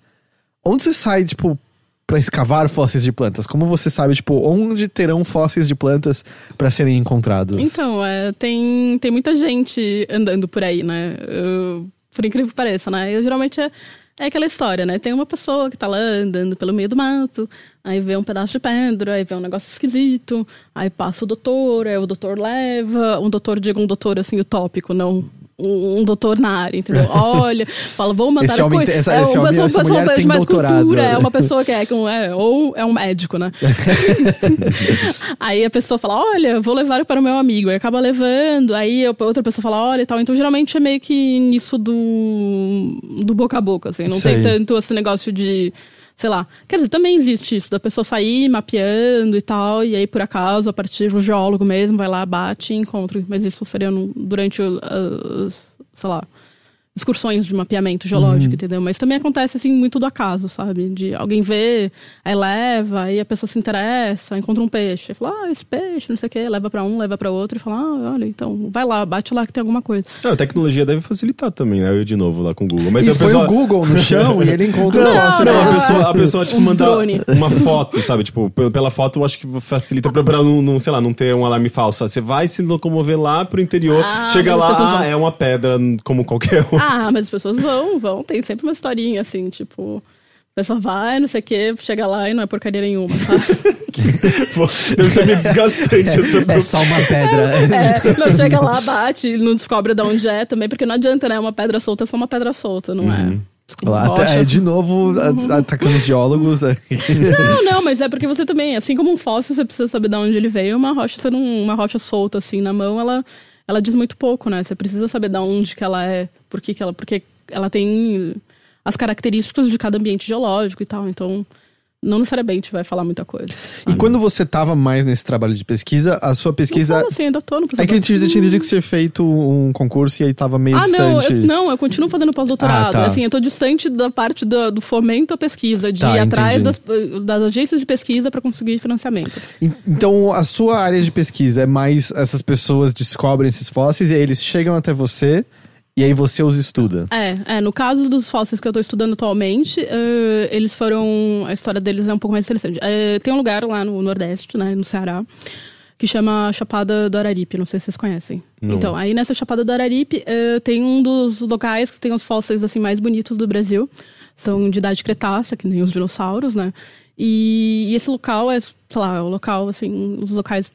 Onde você sai, tipo, pra escavar fósseis de plantas? Como você sabe, tipo, onde terão fósseis de plantas pra serem encontrados? Então, é, tem, tem muita gente andando por aí, né? Eu- por incrível que pareça, né? E, geralmente é, é aquela história, né? Tem uma pessoa que tá lá andando pelo meio do mato, aí vê um pedaço de pedra, aí vê um negócio esquisito, aí passa o doutor, aí o doutor leva, um doutor, digo um doutor assim, utópico, não um, um doutor na área, entendeu? Olha, fala, vou matar Esse a homem essa- é esse uma homem- pessoa, essa pessoa mulher tem mais doutorado. cultura, é uma pessoa que é, que é, ou é um médico, né? Aí a pessoa fala, olha, vou levar para o meu amigo. Aí acaba levando, aí outra pessoa fala, olha e tal. Então geralmente é meio que nisso do, do boca a boca, assim. Não Sei. tem tanto esse negócio de, sei lá. Quer dizer, também existe isso, da pessoa sair mapeando e tal. E aí, por acaso, a partir do geólogo mesmo, vai lá, bate e encontra. Mas isso seria no- durante as, sei lá, excursões de mapeamento geológico, entendeu? Mas também acontece assim muito do acaso, sabe? De alguém vê, aí leva, aí a pessoa se interessa, encontra um peixe, fala, ah, esse peixe, não sei o quê, leva pra um, leva pra outro e fala, ah, olha, então vai lá, bate lá que tem alguma coisa. Não, a tecnologia deve facilitar também, né? Eu de novo lá com o Google. Mas Mas a põe pessoa... o Google no chão e ele encontra o Não, fóssil. Não, não, a é- pessoa, a pessoa tipo, Um manda drone. uma foto, sabe? Tipo, pe- pela foto eu acho que facilita pra, pra não, não, sei lá, não ter um alarme falso. Você vai se locomover lá pro interior, Ah, chega lá, ah, é uma pedra como qualquer outra. Ah, mas as pessoas vão, vão, tem sempre uma historinha assim, tipo. A pessoa vai, não sei o quê, chega lá e não é porcaria nenhuma, tá? Pô, Deve ser meio desgastante essa É só uma pedra. É, não, chega lá, bate, não descobre de onde é também, porque não adianta, né? Uma pedra solta é só uma pedra solta, não é? Lá, Rocha. é, de novo, a- atacando os geólogos. é. Não, não, mas é porque você também, assim como um fóssil, você precisa saber de onde ele veio. Uma rocha, você não, uma rocha solta assim na mão, ela, ela diz muito pouco, né? Você precisa saber de onde que ela é, por que que ela, porque ela tem as características de cada ambiente geológico e tal. Então, não necessariamente vai falar muita coisa. E quando você tava mais nesse trabalho de pesquisa, a sua pesquisa. Não, assim, ainda tô no É que a gente tinha entendido que você feito um concurso e aí tava meio Ah, não distante. eu, não, eu continuo fazendo pós-doutorado. Ah, tá. Assim, eu tô distante da parte do, do fomento à pesquisa, de Tá, ir atrás das, das agências de pesquisa para conseguir financiamento. En- Então, a sua área de pesquisa é mais essas pessoas descobrem esses fósseis e aí eles chegam até você e aí você os estuda. É, é, no caso dos fósseis que eu tô estudando atualmente, eh, eles foram. A história deles é um pouco mais interessante. Eh, tem um lugar lá no Nordeste, né, no Ceará, que chama Chapada do Araripe, não sei se vocês conhecem. Não. Então, aí nessa Chapada do Araripe eh, tem um dos locais que tem os fósseis assim mais bonitos do Brasil. São de idade cretácea, que nem os dinossauros, né? E, e esse local é, sei lá, é o local, assim, um dos locais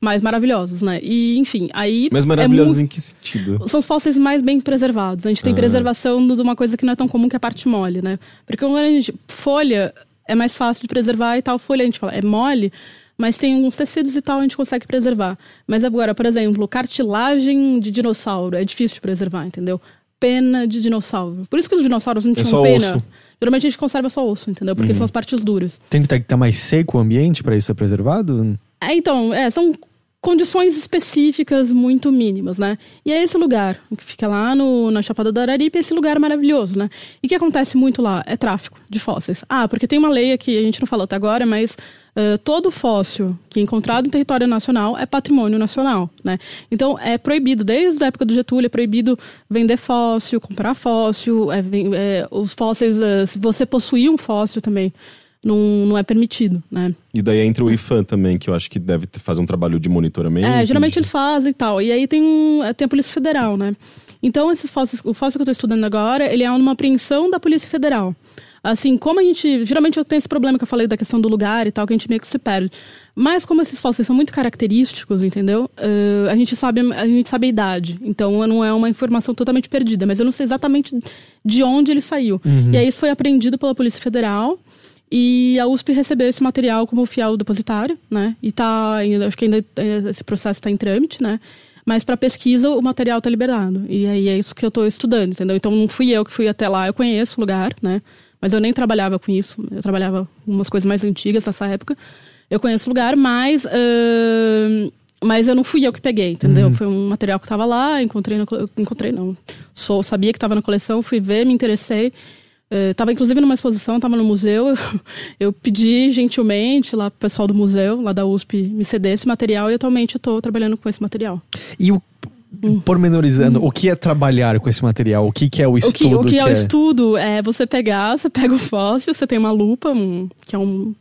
mais maravilhosos, né? E, enfim, aí. Mas é maravilhosos mu- em que sentido? são os fósseis mais bem preservados. A gente tem Ah. preservação de uma coisa que não é tão comum, que é a parte mole, né? Porque quando a gente. Folha é mais fácil de preservar e tal. Folha a gente fala, é mole, mas tem alguns tecidos e tal a gente consegue preservar. Mas agora, por exemplo, cartilagem de dinossauro é difícil de preservar, entendeu? Pena de dinossauro. Por isso que os dinossauros não É tinham só pena. osso. Geralmente a gente conserva só osso, entendeu? Porque são as partes duras. Tem que estar tá mais seco o ambiente pra isso ser preservado? É, então, é, são condições específicas muito mínimas, né? E é esse lugar, que fica lá no, na Chapada do Araripe, esse lugar maravilhoso, né? E o que acontece muito lá é tráfico de fósseis. Ah, porque tem uma lei aqui, a gente não falou até agora, mas eh, todo fóssil que é encontrado em território nacional é patrimônio nacional, né? Então é proibido, desde a época do Getúlio, é proibido vender fóssil, comprar fóssil, é, é, os fósseis, eh, se você possuir um fóssil também, não, não é permitido, né? E daí entra o IFAM também, que eu acho que deve fazer um trabalho de monitoramento. É, geralmente de- eles fazem e tal. E aí tem, um- tem a Polícia Federal, né? Então, esses fósseis, o fóssil que eu tô estudando agora, ele é uma apreensão da Polícia Federal. Assim, como a gente. Geralmente eu tenho esse problema que eu falei da questão do lugar e tal, que a gente meio que se perde. Mas como esses fósseis são muito característicos, entendeu? Eh, a, gente sabe, a gente sabe a idade. Então não é uma informação totalmente perdida. Mas eu não sei exatamente de onde ele saiu. E aí isso foi apreendido pela Polícia Federal. E a USP recebeu esse material como fiel depositário, né? E tá, acho que ainda eh, esse processo está em trâmite, né? Mas para pesquisa o material está liberado. E aí é isso que eu estou estudando, entendeu? Então não fui eu que fui até lá, eu conheço o lugar, né? Mas eu nem trabalhava com isso, eu trabalhava com umas coisas mais antigas nessa época. Eu conheço o lugar, mas ahn, mas eu não fui eu que peguei, entendeu? Foi um material que estava lá, encontrei, cole- encontrei não, sou sabia que estava na coleção, fui ver, me interessei. Estava inclusive numa exposição, estava no museu. Eu, pedi gentilmente lá pro pessoal do museu, lá da USP, me ceder esse material e atualmente estou trabalhando com esse material. E o pormenorizando, o que é trabalhar com esse material? O que, que é o O que, estudo? o que é o estudo é você pegar, você pega o fóssil, você tem uma lupa, um- que é um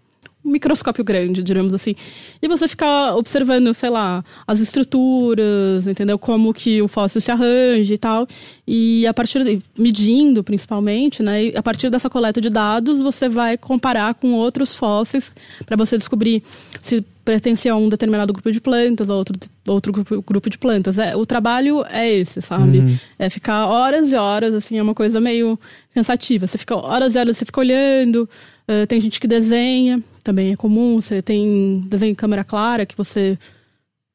microscópio grande, digamos assim, e você fica observando, sei lá, as estruturas, entendeu? Como que o fóssil se arranja e tal. E a partir de, medindo, principalmente, né? E a partir dessa coleta de dados, você vai comparar com outros fósseis para você descobrir se pertence a um determinado grupo de plantas, a outro, outro grupo, grupo de plantas. É, o trabalho é esse, sabe? É ficar horas e horas, assim, é uma coisa meio cansativa. Você fica horas e horas, você fica olhando. Eh, tem gente que desenha, também é comum. Você tem desenho em câmera clara, que você.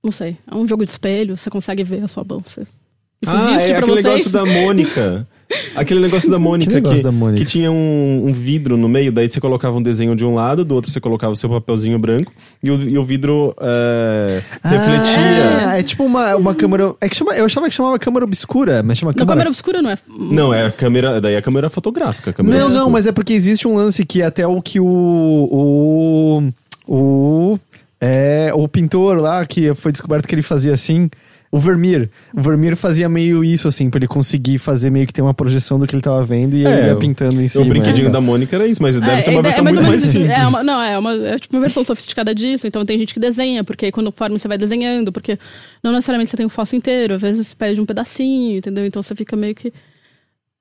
Não sei, é um jogo de espelho, você consegue ver a sua mão. Você, isso Ah, existe é aquele vocês? negócio da Mônica. Aquele negócio da Mônica Que negócio que, da Mônica? que tinha um, um vidro no meio, daí você colocava um desenho de um lado, do outro você colocava o seu papelzinho branco e o, e o vidro é, refletia. Ah, é tipo uma, uma câmera. É que chama, eu achava que chamava câmera obscura, mas chama Não, câmera. câmera obscura não é. Não, é a câmera, daí é a câmera fotográfica. a câmera Não, não, obscura. mas é porque existe um lance que até o que o. O. O. É, o pintor lá que foi descoberto que ele fazia assim. O Vermeer. O Vermeer fazia meio isso, assim, pra ele conseguir fazer meio que ter uma projeção do que ele tava vendo e É, ele ia pintando em cima. O brinquedinho né? da Mônica era isso, mas deve É, ser uma é, versão é mais muito mais simples. É uma, não, é, uma, é tipo uma versão sofisticada disso. Então tem gente que desenha, porque aí conforme você vai desenhando, porque não necessariamente você tem o fóssil inteiro, às vezes você perde um pedacinho, entendeu? Então você fica meio que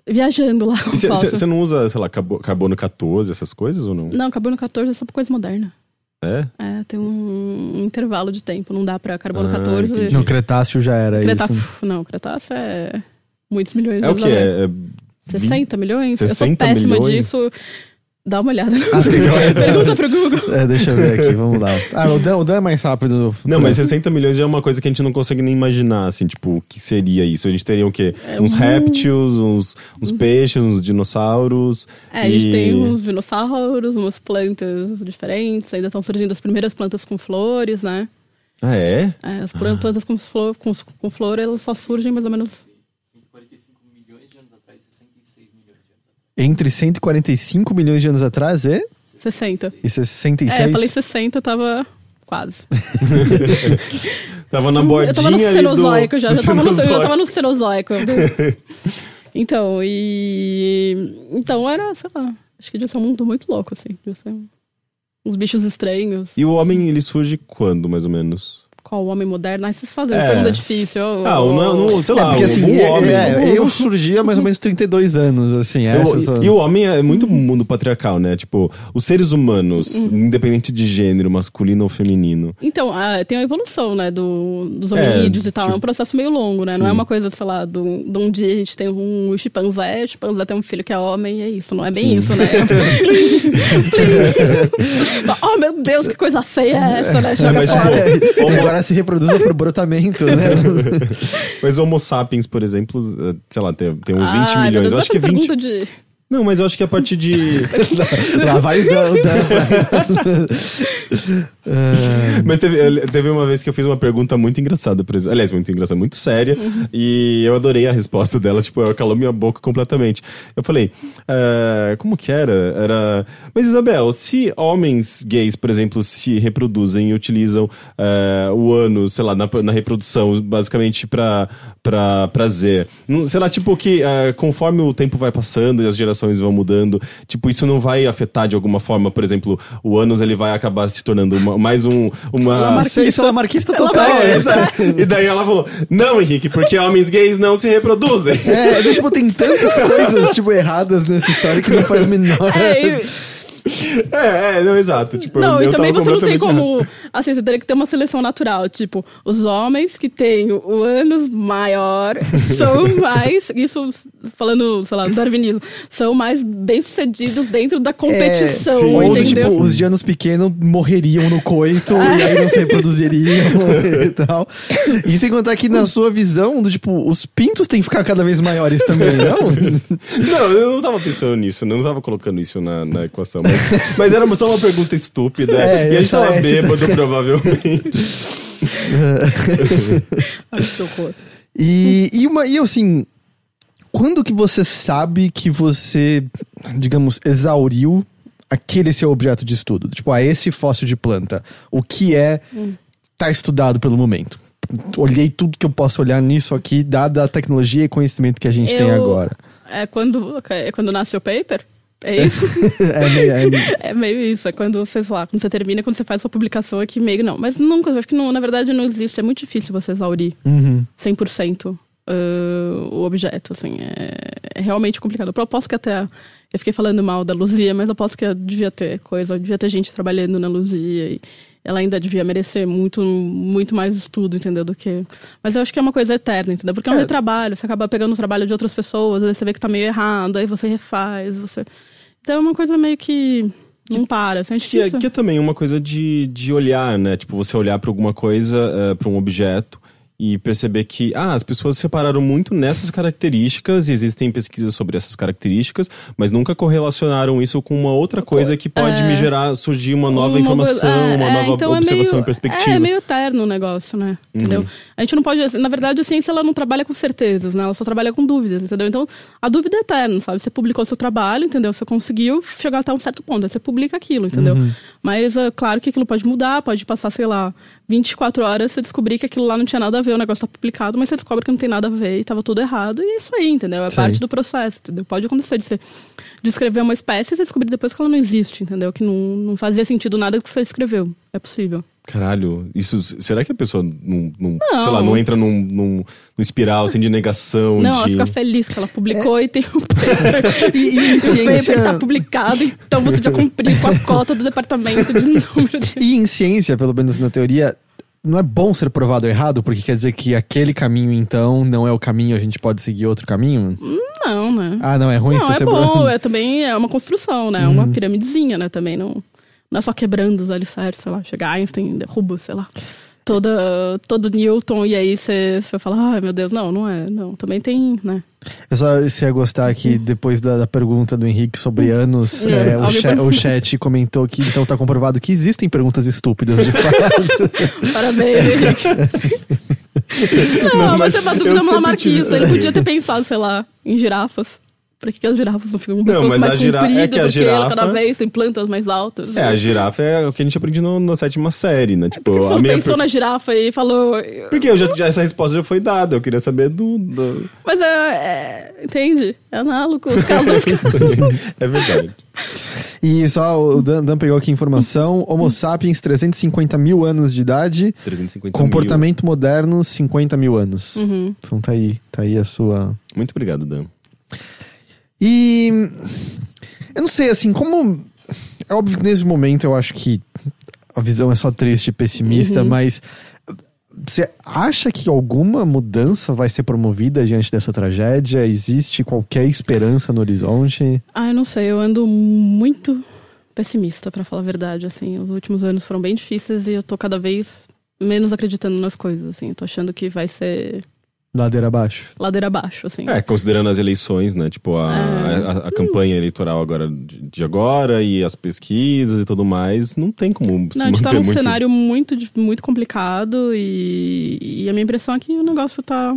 viajando lá com o fóssil. Você não usa, sei lá, carbo- carbono 14, essas coisas ou não? Não, carbono 14 é só coisa moderna. É? É, tem um, um intervalo de tempo, não dá pra carbono Ah, 14. entendi. No Cretáceo já era Creta- isso. Não, Cretáceo é muitos milhões de É o anos que? atrás. É, é 60 milhões? eu sou 60 péssima milhões? disso. Dá uma olhada. Ah, eu olhe? Pergunta pro Google. É, deixa eu ver aqui, vamos lá. Ah, o Dan, o Dan é mais rápido. Não, mas 60 milhões já é uma coisa que a gente não consegue nem imaginar, assim, tipo, o que seria isso? A gente teria o quê? É uns um- répteis, uns, uns peixes, uns dinossauros. É, a gente e- tem uns dinossauros, umas plantas diferentes, ainda estão surgindo as primeiras plantas com flores, né? Ah, é? É, as pr- plantas com flor, com, com flor, elas só surgem mais ou menos. 45 milhões de anos atrás, 66 milhões de anos atrás. Entre 145 milhões de anos atrás e, 60. e 66. É, eu falei 60, tava quase. Tava na bordinha eu tava no ali do- Cenozoico já, do já, tava no, eu já Cenozoico. tava no Cenozoico. então, e. Então era, sei lá, acho que devia ser um mundo muito louco, assim. Devia ser uns bichos estranhos. E o homem, ele surge quando, mais ou menos? Qual homem moderno? Ai, vocês fazem É. pergunta difícil. Ah, ô, não, não, sei É, lá, porque o, assim, o é- homem... é, eu surgi há mais ou menos 32 anos, assim. Eu- Essa só- e o homem é muito mundo patriarcal, né? Tipo, os seres humanos, Uhum. independente de gênero, masculino ou feminino. Então, ah, tem a evolução, né, do, dos É, hominídeos e tal. tipo- é um processo meio longo, né? Não é Sim. uma coisa, sei lá, de um, de um dia a gente tem um chimpanzé, o chimpanzé tem um filho que é homem e é isso. Não é bem Sim. isso, né? oh, meu Deus, que coisa feia é essa, né? Joga mas, fora. tipo, Agora se reproduz por brotamento, né? Mas Homo sapiens, por exemplo, eh, sei lá, tem, tem uns 20 Ai, meu milhões. Deus, Eu acho que é bota 20. pergunta de... Não, mas eu acho que a partir de. Lá vai o Dan. É, Mas teve, teve uma vez que eu fiz uma pergunta muito engraçada, por exemplo. Aliás, muito engraçada, muito séria. Uhum. E eu adorei a resposta dela, tipo, ela calou minha boca completamente. Eu falei, eh, como que era? Era. Mas, Isabel, se homens gays, por exemplo, se reproduzem e utilizam eh, o ânus, sei lá, na, na reprodução, basicamente pra, pra prazer. Não- Sei lá, tipo, que eh, conforme o tempo vai passando e as gerações vão mudando, tipo, isso não vai afetar de alguma forma, por exemplo, o ânus ele vai acabar se tornando uma- mais um, uma. Lamarquista. isso, é lamarquista total. Lamarquista. É. E daí ela falou: Não, Henrique, porque homens gays não se reproduzem. É, tipo, tem tantas coisas, tipo, erradas nessa história que não faz o menor... É, e- É, é, não, exato. Tipo, Não, eu e também você não tem como. Assim, você teria que ter uma seleção natural. Tipo, os homens que têm o ânus maior são mais. Isso falando, sei lá, no darwinismo, são mais bem-sucedidos dentro da competição, sim. Ou, entendeu? tipo, os de anos pequenos morreriam no coito e aí não se reproduziriam e tal. E sem contar que na sua visão, do tipo, os pintos têm que ficar cada vez maiores também, não? Não, eu não tava pensando nisso, não tava colocando isso na, na equação. Mas, mas era só uma pergunta estúpida. É, e a gente tava essa- bêbado, provavelmente. Ai, que horror. E, e, uma, e assim, quando que você sabe que você, digamos, exauriu aquele seu objeto de estudo? Tipo, ah, esse fóssil de planta, o que é, tá estudado pelo momento? Olhei tudo que eu posso olhar nisso aqui, dada a tecnologia e conhecimento que a gente tem Eu- agora. É quando, é quando nasce o paper? É isso? é, meio- é- É meio isso, é quando você, sei lá, quando você termina, quando você faz sua publicação aqui, meio não. Mas nunca, eu acho que não, na verdade não existe, é muito difícil você exaurir Uhum. 100% uh, o objeto, assim, é, é realmente complicado. Eu posso que até, eu fiquei falando mal da Luzia, mas eu posso que devia ter coisa, devia ter gente trabalhando na Luzia e ela ainda devia merecer muito, muito mais estudo, entendeu, do que... Mas eu acho que é uma coisa eterna, entendeu? Porque é um É. retrabalho, você acaba pegando o trabalho de outras pessoas, aí você vê que tá meio errado, aí você refaz, você... Então é uma coisa meio que não para, assim, é Que é, que é também uma coisa de, de olhar, né? Tipo, você olhar pra alguma coisa, eh, pra um objeto e perceber que, ah, as pessoas se separaram muito nessas características e existem pesquisas sobre essas características, mas nunca correlacionaram isso com uma outra coisa que pode É. me gerar, surgir uma nova Uma informação, é, uma é, nova então é observação meio- e perspectiva. É, meio eterno o negócio, né? Entendeu? Uhum. A gente não pode. Na verdade, a ciência ela não trabalha com certezas, né? Ela só trabalha com dúvidas, entendeu? Então, a dúvida é eterna, sabe? Você publicou seu trabalho, entendeu? Você conseguiu chegar até um certo ponto, aí você publica aquilo, entendeu? Uhum. Mas, é claro que aquilo pode mudar, pode passar, sei lá, 24 horas, você descobrir que aquilo lá não tinha nada a ver, o negócio tá publicado, mas você descobre que não tem nada a ver e tava tudo errado, e é isso aí, entendeu? É Sim. parte do processo, entendeu? Pode acontecer de você descrever uma espécie e você descobrir depois que ela não existe, entendeu? Que não, não fazia sentido nada que você escreveu. É possível. Caralho, isso. Será que a pessoa não, não, Não. sei lá, não entra num, num, num espiral assim de negação? Não, ela de... fica feliz que ela publicou e tem o paper. E, e o ciência... paper tá publicado, então você já cumpriu com a cota do departamento de número de. E em ciência, pelo menos na teoria, não é bom ser provado errado, porque quer dizer que aquele caminho, então, não é o caminho, a gente pode seguir outro caminho? não, né? Ah, não, é ruim não, é ser bom, é também é uma construção, né? Uma piramidezinha, né? Também não, não é só quebrando os alicerces, sei lá, chega Einstein, derruba, sei lá, toda, todo Newton e aí você fala, ai meu Deus, não, não é, não, também tem, né? Eu só se ia gostar que depois da, da pergunta do Henrique sobre anos, É, o, alguém cha- perguntou. o chat comentou que então tá comprovado que existem perguntas estúpidas de fato. Parabéns, Henrique. não, Não, mas mas é uma dúvida tive ele podia ter pensado, sei lá, em girafas. Por que, as girafas não ficam com Não, mas mais a gira- é que a do que ela girafa- cada vez tem plantas mais altas? É, a girafa é o que a gente aprende no- na sétima série, né? Tipo, Por que você a não minha pensou per- na girafa e falou. Porque eu já, já- essa resposta já foi dada, eu queria saber do. do... Mas é, é- Entende? É análogo. Os casos. é verdade. E só o Dan, Dan pegou aqui a informação: Homo sapiens, 350 mil anos de idade, 350 comportamento moderno, 50 mil anos. Uhum. Então tá aí, tá aí a sua. mil. Muito obrigado, Dan. E eu não sei, assim, como. É óbvio que nesse momento eu acho que a visão é só triste e pessimista, Uhum. mas você acha que alguma mudança vai ser promovida diante dessa tragédia? Existe qualquer esperança no horizonte? ah, eu não sei. Eu ando muito pessimista, pra falar a verdade. Assim, os últimos anos foram bem difíceis e eu tô cada vez menos acreditando nas coisas. Assim, eu tô achando que vai ser Ladeira abaixo. ladeira abaixo. Assim. É, considerando as eleições, né? Tipo, a, É. a, a campanha eleitoral agora de, de agora e as pesquisas e tudo mais, não tem como se Não, a gente manter tá num muito. cenário muito, muito complicado e, e a minha impressão é que o negócio tá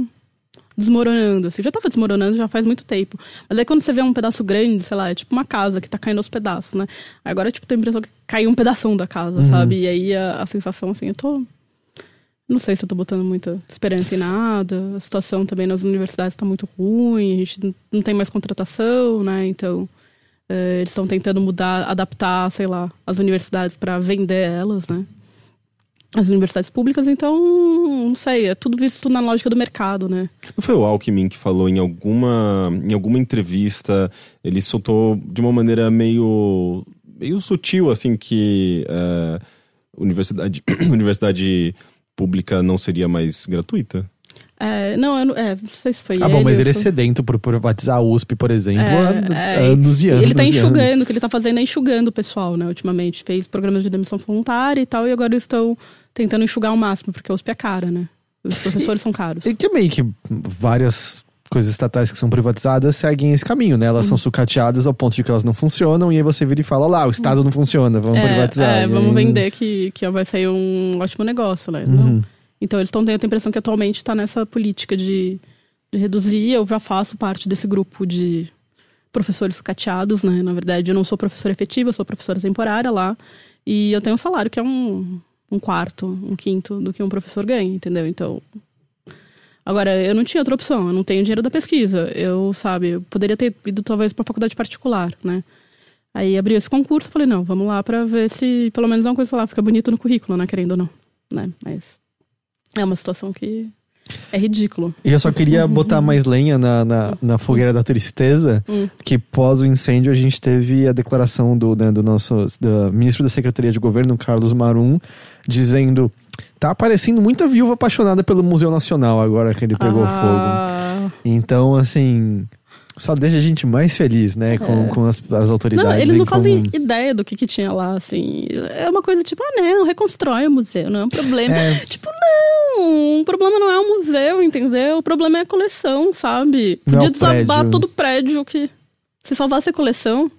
desmoronando. Assim, já tava desmoronando já faz muito tempo. Mas aí quando você vê um pedaço grande, sei lá, é tipo uma casa que tá caindo aos pedaços, né? Agora, tipo, tem a impressão que caiu um pedação da casa, Uhum. sabe? E aí a, a sensação, assim, eu tô. Não sei se eu tô botando muita esperança em nada. A situação também nas universidades tá muito ruim, a gente não- tem mais contratação, né? Então. eh, eles estão tentando mudar, adaptar, sei lá, as universidades para vender elas, né? As universidades públicas, então, não sei, é tudo visto na lógica do mercado, né? Não foi o Alckmin que falou em alguma, em alguma entrevista, ele soltou de uma maneira meio, meio sutil, assim, que é, universidade, universidade pública não seria mais gratuita? É, não, eu não, é, não sei se foi Ah, bom, mas ele é foi- sedento por privatizar a USP, por exemplo, há É, é, anos e anos. Ele tá e anos. enxugando, o que ele tá fazendo é enxugando o pessoal, né, ultimamente. Fez programas de demissão voluntária e tal, e agora eles estão tentando enxugar ao máximo, porque a USP é cara, né? Os professores são caros. E que meio que várias coisas estatais que são privatizadas seguem esse caminho, né? Elas Uhum. são sucateadas ao ponto de que elas não funcionam, e aí você vira e fala, lá, o Estado não funciona, vamos É, privatizar. é, vamos aí- vender que, que vai sair um ótimo negócio, né? Uhum. Então eles estão tendo a impressão que atualmente está nessa política de, de reduzir. Eu já faço parte desse grupo de professores sucateados, né? Na verdade, eu não sou professora efetiva, eu sou professora temporária lá. E eu tenho um salário que é um, um quarto, um quinto do que um professor ganha, entendeu? Então. Agora, eu não tinha outra opção, eu não tenho dinheiro da pesquisa. Eu, sabe, eu poderia ter ido talvez para faculdade particular, né? Aí abriu esse concurso, falei, não, vamos lá pra ver se pelo menos uma coisa lá fica bonito no currículo, né? Querendo ou não, né? Mas é uma situação que é ridículo. E eu só queria botar mais lenha na, na, na fogueira da tristeza, Hum. que pós o incêndio a gente teve a declaração do, né, do nosso do ministro da Secretaria de Governo, Carlos Marum, dizendo tá aparecendo muita viúva apaixonada pelo Museu Nacional agora que ele pegou fogo. ah, Então, assim, só deixa a gente mais feliz, né, com, com as, as autoridades. Não, eles não fazem comum. ideia do que, que tinha lá, assim. É uma coisa tipo, ah, não, reconstrói o museu, não é um problema. É. Tipo, não, o problema não é o museu, entendeu? O problema é a coleção, sabe? É Podia desabar prédio. todo o prédio que. Se salvasse a coleção.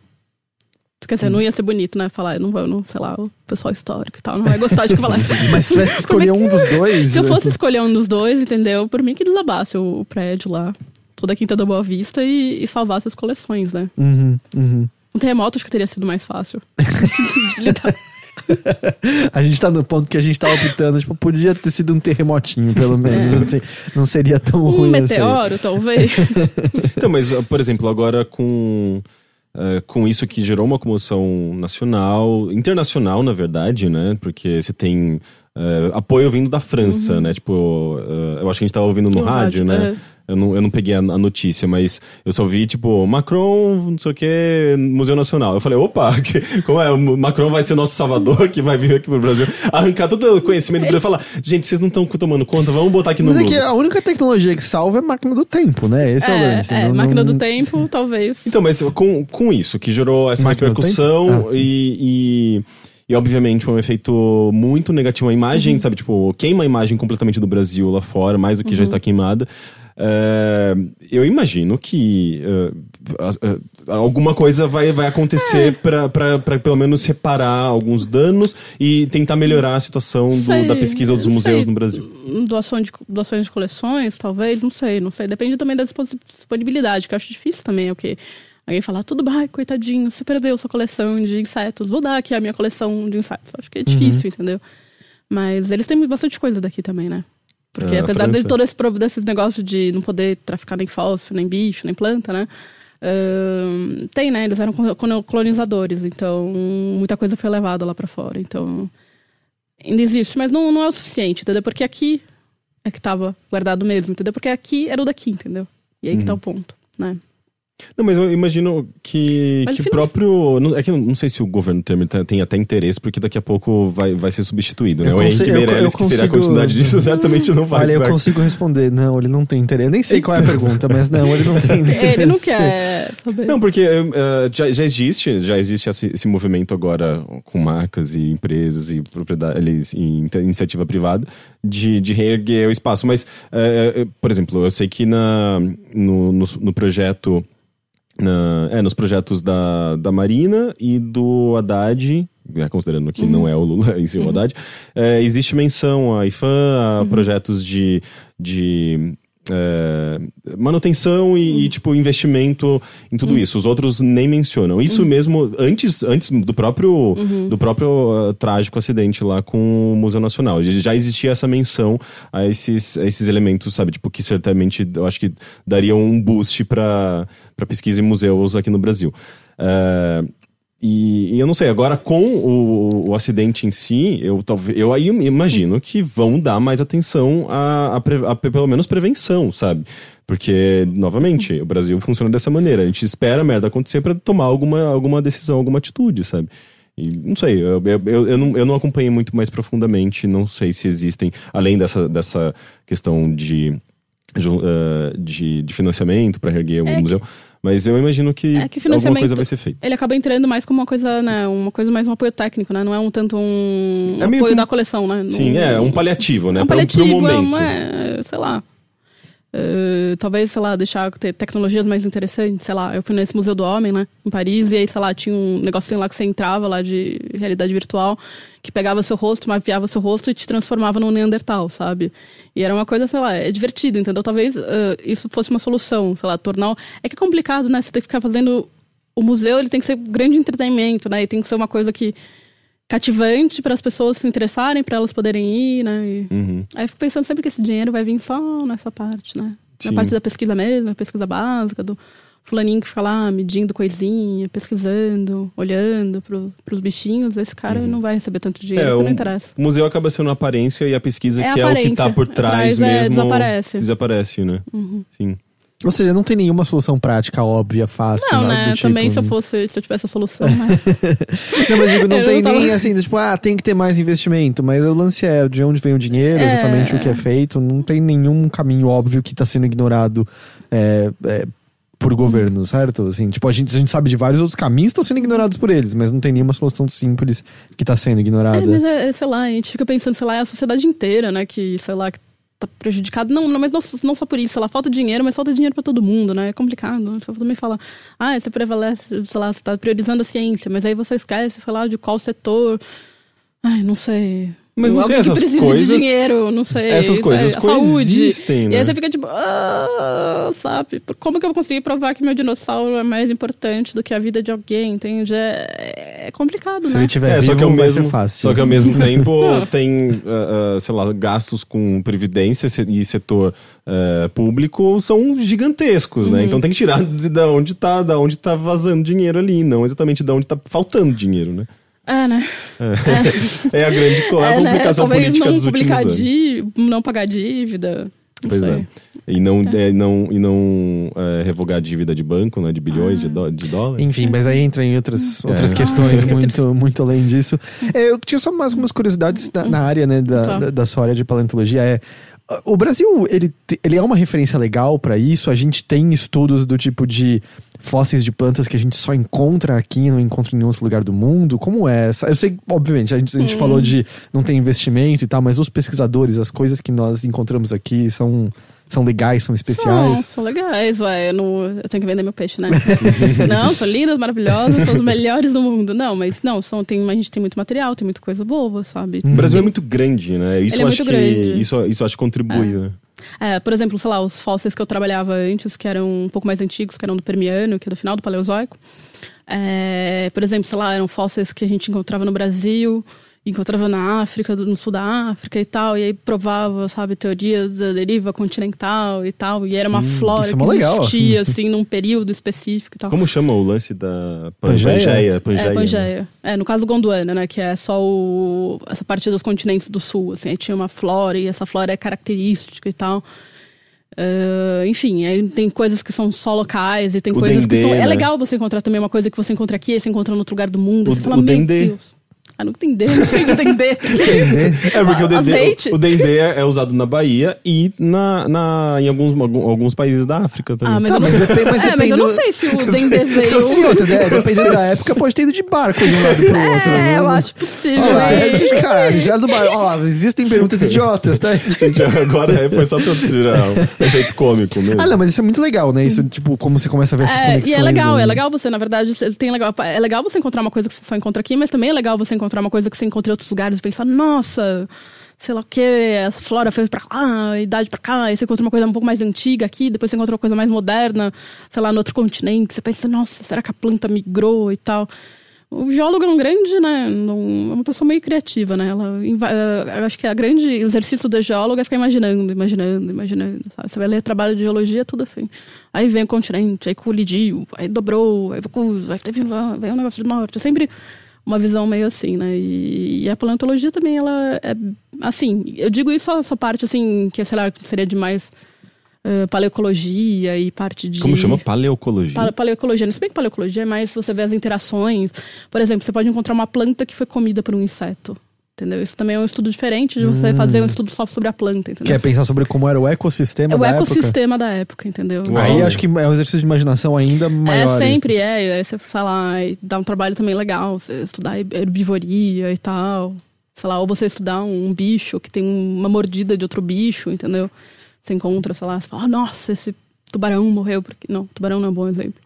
Quer dizer, não ia ser bonito, né? Falar, não vai, não, sei lá, o pessoal histórico e tal, não vai gostar de falar. Mas se tivesse que escolher um dos dois. Se eu fosse escolher um dos dois, entendeu? Por mim que desabasse o, o prédio lá, toda a Quinta da Boa Vista e, e salvasse as coleções, né? Uhum, uhum. Um terremoto acho que teria sido mais fácil. de lidar. A gente tá no ponto que a gente tá optando, tipo, podia ter sido um terremotinho, pelo menos, assim. Não seria tão um ruim assim. meteoro, talvez. Então, mas, por exemplo, agora com, eh, com isso que gerou uma comoção nacional, internacional, na verdade, né? Porque você tem eh, apoio vindo da França, né? Tipo, eh, eu acho que a gente tava ouvindo no, No rádio, rádio, né? Eu não, eu não peguei a, a notícia, mas eu só vi, tipo, Macron, não sei o que, Museu Nacional. Eu falei, opa, que- como é? O Macron vai ser nosso salvador, que vai vir aqui pro Brasil, arrancar todo o conhecimento do Brasil e falar, gente, vocês não estão tomando conta, vamos botar aqui no Mas é que a única tecnologia que salva é a máquina do tempo, né? Esse é, o É, lance. é, não- máquina não- do tempo, talvez. Então, mas com, com isso, que gerou essa Máquina repercussão? Ah. e, e, e, obviamente, um efeito muito negativo. A imagem, sabe, tipo, queima a imagem completamente do Brasil lá fora, mais do que já está queimada. É, eu imagino que é, a- a- alguma coisa vai, vai acontecer pra pra pra pelo menos reparar alguns danos e tentar melhorar a situação do- da pesquisa dos museus sei. no Brasil. Doação de, doações de coleções, talvez, não sei, não sei. Depende também da disponibilidade, que eu acho difícil também, é o que alguém falar, tudo bem, coitadinho, você perdeu sua coleção de insetos, vou dar aqui a minha coleção de insetos. Acho que é difícil, entendeu? Mas eles têm bastante coisa daqui também, né? Porque a apesar de todo esse desses negócios de não poder traficar nem fósforo, nem bicho, nem planta, né? Tem, né? Eles eram colo- colonizadores, então muita coisa foi levada lá pra fora. Então ainda existe, mas não, não é o suficiente, entendeu? Porque aqui é que tava guardado mesmo, entendeu? Porque aqui era o daqui, entendeu? E aí que tá Uhum. o ponto, né? Não, mas eu imagino que, Mas que o próprio. não- É que não sei se o governo Temer tem- tem até interesse, porque daqui a pouco vai, vai ser substituído, né? Eu o Henrique consigo- eu- eu Meirelles, que seria a consigo- continuidade disso, certamente não vai. Olha, eu consigo responder. Não, ele não tem interesse. Eu nem sei qual é a pergunta, mas não, ele não tem interesse. Ele não quer saber. Não, porque eh, já, já existe, já existe esse, esse movimento agora com marcas e empresas e propriedades e in- iniciativa privada de, de reerguer o espaço. Mas, eh, por exemplo, eu sei que na, no, no, no projeto. Na- é, nos projetos da, da Marina e do Haddad, né, considerando que não é o Lula em si, o Haddad, eh, existe menção a IFAM, a projetos de, de é, manutenção e, e, tipo, investimento em tudo isso. Os outros nem mencionam. Isso mesmo antes, antes do próprio, do próprio ah, trágico acidente lá com o Museu Nacional. Já- existia essa menção a esses, a esses elementos, sabe? Tipo, que certamente eu acho que dariam um boost para pesquisa em museus aqui no Brasil. É, e, e eu não sei, agora com o, o acidente em si, eu, talvez, eu aí imagino que vão dar mais atenção a, a a pe- pelo menos prevenção, sabe? Porque, novamente, o Brasil funciona dessa maneira. A gente espera a merda acontecer para tomar alguma, alguma decisão, alguma atitude, sabe? E não sei, eu, eu, eu, não, eu não acompanhei muito mais profundamente, não sei se existem, além dessa, dessa questão de, eh, de, de financiamento para erguer o É que- museu, mas eu imagino que, É que alguma coisa vai ser feita. Ele acaba entrando mais como uma coisa, né? Uma coisa mais um apoio técnico, né? Não é um tanto um É apoio um- da coleção, né? Sim, Não- é um paliativo, né? É um Pra- paliativo, pro é momento. uma, é, sei lá. Eh, talvez, sei lá, deixar ter tecnologias mais interessantes, sei lá. Eu fui nesse Museu do Homem, né, em Paris, e aí, sei lá, tinha um negocinho lá que você entrava lá de realidade virtual, que pegava seu rosto, mapeava seu rosto e te transformava num Neandertal, sabe? E era uma coisa, sei lá, é divertido, entendeu? Talvez eh, isso fosse uma solução, sei lá, tornar. É que é complicado, né? Você tem que ficar fazendo. O museu, ele tem que ser grande entretenimento, né? E tem que ser uma coisa que cativante para as pessoas se interessarem, para elas poderem ir, né? E- Uhum. Aí eu fico pensando sempre que esse dinheiro vai vir só nessa parte, né? Sim. Na parte da pesquisa mesmo, a pesquisa básica, do fulaninho que fica lá medindo coisinha, pesquisando, olhando pro, pros bichinhos. Esse cara não vai receber tanto dinheiro, É, não interessa. o museu acaba sendo aparência e a pesquisa É que é o que tá por trás Atrás, é, mesmo. desaparece. Desaparece, né? Uhum. Sim. Ou seja, não tem nenhuma solução prática, óbvia, fácil. Não, né? tipo, Também se eu né? fosse, se eu tivesse a solução, né? Não, mas digo, não Eu tem não tava- nem assim, tipo, ah, tem que ter mais investimento. Mas o lance é de onde vem o dinheiro, É. exatamente o que é feito. Não tem nenhum caminho óbvio que está sendo ignorado é, é, por governo, certo? Assim, tipo, a gente, a gente sabe de vários outros caminhos que estão sendo ignorados por eles, mas não tem nenhuma solução simples que está sendo ignorada. É, mas é, é, sei lá, a gente fica pensando, sei lá, é a sociedade inteira, né? Que, sei lá, que tá prejudicado. Não, não mas não, não só por isso, sei falta dinheiro, mas falta dinheiro pra todo mundo, né? É complicado. Você também fala, ah, você prevalece, sei lá, você tá priorizando a ciência, mas aí você esquece, sei lá, de qual setor. Ai, não sei. Mas não sei, essas precisa coisas- de dinheiro, não sei. Essas coisas a saúde. coexistem, E né? aí você fica tipo, ah, sabe? Como que eu vou conseguir provar que meu dinossauro é mais importante do que a vida de alguém, entende? É, é complicado, Se né? ele tiver É, vivo, só que ao vai mesmo, ser fácil. Só que ao mesmo tempo tem, ah, ah, sei lá, gastos com previdência e setor ah, público são gigantescos, Uhum. né? Então tem que tirar de, da onde tá, da onde tá vazando dinheiro ali, não exatamente da onde tá faltando dinheiro, né? É, né? É a grande co- a É, né? complicação Talvez política não dos últimos publicar anos. dí- não pagar dívida. Não Pois sei. é. E não, é, não, e não é, revogar a dívida de banco, né? De bilhões de, dó- de dólares. Enfim, mas aí entra em outras, outras É. questões Ah, muito, muito além disso. É, eu tinha só mais algumas curiosidades na, na área, né, da, Tá. da, da sua área de paleontologia. É, o Brasil, ele, ele é uma referência legal pra isso? A gente tem estudos do tipo de fósseis de plantas que a gente só encontra aqui não encontra em nenhum outro lugar do mundo? Como é essa? Eu sei, obviamente, a gente, a gente falou de não ter investimento e tal, mas os pesquisadores, as coisas que nós encontramos aqui são, são legais, são São, especiais? são legais, ué. Eu, não, eu tenho que vender meu peixe, né? não, são lindas, maravilhosas, são os melhores do mundo. Não, mas não, são, tem, a gente tem muito material, tem muita coisa boa, sabe? O Brasil é muito grande, né? Isso Ele é acho muito que grande. isso, isso eu acho que contribui, né? É, por exemplo, sei lá, os fósseis que eu trabalhava antes, que eram um pouco mais antigos, que eram do Permiano, que é do final do Paleozoico. É, por exemplo, sei lá, eram fósseis que a gente encontrava no Brasil, encontrava na África, no sul da África e tal, e aí provava, sabe, teorias da deriva continental e tal, e era uma Sim, flora é que legal. existia, assim, num período específico e tal. Como chama o lance da Pangeia? Pangeia? Pangeia, É, né? Pangeia. É, no caso Gondwana, né? Que é só o, essa parte dos continentes do sul, assim. Aí tinha uma flora e essa flora é característica e tal. Ah, enfim, aí tem coisas que são só locais e tem O coisas que dendê, são... É né? legal você encontrar também uma coisa que você encontra aqui, aí você encontra em outro lugar do mundo. O- e você fala, o meu dendê. Deus. Ah, não dendê, não sei do dendê. É porque o dendê, o, o dendê é usado na Bahia e na, na, em alguns, alguns países da África também. Ah, mas, Tá, eu não... mas depende- mas é, mas depende eu não do- sei se o dendê veio... Sim, outra ideia, dependendo da época, pode ter ido de barco de um lado pro outro. É, eu acho possível. Olha é caralho, já do barco. Ó, existem perguntas idiotas, tá? Gente, agora é- foi só pra tirar um efeito cômico mesmo. Ah, não, mas isso é muito legal, né? Isso, tipo, como você começa a ver essas É, conexões. e é legal, né? é legal você, na verdade, tem legal, é legal você encontrar uma coisa que você só encontra aqui, mas também é legal você encontrar uma coisa que você encontra em outros lugares e pensar, nossa, sei lá o que, a flora foi pra lá, a idade pra cá, aí você encontra uma coisa um pouco mais antiga aqui, depois você encontra uma coisa mais moderna, sei lá, no outro continente, você pensa, nossa, será que a planta migrou e tal? O geólogo é um grande, né? não- é uma pessoa meio criativa, né? Ela, eh, eu acho que a grande exercício do geólogo é ficar imaginando, imaginando, imaginando. Sabe? Você vai ler trabalho de geologia, tudo assim. Aí vem o continente, aí colidiu, aí dobrou, aí aí teve veio um negócio do norte. É sempre uma visão meio assim, né? E, e a paleontologia também, ela é assim. Eu digo isso essa parte assim que sei lá seria de mais eh, paleocologia e parte de Como chama? Paleocologia. Pale- Paleocologia. Se bem que paleocologia é mais você vê as interações. Por exemplo, você pode encontrar uma planta que foi comida por um inseto. Entendeu? Isso também é um estudo diferente de você fazer um estudo só sobre a planta, entendeu? Quer pensar sobre como era o ecossistema é o da ecossistema da época, entendeu? época? Aí acho que é um exercício de imaginação ainda maior. É sempre, é. Aí você, sei lá, dá um trabalho também legal, você estudar herbivoria e tal. Sei lá, ou você estudar um bicho que tem uma mordida de outro bicho, entendeu? Você encontra, sei lá, você fala, "Ah, nossa, esse tubarão morreu porque. Não, tubarão não é um bom exemplo.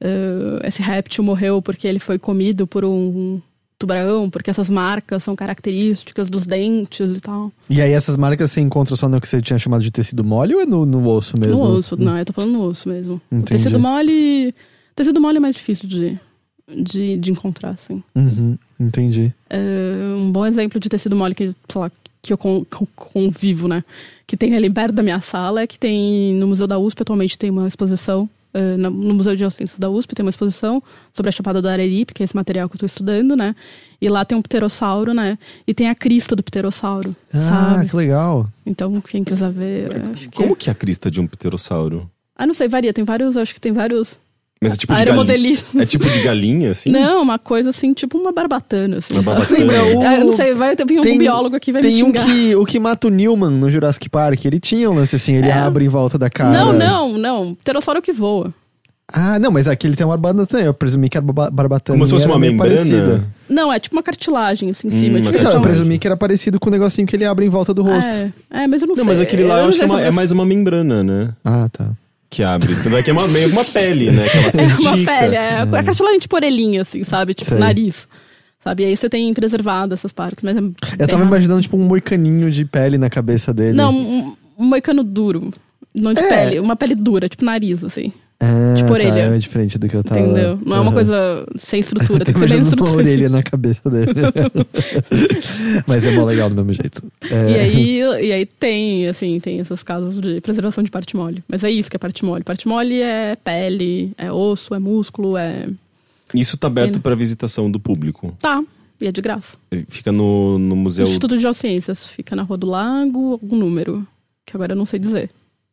Eh, esse réptil morreu porque ele foi comido por um tubarão, porque essas marcas são características dos dentes e tal. E aí essas marcas você encontra só no que você tinha chamado de tecido mole ou é no, no osso mesmo? No osso, não, eu tô falando no osso mesmo. Tecido mole. Tecido mole é mais difícil de, de, de encontrar, assim. Uhum, entendi. É, um bom exemplo de tecido mole que, sei lá, que eu con- con- convivo, né? Que tem ali perto da minha sala, é que tem no Museu da USP atualmente tem uma exposição. É, na- no Museu de Geociências da USP tem uma exposição sobre a Chapada do Araripe, que é esse material que eu estou estudando, né? E lá tem um pterossauro, né? E tem a crista do pterossauro, Ah, sabe? que legal. Então, quem quiser ver, eu acho que... Como que é a crista de um pterossauro? Ah, não sei, varia. Tem vários, acho que tem vários... Mas é tipo de galinha. É tipo de galinha, assim? Não, uma coisa assim, tipo uma barbatana, assim. Uma barbatana. Lembra o- É, eu não sei, vai ter um Tem- biólogo aqui vai me Tem um xingar. que, o que mata o Newman no Jurassic Park, ele tinha um lance assim, ele É. abre em volta da cara. Não, não, não. Pterossauro que voa. Ah, não, mas aqui ele tem uma barbatana, eu presumi que era barba- barbatana. Como se fosse uma membrana? parecida. Não, é tipo uma cartilagem assim em Hum, cima. uma tipo, Então, eu presumi que era parecido com o negocinho que ele abre em volta do rosto. É, é, mas eu não, Não, sei. mas aquele lá eu, não acho que é, uma- é mais uma membrana, né? Ah, tá. Que abre. Tanto é que é uma, meio uma pele, né? Que ela se É estica. uma pele, é a cartilagem tipo orelhinha, assim, sabe? Tipo Sei. nariz. Sabe? E aí você tem preservado essas partes, mas é Eu tava raro. imaginando, tipo, um moicaninho de pele na cabeça dele. Não, um, um moicano duro. Não de É. pele, uma pele dura, tipo nariz, assim. Ah, tipo tá, orelha. é diferente do que eu tava... Entendeu? Não é uma coisa sem estrutura, tem que ser bem imaginando uma estrutura. orelha na cabeça dele. Mas é mó legal do mesmo jeito. É. E aí, e aí tem, assim, tem esses casos de preservação de parte mole. Mas é isso que é parte mole. Parte mole é pele, é osso, é músculo, é. Isso tá aberto Pena. pra visitação do público. Tá, e é de graça. Fica no, no museu. Instituto de Geociências fica na Rua do Lago, algum número, que agora eu não sei dizer.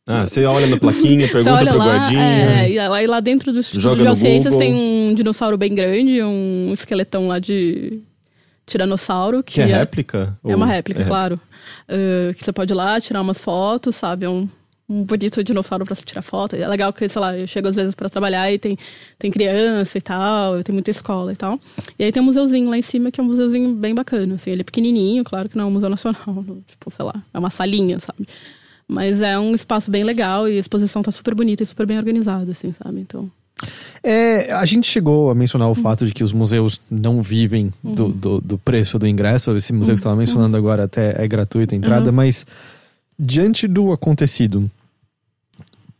Ah, você olha na plaquinha, pergunta olha pro lá, guardinha. é, e lá, e lá dentro do Instituto de Geociências tem um dinossauro bem grande, um esqueletão lá de tiranossauro. Que, Que é réplica? É uma réplica, é claro. Uh, que você pode ir lá, tirar umas fotos, sabe? É um, um bonito dinossauro pra tirar foto. É legal que, sei lá, eu chego às vezes pra trabalhar e tem, tem criança e tal, eu tenho muita escola e tal. E aí tem um museuzinho lá em cima, que é um museuzinho bem bacana, assim. Ele é pequenininho, claro que não é um museu nacional, tipo, sei lá, é uma salinha, sabe? Mas é um espaço bem legal e a exposição tá super bonita e super bem organizada, assim, sabe? Então, É, a gente chegou a mencionar o fato de que os museus não vivem do, do, do preço do ingresso. Esse museu que você estava mencionando agora até é gratuita a entrada, mas diante do acontecido,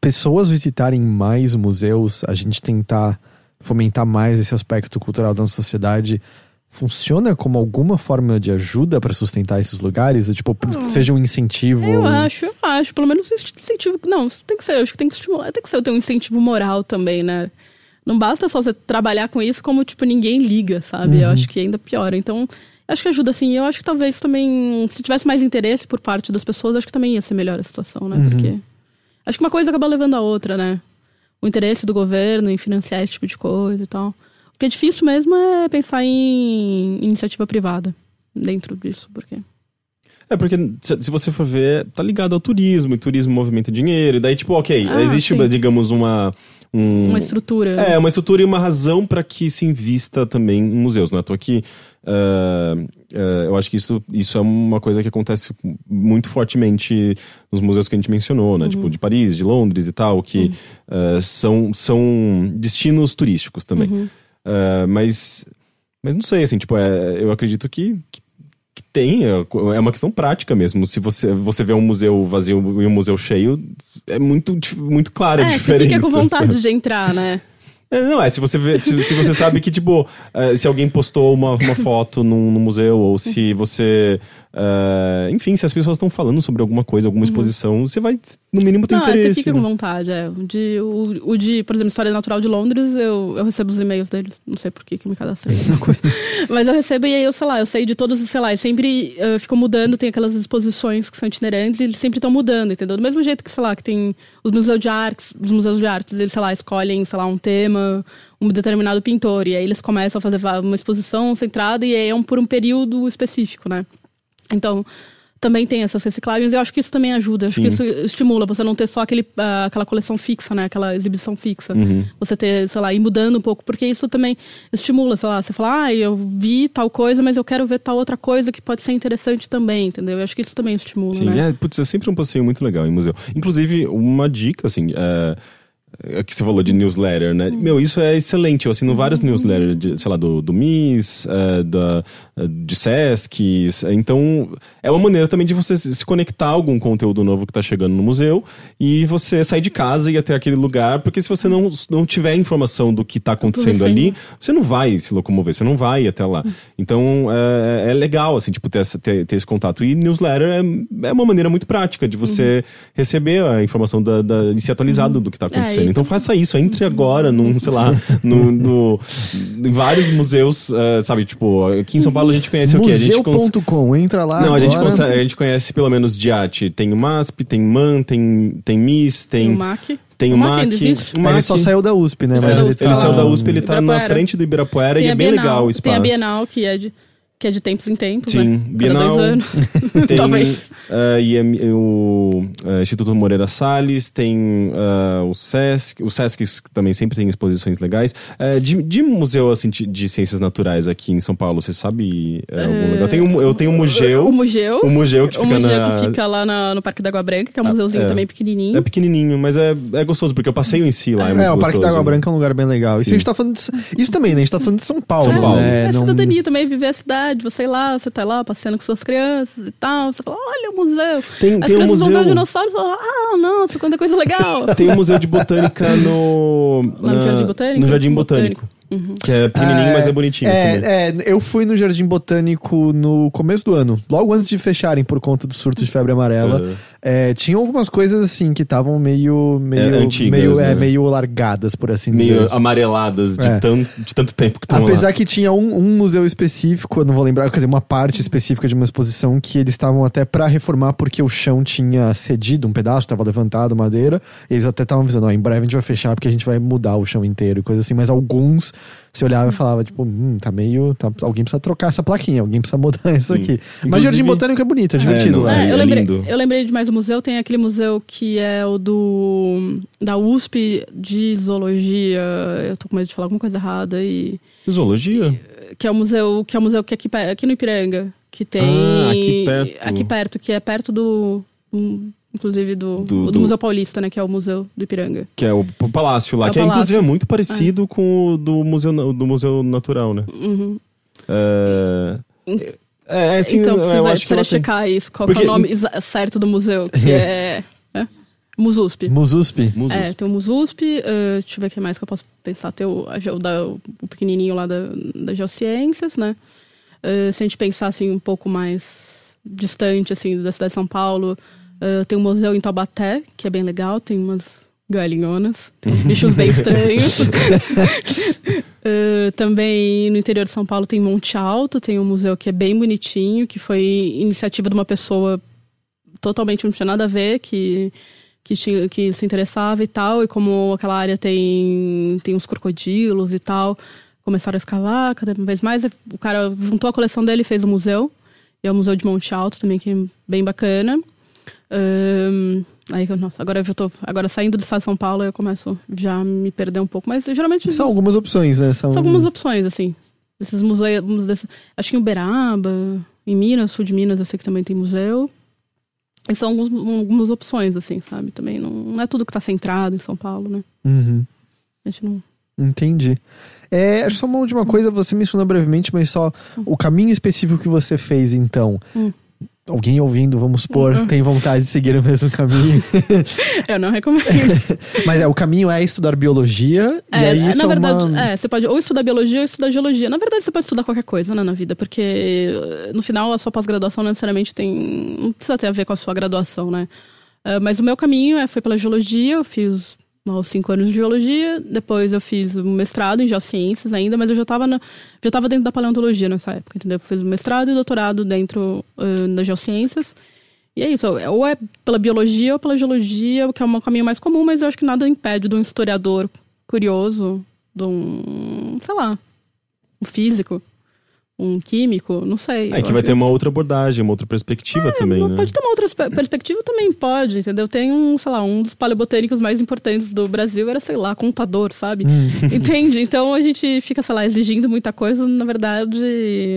pessoas visitarem mais museus, a gente tentar fomentar mais esse aspecto cultural da nossa sociedade, funciona como alguma forma de ajuda para sustentar esses lugares? Tipo, seja um incentivo. Eu acho, eu acho. Pelo menos um incentivo. Não, tem que ser, acho que tem que estimular, tem que ser ter um incentivo moral também, né? Não basta só você trabalhar com isso como, tipo, ninguém liga, sabe? Eu acho que ainda piora. Então, acho que ajuda, assim. Eu acho que talvez também, se tivesse mais interesse por parte das pessoas, acho que também ia ser melhor a situação, né? Porque acho que uma coisa acaba levando a outra, né? O interesse do governo em financiar esse tipo de coisa e tal. Que é difícil mesmo é pensar em iniciativa privada dentro disso, porque. É, porque se, você for ver, tá ligado ao turismo, e turismo movimenta dinheiro, e daí, tipo, ok, Ah, existe, sim. digamos, uma. Um, Uma estrutura. É, uma estrutura e uma razão para que se invista também em museus, né? Tô aqui. ah, ah, eu acho que isso, isso é uma coisa que acontece muito fortemente nos museus que a gente mencionou, né? Tipo, de Paris, de Londres e tal, que ah, são, são destinos turísticos também. Ah, mas, mas não sei, assim, tipo, é, eu acredito que, que, que tem, é é uma questão prática mesmo. Se você, você vê um museu vazio e um museu cheio, é muito, muito clara a É, você diferença. fica com vontade sabe? de entrar, né? É, não, é, se você, vê, se, se você sabe que, tipo, eh, se alguém postou uma, uma foto num, no museu, ou se você. Eh, enfim, se as pessoas estão falando sobre alguma coisa, alguma exposição, você vai, no mínimo, ter Uhum. Não, é, interesse. você fica né? com vontade, é. O de, o, o de, por exemplo, História Natural de Londres, eu, eu recebo os e-mails deles. Não sei por que que me cadastrei, alguma coisa. Mas eu recebo e aí eu, sei lá, eu sei de todos, sei lá, e sempre uh, ficam mudando, tem aquelas exposições que são itinerantes e eles sempre estão mudando, entendeu? Do mesmo jeito que, sei lá, que tem os museus de artes, os museus de artes, eles, sei lá, escolhem, sei lá, um tema, um determinado pintor, e aí eles começam a fazer uma exposição centrada e aí é um, por um período específico, né? Então, também tem essas reciclagens e eu acho que isso também ajuda. Acho que isso estimula você não ter só aquele, ah, aquela coleção fixa, né? Aquela exibição fixa. Uhum. Você ter, sei lá, ir mudando um pouco, porque isso também estimula, sei lá, você fala, ah, eu vi tal coisa, mas eu quero ver tal outra coisa que pode ser interessante também, entendeu? Eu acho que isso também estimula, Sim, né? é, putz, é sempre um passeio muito legal em museu. Inclusive, uma dica, assim, é, é que você falou de newsletter, né? Meu, isso é excelente. Eu assino várias newsletters, de, sei lá, do, do MIS, é, da, de Sesc. Então, é uma maneira também de você se conectar a algum conteúdo novo que tá chegando no museu e você sair de casa e ir até aquele lugar, porque se você não, não tiver informação do que tá acontecendo ali, você não vai se locomover, você não vai ir até lá. Então, é, é legal, assim, tipo, ter, ter, ter esse contato. E newsletter é, é uma maneira muito prática de você receber a informação da, da, e ser atualizado do que tá acontecendo. É, então, faça isso, entre agora num, sei lá, no, no- em vários museus, eh, sabe, tipo, aqui em São Paulo a gente conhece o quê? A gente cons- Museu.com, entra lá. não, a gente, agora. consegue- a gente conhece pelo menos de arte. Tem o MASP, tem MAN, tem, tem MIS, tem, Tem o MAC. tem o O MAC MAC. o Ele MAC. só saiu da USP, né? Ele Mas saiu da ele, USP, tá... Ele saiu da USP, ele tá na Ibirapuera. frente do Ibirapuera Tem e é bem legal o espaço. Tem a Bienal, que é de, que é de tempos em tempos, Sim, né? Bienal. Cada dois anos. Tem Talvez. eh, IM o eh, Instituto Moreira Salles, tem eh, o Sesc, o Sesc também sempre tem exposições legais. De, de museu assim, de, de ciências naturais aqui em São Paulo, você sabe algum legal? Tem um- eu tenho um museu, O museu. o museu que o fica museu na... que fica lá na- no Parque da Água Branca, que é um Ah, museuzinho é. também pequenininho. É pequenininho, mas é, é gostoso, porque eu passeio em si lá. É, muito É, o Parque da. Água Branca é um lugar bem legal. Isso Sim. a gente tá falando de... Isso também, né? A gente tá falando de São Paulo. São Paulo. Né? É Não- cidadania também, viver a cidade, você ir lá, você tá lá passeando com suas crianças e tal, você fala, olha o museu. Tem, As tem um crianças vão ver o museu. dinossauro e falam, ah, nossa, quanta coisa legal. Tem um museu de botânica no. Lá no na- Jardim Botânico? No Jardim Botânico. Botânico. Que é pequenininho, É, mas é bonitinho. É, é, eu fui no Jardim Botânico no começo do ano, logo antes de fecharem por conta do surto de febre amarela. Uhum. É, tinha algumas coisas assim que estavam meio, meio, É, antigas, meio, é, né? meio largadas, por assim Meio dizer. amareladas de, É. tanto, de tanto tempo que estão Apesar lá. que tinha um, um museu específico, eu não vou lembrar, quer dizer, uma parte específica de uma exposição que eles estavam até pra reformar porque o chão tinha cedido um pedaço, tava levantado madeira. E eles até estavam avisando, ó, em breve a gente vai fechar porque a gente vai mudar o chão inteiro e coisa assim. Mas alguns você olhava e falava, tipo, hum, tá meio. Tá, alguém precisa trocar essa plaquinha, alguém precisa mudar isso aqui. Mas Inclusive- Jardim Botânico é bonito, é divertido não, lá. é, É, eu, é lembrei, lindo. eu lembrei demais do museu. Tem aquele museu que é o do da USP de zoologia. Eu tô com medo de falar alguma coisa errada e Zoologia? que é o museu que é o museu que é aqui, aqui no Ipiranga que tem Ah, aqui perto. aqui perto, que é perto do um, inclusive do, Do- do, do- Museu Paulista, né, que é o museu do Ipiranga. Que é o, palácio lá, É o que é, palácio. inclusive é muito parecido com o do museu, do museu Natural, né? Uhum. É, é, assim, então eu precisa, acho que precisa ela tem- checar isso, qual que é Porque- o nome certo do museu, que é, é Mususp. Mususp. Musos. É, tem o Mususp, eh, deixa eu ver o que mais que eu posso pensar. Tem o, o, da- o pequenininho lá da, da Geociências, né? Eh, se a gente pensar, assim, um pouco mais distante, assim, da cidade de São Paulo, eh, tem um museu em Taubaté, que é bem legal, tem umas galinhonas, tem uns bichos bem estranhos. Eh, também no interior de São Paulo tem Monte Alto, tem um museu que é bem bonitinho, que foi iniciativa de uma pessoa totalmente não tinha nada a ver, que que, tinha, que se interessava e tal, e como aquela área tem, tem uns crocodilos e tal, começaram a escavar cada vez mais. O cara juntou a coleção dele e fez o museu, e é o Museu de Monte Alto também, que é bem bacana. Ahn, aí, nossa, agora eu tô. Agora saindo do estado de São Paulo, eu começo já a me perder um pouco, mas geralmente São algumas opções, né? São, são algumas opções, assim. Esses museus. desse- acho que em Uberaba, em Minas, sul de Minas, eu sei que também tem museu. E são alguns, algumas opções, assim, sabe? Também não, não é tudo que tá centrado em São Paulo, né? Uhum. A gente não. Entendi. É, acho só uma última coisa, você mencionou brevemente, mas só o caminho específico que você fez, então. Hum. Alguém ouvindo, vamos supor, Uhum. tem vontade de seguir o mesmo caminho. Eu não recomendo. mas é, o caminho é estudar biologia, e É, aí isso na é verdade, uma... é, você pode ou estudar biologia ou estudar geologia. Na verdade, você pode estudar qualquer coisa, né, na vida, porque eh, no final a sua pós-graduação não necessariamente tem. não precisa ter a ver com a sua graduação, né? Eh, mas o meu caminho é, foi pela geologia, eu fiz lá, os cinco anos de geologia, depois eu fiz o mestrado em geociências ainda, mas eu já estava já tava dentro da paleontologia nessa época, entendeu? Eu fiz o mestrado e doutorado dentro eh, das geociências. E é isso, ou é pela biologia ou pela geologia, que é um caminho mais comum, mas eu acho que nada impede de um historiador curioso, de um, sei lá, um físico, um químico, não sei. É que vai ter uma outra abordagem, uma outra perspectiva também, né? Pode ter uma outra perspe- perspectiva também, pode, entendeu? Tem um, sei lá, um dos paleobotânicos mais importantes do Brasil era, sei lá, contador, sabe? Hum. Entende? Então a gente fica, sei lá, exigindo muita coisa, na verdade,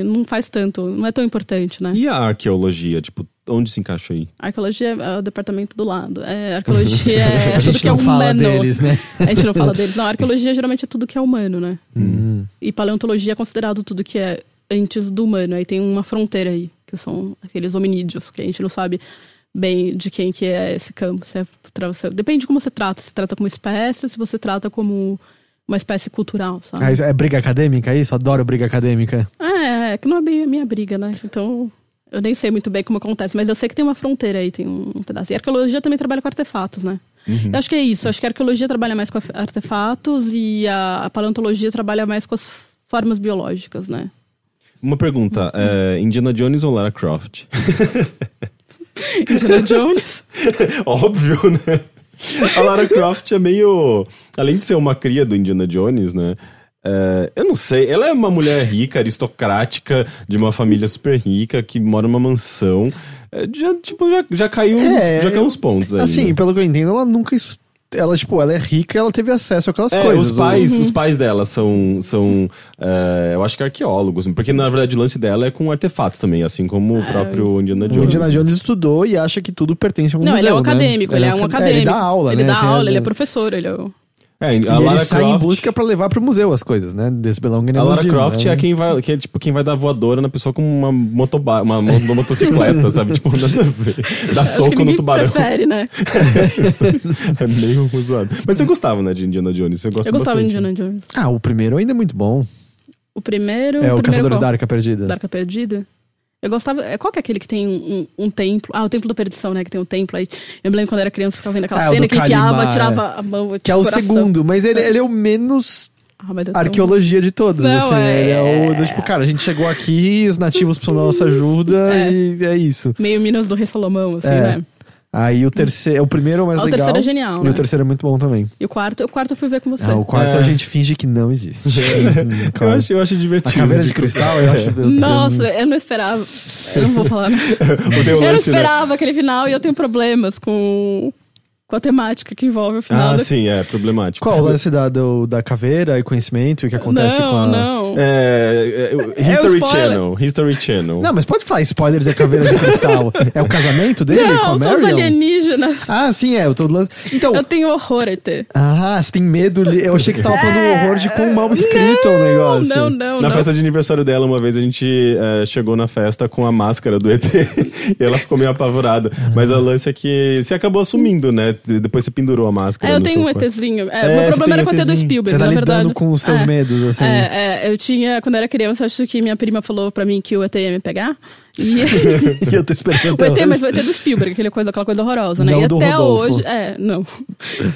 não faz tanto, não é tão importante, né? E a arqueologia, tipo, onde se encaixa aí? Arqueologia é o departamento do lado. É, arqueologia é a tudo gente que é não fala humano. deles, né? A gente não fala deles. Não, arqueologia geralmente é tudo que é humano, né? Hum. E paleontologia é considerado tudo que é antes do humano. Aí tem uma fronteira aí, que são aqueles hominídeos, que a gente não sabe bem de quem que é esse campo. Se é, se- depende de como você trata. Se trata como espécie ou se você trata como uma espécie cultural, sabe? Ah, é briga acadêmica isso? Adoro briga acadêmica. É, é que não é bem a minha briga, né? Então, eu nem sei muito bem como acontece, mas eu sei que tem uma fronteira aí, tem um pedaço. E a arqueologia também trabalha com artefatos, né? Eu acho que é isso. Eu acho que a arqueologia trabalha mais com artefatos e a paleontologia trabalha mais com as formas biológicas, né? Uma pergunta, é, Indiana Jones ou Lara Croft? Indiana Jones. Óbvio, né? A Lara Croft é meio. Além de ser uma cria do Indiana Jones, né? é, eu não sei, ela é uma mulher rica, aristocrática, de uma família super rica, que mora numa mansão. É, já, tipo, já, já caiu uns, É, já caiu uns pontos aí. Assim, né? pelo que eu entendo, ela nunca. es- Ela, tipo, ela é rica ela teve acesso àquelas É, coisas. os pais, Uhum. os pais dela são, são é, eu acho que arqueólogos, porque na verdade o lance dela é com artefatos também, assim como o próprio Indiana O Jones. Indiana Jones estudou e acha que tudo pertence a um Não, museu, ele é um né? acadêmico, ele, é um aca- acadêmico. Ele dá aula, Ele né? dá Tem- aula, ele é professor, ele é o... É, E a ele Lara sai em Croft, busca pra levar pro museu as coisas, né? Desse Belong a Lara Croft né? é quem vai, que é tipo quem vai dar voadora na pessoa com uma, motoba, uma, uma motocicleta, sabe? Tipo, nada a ver. Dá Acho que soco no tubarão. prefere, né? É meio zoado. Mas você gostava, né, de Indiana Jones? Você gosta Eu gostava de bastante, Indiana Jones. Ah, o primeiro ainda é muito bom. O primeiro. É o primeiro Caçadores qual? da Arca Perdida. Da Arca Perdida. Eu gostava. é, Qual que é aquele que tem um, um templo? Ah, o Templo da Perdição, né? Que tem um templo aí. Eu me lembro quando era criança, ficava vendo aquela Ah, cena que enfiava, Kalimar, tirava a mão. Que é o coração. segundo, mas ele, ele é o menos Ah, é arqueologia de todos. Não, assim, é- Ele é o do tipo, cara, a gente chegou aqui, os nativos precisam da nossa ajuda É. e é isso. Meio Minas do Rei Salomão, assim, É. né? Aí o terceiro, o primeiro é o mais Ah, o legal. terceiro é genial, E né? o terceiro é muito bom também. E o quarto, o quarto eu fui ver com você. Ah, o quarto É. a gente finge que não existe. Eu Claro. acho, eu acho A divertido. caveira de cristal, eu acho. eu- Nossa, eu não esperava. Eu não vou falar, né? O teu Eu não né? esperava aquele final e eu tenho problemas com, com a temática que envolve o final. Ah, do- sim, é problemático. Qual o lance da, do- da caveira e conhecimento e o que acontece não, com a. não. É, é, é, History. Channel. History Channel. Não, mas pode falar spoiler da caveira de cristal. é o casamento dele com a Não, são os Marion? alienígenas. Ah, sim, é. Eu tô lance. Então. Eu tenho horror, ET. Ah, você tem medo. Eu achei que você tava falando um horror de quão mal escrito o negócio. Não, não, Na não. festa de aniversário dela, uma vez a gente é, chegou na festa com a máscara do ET e ela ficou meio apavorada. Mas o lance é que você acabou assumindo, né? Depois você pendurou a máscara. É, eu tenho um. ETzinho. É, É, meu problema era com o ET do. Spielberg, Você tá na verdade. com os seus É. medos, assim. É, é, eu tinha, quando era criança, acho que minha prima falou pra mim que o ET ia me pegar. E E eu tô esperando ET, hoje. mas o ET do Spielberg, aquele coisa, aquela coisa horrorosa, né? Não e até Rodolfo. hoje. É, não.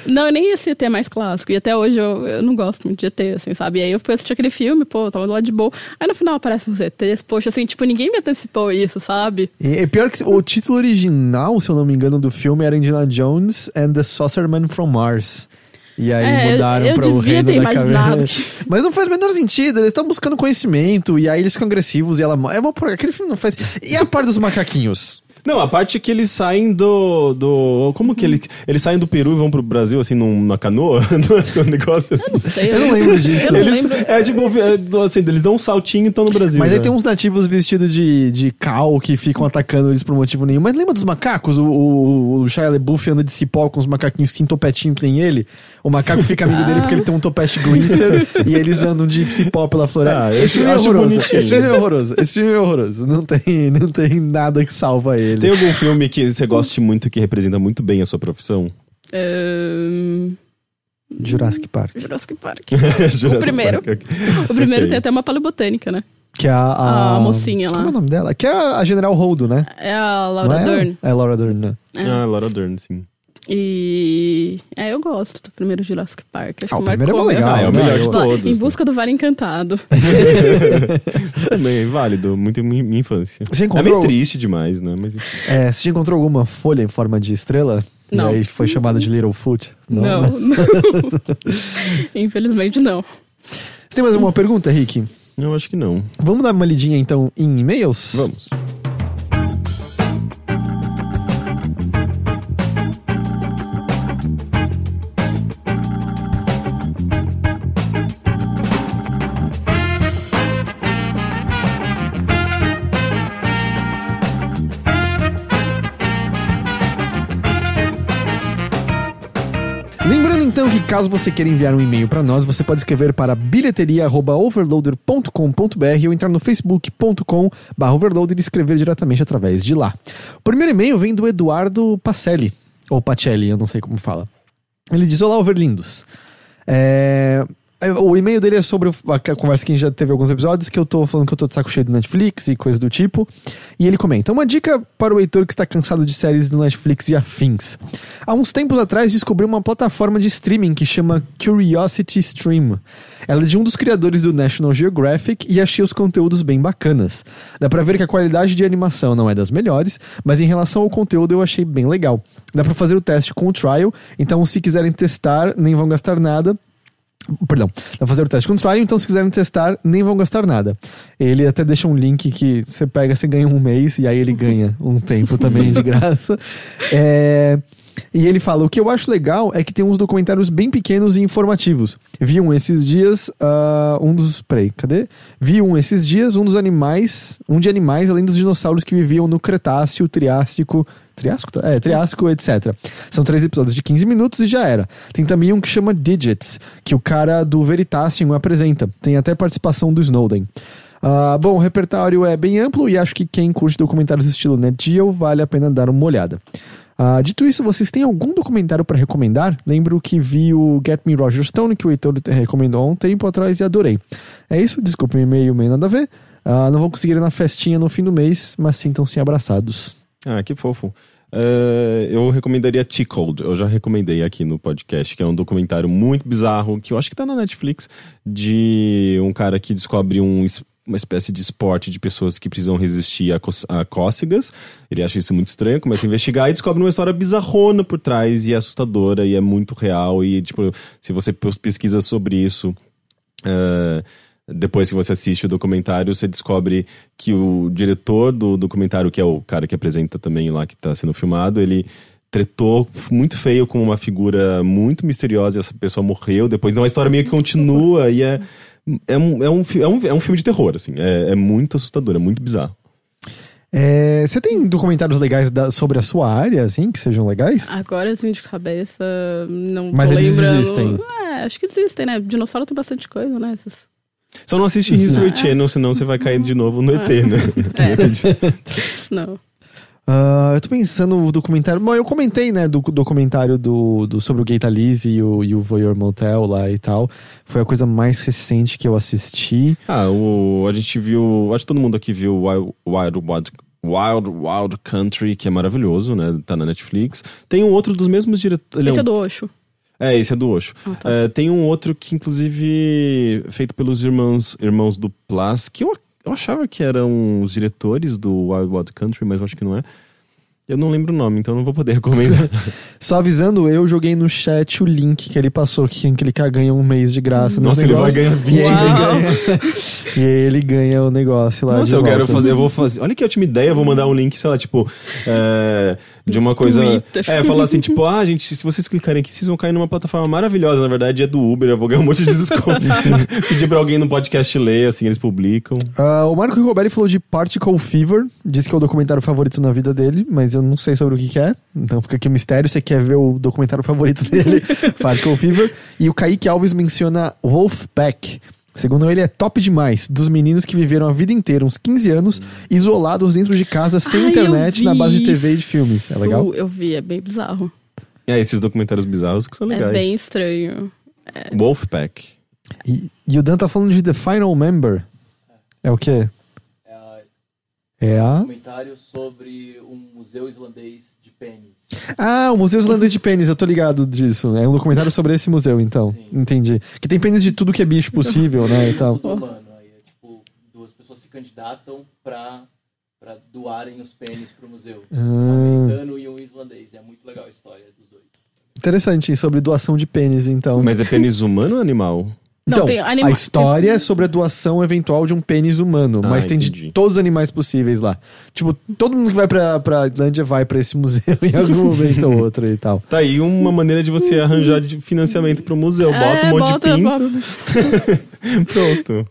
Não, nem esse ET mais clássico. E até hoje eu, eu não gosto muito de ET, assim, sabe? E aí eu fui assistir aquele filme, pô, tava do lado de boa. Aí no final aparecem uns ETs, poxa, assim, tipo, ninguém me antecipou isso, sabe? E é pior que o título original, se eu não me engano, do filme era Indiana Jones and the Saucerman from Mars. E aí É, eu- mudaram eu pra o reino ter da imaginado caverna. Mas não faz o menor sentido, eles estão buscando conhecimento, e aí eles ficam agressivos e ela... É uma... Aquele filme não faz... E a parte dos macaquinhos? Não, a parte que eles saem do. do como que eles. Eles saem do Peru e vão pro Brasil, assim, num, numa canoa? Não é um negócio assim. Não sei. Eu não lembro disso. Eu não Eles, lembro. é tipo, é, assim, eles dão um saltinho e estão no Brasil. Mas aí né? tem uns nativos vestidos de, de cal que ficam atacando eles por motivo nenhum. Mas lembra dos macacos? O, o, o Shia LaBeouf anda de cipó com os macaquinhos que tem topetinho que nem ele. O macaco fica amigo dele porque ele tem um topete greaser e eles andam de cipó pela floresta. Ah, esse filme é eu horroroso. bonitinho. Esse filme é horroroso. Esse filme é horroroso. Não tem, não tem nada que salva ele. Tem algum filme que você goste muito que representa muito bem a sua profissão? Ahn, Jurassic Park. Jurassic Park. Jurassic primeiro. Park. O primeiro Ok. tem até uma paleobotânica, né? Que é a, a, A mocinha lá. Como é o nome dela? Que é a, a General Holdo, né? É a Não Laura é? Dern. É Laura Dern, né? É. Ah, Laura Dern, sim. E. É, eu gosto do primeiro Jurassic Park. Acho Ah, o que primeiro é marcou mó legal. Ah, é o né? melhor de Eu- todos. Em busca do Vale Encantado. Também é válido, muito em minha, infância. Você É encontrou, meio triste demais, né? Mas é, você já encontrou alguma folha em forma de estrela? Não. E aí foi chamada de Littlefoot? Não, né? não. Infelizmente não. Você tem mais alguma pergunta, Rick? eu acho que não. Vamos dar uma lidinha então em e-mails? Vamos. Caso você queira enviar um e-mail para nós, você pode escrever para bilheteria@overloader.com.br ou entrar no facebook.com/overloader e escrever diretamente através de lá. O primeiro e-mail vem do Eduardo Pacelli, ou Pacelli, eu não sei como fala. Ele diz: Olá, Overlindos. É, O e-mail dele é sobre a conversa que a gente já teve alguns episódios, que eu tô falando que eu tô de saco cheio do Netflix e coisa do tipo. E ele comenta: Uma dica para o Heitor que está cansado de séries do Netflix e afins. Há uns tempos atrás descobri uma plataforma de streaming que chama Curiosity Stream. Ela é de um dos criadores do National Geographic e achei os conteúdos bem bacanas. Dá pra ver que a qualidade de animação não é das melhores, mas em relação ao conteúdo eu achei bem legal. Dá pra fazer o teste com o trial, então se quiserem testar, nem vão gastar nada. Perdão, pra fazer o teste com o trial, então se quiserem testar, nem vão gastar nada. Ele até deixa um link que você pega, você ganha um mês e aí ele ganha um tempo também de graça. É, E ele fala: o que eu acho legal é que tem uns documentários bem pequenos e informativos. Vi um esses dias, ah, um dos. Peraí, cadê? Vi um esses dias, um dos animais. Um de animais, além dos dinossauros que viviam no Cretáceo, Triássico. Triássico? É, Triássico, etc. São três episódios de 15 minutos e já era. Tem também um que chama Digits, que o cara do Veritasium apresenta. Tem até participação do Snowden. Ah, bom, o repertório é bem amplo e acho que quem curte documentários estilo Net Geo vale a pena dar uma olhada. Ah, dito isso, vocês têm algum documentário para recomendar? Lembro que vi o Get Me Roger Stone, que o Heitor recomendou há um tempo atrás e adorei. É isso, desculpa o e-mail, meio nada a ver. Ah, não vão conseguir ir na festinha no fim do mês, mas sintam-se abraçados. Ah, que fofo. É, eu recomendaria Tickled, eu já recomendei aqui no podcast, que é um documentário muito bizarro, que eu acho que tá na Netflix, de um cara que descobre um, uma espécie de esporte de pessoas que precisam resistir a, a cócegas. Ele acha isso muito estranho, começa a investigar e descobre uma história bizarrona por trás e é assustadora e é muito real. E, tipo, se você pes- pesquisa sobre isso. é, depois que você assiste o documentário, você descobre que o diretor do documentário, que é o cara que apresenta também lá que está sendo filmado, ele tretou muito feio com uma figura muito misteriosa e essa pessoa morreu depois. Então a história meio que continua e é, é, um, é, um, é, um, é um filme de terror, assim. É, é muito assustador, é muito bizarro. É, você tem documentários legais da- sobre a sua área, assim, que sejam legais? Agora, assim, de cabeça, não Mas tô eles lembrando. existem. É, acho que existem, né? Dinossauro tem bastante coisa, né? Esses... Só não assiste History Channel, senão você vai cair de novo no ET, né? Não. Ah, eu tô pensando no documentário. Bom, eu comentei, né, do documentário do, do- sobre o Gay Talese e o, e o Voyeur Motel lá e tal. Foi a coisa mais recente que eu assisti. Ah, o, a gente viu. Acho que todo mundo aqui viu Wild Wild, Wild, Wild, Wild Country, que é maravilhoso, né? Tá na Netflix. Tem um outro dos mesmos diretores. Esse é do Osho. É, esse é do Osho. Ah, tá. É, tem um outro que, inclusive, feito pelos irmãos, irmãos do Plas, que eu, eu achava que eram os diretores do Wild Wild Country, mas eu acho que não é. Eu não lembro o nome, então não vou poder recomendar. Só avisando, eu joguei no chat o link que ele passou, que quem clicar ganha um mês de graça. nesse Nossa, ele vai ganhar 20 e ele, ganha, e ele ganha o negócio lá. Nossa, de eu quero volta. fazer, eu vou fazer. Olha que ótima ideia, eu vou mandar um link, sei lá, tipo, é, de uma coisa. Twitter. É, falar assim, tipo, ah, gente, se vocês clicarem aqui, vocês vão cair numa plataforma maravilhosa. Na verdade, é do Uber, eu vou ganhar um monte de desconto. Pedir pra alguém no podcast ler, assim, eles publicam. Ah, o Marco Rigoberti falou de Particle Fever, disse que é o documentário favorito na vida dele, mas eu não sei sobre o que, que é. Então fica aqui o mistério. Você quer ver o documentário favorito dele? Particle Fever. E o Kaique Alves menciona Wolfpack. Segundo ele, é top demais. Dos meninos que viveram a vida inteira, uns 15 anos, isolados dentro de casa, sem Ai, internet, eu na base de TV e de filmes. É legal? Eu vi, é bem bizarro. É, esses documentários bizarros que são legais. É bem estranho. Wolfpack. E, e o Dan tá falando de The Final Member. É o quê? É a- É um a. documentário sobre um museu islandês de pênis. Ah, o Museu Islandês de Pênis, eu tô ligado disso. É um documentário sobre esse museu, então. Sim. Entendi. Que tem pênis de tudo que é bicho possível, né? E tal. Humano. Aí é tipo, duas pessoas se candidatam pra, pra doarem os pênis pro museu. Um Ah, americano e um islandês. É muito legal a história dos dois. interessante, sobre doação de pênis, então. Mas é pênis humano ou animal? Não, então, tem anima- a história é sobre a doação eventual de um pênis humano, Ah, mas tem de todos os animais possíveis lá. Tipo, todo mundo que vai pra, pra Islândia vai pra esse museu em algum momento ou outro e tal. Tá aí uma maneira de você arranjar de financiamento pro museu. Bota É, um monte bota- de pinto. bota- Pronto.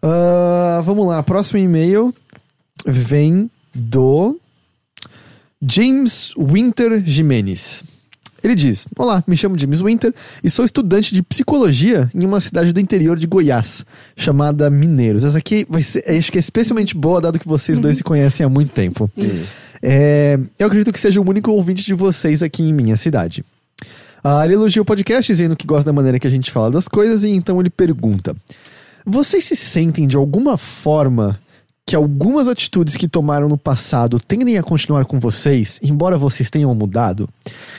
Ah, vamos lá, próximo e-mail vem do James Winter Jimenez. Ele diz: Olá, me chamo James Winter e sou estudante de psicologia em uma cidade do interior de Goiás, chamada Mineiros. Essa aqui vai ser, acho que é especialmente boa, dado que vocês dois se conhecem há muito tempo. É, eu acredito que seja o único ouvinte de vocês aqui em minha cidade. Ah, ele elogia o podcast dizendo que gosta da maneira que a gente fala das coisas e então ele pergunta: Vocês se sentem de alguma forma que algumas atitudes que tomaram no passado tendem a continuar com vocês, embora vocês tenham mudado?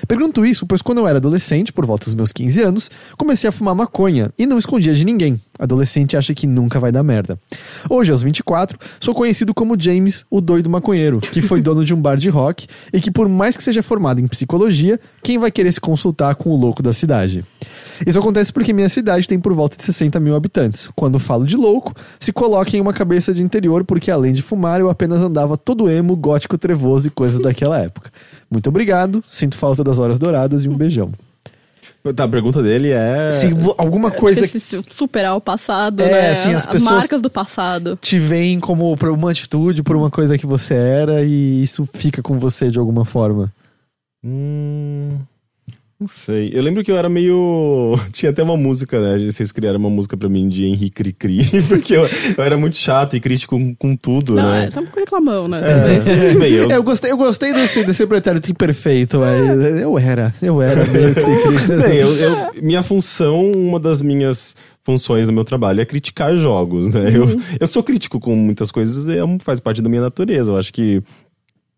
Pergunto isso pois quando eu era adolescente, por volta dos meus 15 anos, comecei a fumar maconha e não escondia de ninguém. Adolescente acha que nunca vai dar merda. Hoje, aos 24, sou conhecido como James, o doido maconheiro, que foi dono de um bar de rock e que por mais que seja formado em psicologia, quem vai querer se consultar com o louco da cidade? Isso acontece porque minha cidade tem por volta de 60 mil habitantes. Quando falo de louco, se coloca em uma cabeça de interior, porque além de fumar, eu apenas andava todo emo, gótico, trevoso e coisas daquela época. Muito obrigado, sinto falta das horas douradas e um beijão. Tá, a pergunta dele é. Se alguma coisa se superar o passado, É, né? assim, as as pessoas- marcas do passado. te vem como por uma atitude, por uma coisa que você era, e isso fica com você de alguma forma. Hum, não sei. Eu lembro que eu era meio. Tinha até uma música, né? Vocês criaram uma música pra mim de Henrique Cri-Cri, porque eu, eu era muito chato e crítico com, com tudo, Não, né? é só um reclamão, né? É, bem, eu, Eu gostei, eu gostei desse, desse pretérito imperfeito, mas eu era, eu era meio cri-cri. bem, eu- eu- minha função, uma das minhas funções do meu trabalho é criticar jogos, né? Eu, eu sou crítico com muitas coisas, é, faz parte da minha natureza. Eu acho que.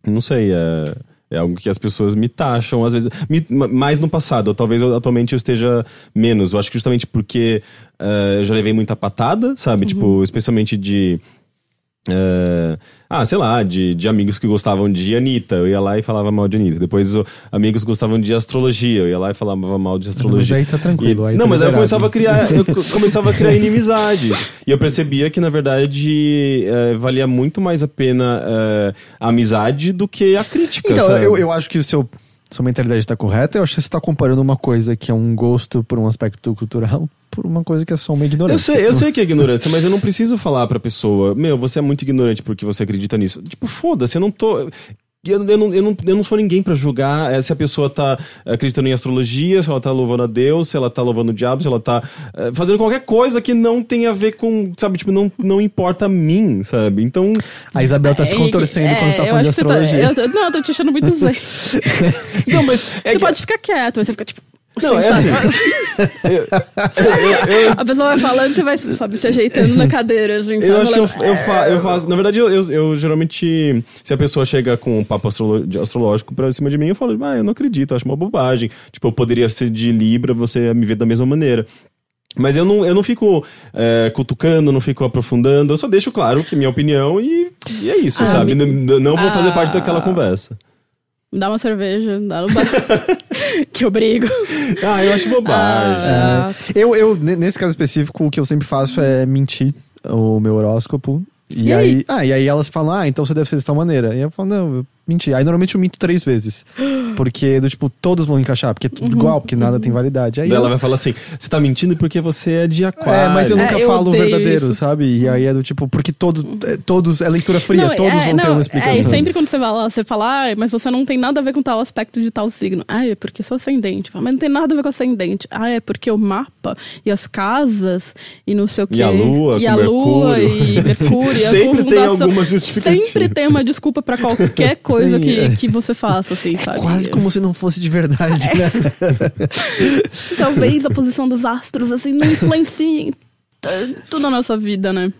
Não sei, é. É algo que as pessoas me taxam, às vezes. me- ma- mais no passado. Talvez eu- atualmente eu esteja menos. Eu acho que justamente porque eh, eu já levei muita patada, sabe? Tipo, especialmente de. Eh, ah, sei lá, de, de amigos que gostavam de Anitta, eu ia lá e falava mal de Anitta. Depois amigos gostavam de astrologia, eu ia lá e falava mal de astrologia. Mas aí tá tranquilo, E- aí não, tá mas aí eu começava a criar, eu co- começava a criar inimizade. E eu percebia que, na verdade, eh, valia muito mais a pena eh, a amizade do que a crítica. Então, sabe? eu, eu acho que o seu, sua mentalidade tá correta. Eu acho que você tá comparando uma coisa que é um gosto por um aspecto cultural por uma coisa que é só uma ignorância. Eu sei, eu sei que é ignorância, mas eu não preciso falar pra pessoa, meu, você é muito ignorante porque você acredita nisso. Tipo, foda-se, eu não tô. Eu, eu, não, eu, não, eu não sou ninguém pra julgar eh, se a pessoa tá acreditando em astrologia, se ela tá louvando a Deus, se ela tá louvando o diabo, se ela tá eh, fazendo qualquer coisa que não tem a ver com, sabe, tipo, não, não importa a mim, sabe? Então, A Isabel tá se É, contorcendo quando você tá eu falando de acho que você astrologia. eu tô- não, eu tô te achando muito zen. não, mas é você que- pode ficar quieto, mas você fica tipo. Não, é sabe? A pessoa vai falando, você vai, sabe, se ajeitando na cadeira, assim, Eu acho que eu, Falando, eu, fa- eu faço. Na verdade, eu, eu, eu geralmente. Se a pessoa chega com um papo astrológico pra cima de mim, eu falo, ah, eu não acredito, acho uma bobagem. Tipo, eu poderia ser de Libra, você ia me ver da mesma maneira. Mas eu não, eu não fico é, cutucando, não fico aprofundando, eu só deixo claro que minha opinião e, e é isso, Ah, sabe? me- Não, não vou fazer Ah. parte daquela conversa. Me dá uma cerveja, dá no bar. que eu brigo. Ah, eu acho bobagem. Ah, Eu, eu, ne- nesse caso específico, o que eu sempre faço é mentir o meu horóscopo. E, E aí? aí? ah, e aí elas falam, ah, então você deve ser de tal maneira. E eu falo, não, eu menti. Aí normalmente eu minto três vezes. Porque, do tipo, todos vão encaixar, porque é tudo igual, porque nada tem validade. Aí Daí eu- ela vai falar assim: você tá mentindo porque você é de aquário. É, mas eu nunca É, eu falo o verdadeiro, isso. sabe? E aí é do tipo, porque todos, é, todos é leitura fria, Não, todos é, vão ter não, uma explicação. É, e sempre quando você vai lá, você fala, ah, mas você não tem nada a ver com tal aspecto de tal signo. Ah, é porque sou ascendente. Fala, Mas não tem nada a ver com ascendente. Ah, é porque o mapa e as casas e não sei o quê. E a lua E a lua Mercúrio. e Mercúrio. e a Sempre tem alguma justificativa. Sempre tem uma desculpa pra qualquer coisa Sim, que, é. que você faça, assim, sabe? Quase como se não fosse de verdade, É. né? Talvez a posição dos astros, assim, não influencie tudo na nossa vida, né?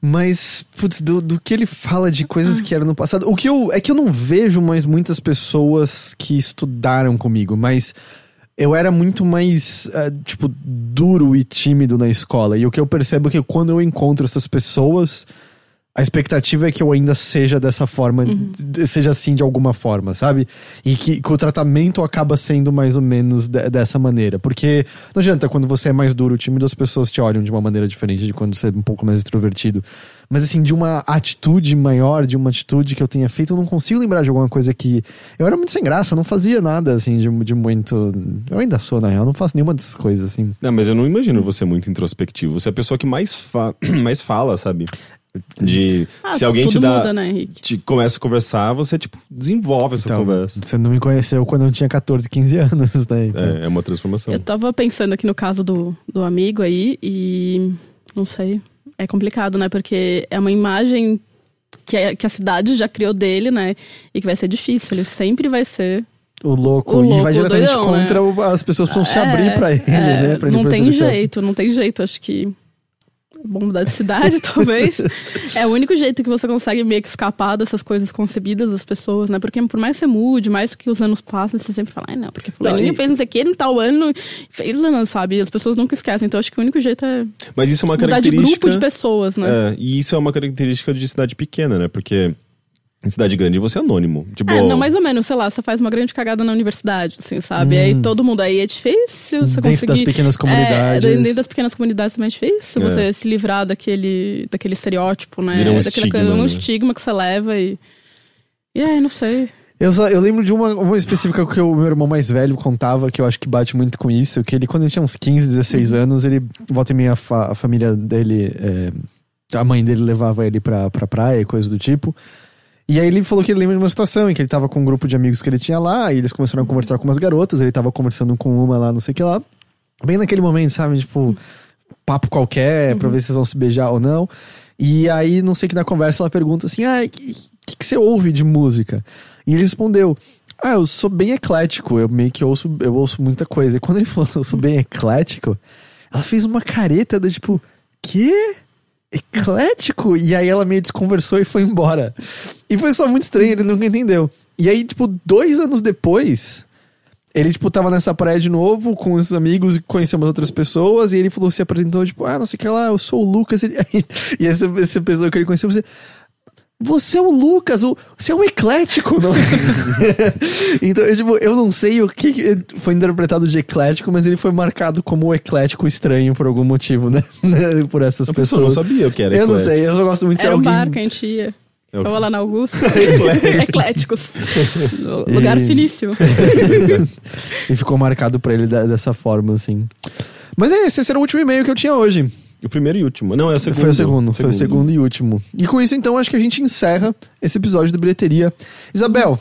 Mas, putz, do, do que ele fala de Ah. coisas que eram no passado. O que eu. É que eu não vejo mais muitas pessoas que estudaram comigo, mas eu era muito mais, ah, tipo, duro e tímido na escola. E o que eu percebo é que quando eu encontro essas pessoas. A expectativa é que eu ainda seja dessa forma, d- seja assim de alguma forma, sabe? E que, que o tratamento acaba sendo mais ou menos de- dessa maneira. Porque não adianta, quando você é mais duro, tímido, as pessoas te olham de uma maneira diferente de quando você é um pouco mais extrovertido. Mas assim, de uma atitude maior, de uma atitude que eu tenha feito, eu não consigo lembrar de alguma coisa que. Eu era muito sem graça, eu não fazia nada assim de, de muito. Eu ainda sou, na real, eu não faço nenhuma dessas coisas, assim. Não, mas eu não imagino você muito introspectivo. Você é a pessoa que mais, fa- mais fala, sabe? De. Ah, se alguém te dá. muda, né, Henrique? Te começa a conversar, você, tipo, desenvolve essa Então, conversa. Você não me conheceu quando eu tinha 14, 15 anos, né? Então, É, é uma transformação. Eu tava pensando aqui no caso do, do amigo aí e não sei, é complicado, né? Porque é uma imagem que, a- que a cidade já criou dele, né? E que vai ser difícil, ele sempre vai ser. O louco. O e louco, vai o diretamente doidão, né? contra o- as pessoas precisam se É, abrir pra ele, é, né? Pra ele não tem jeito, não tem jeito. Acho que é bom mudar de cidade, talvez. É o único jeito que você consegue meio que escapar dessas coisas concebidas das pessoas, né? Porque por mais que você mude, mais que os anos passam, você sempre fala, ai não, porque fulaninho Não, e- fez não sei o que no tal ano, fez, não, sabe? As pessoas nunca esquecem. Então acho que o único jeito é Mas isso é uma mudar de característica. grupo de pessoas, né? É, e isso é uma característica de cidade pequena, né? Porque Em cidade grande você é anônimo. Tipo, É, não, mais ou menos, sei lá, você faz uma grande cagada na universidade, assim, sabe? Aí todo mundo, aí é difícil você Hum. Dentro conseguir... das pequenas comunidades. É, dentro das pequenas comunidades também é difícil É. você se livrar daquele, daquele estereótipo, né? Vira um Daquela estigma, coisa- um né? estigma que você leva e... E aí, não sei. Eu, só, eu lembro de uma, uma específica que o meu irmão mais velho contava, que eu acho que bate muito com isso, que ele, quando ele tinha uns 15, 16 Uhum. anos, ele, volta e meia, a, fa- a família dele, é, a mãe dele levava ele pra, pra praia e coisa do tipo. E aí ele falou que ele lembra de uma situação em que ele tava com um grupo de amigos que ele tinha lá, e eles começaram a conversar com umas garotas, ele tava conversando com uma lá, não sei o que lá. Bem naquele momento, sabe? Tipo, papo qualquer, pra ver se vocês vão se beijar ou não. E aí, não sei que na conversa ela pergunta assim: ah, o que, que, que você ouve de música? E ele respondeu: Ah, eu sou bem eclético, eu meio que ouço, eu ouço muita coisa. E quando ele falou, eu sou bem eclético, ela fez uma careta do tipo, quê? Eclético? E aí ela meio desconversou e foi embora. E foi só muito estranho, ele nunca entendeu. E aí, tipo, dois anos depois, ele, tipo, tava nessa praia de novo com os amigos e conheceu umas outras pessoas. E ele falou, se apresentou, tipo, ah, não sei o que lá, eu sou o Lucas. Ele- e essa, essa pessoa que ele conheceu, você. Você é o Lucas, o, você é o eclético, não é? então, eu, tipo, eu não sei o que foi interpretado de eclético, mas ele foi marcado como o eclético estranho por algum motivo, né? por essas a pessoa não pessoas. sabia o que era. Eu não eclético. sei, eu só gosto muito de ser Era um alguém. bar que a gente ia. É o Eu quê? lá na Augusta. Eclético. Ecléticos. Lugar E- finíssimo. E ficou marcado pra ele da- dessa forma, assim. Mas é, esse era o último e-mail que eu tinha hoje. O primeiro e último. Não, é o segundo. Foi o segundo, foi o segundo e último. E com isso, então, acho que a gente encerra esse episódio do Bilheteria. Isabel,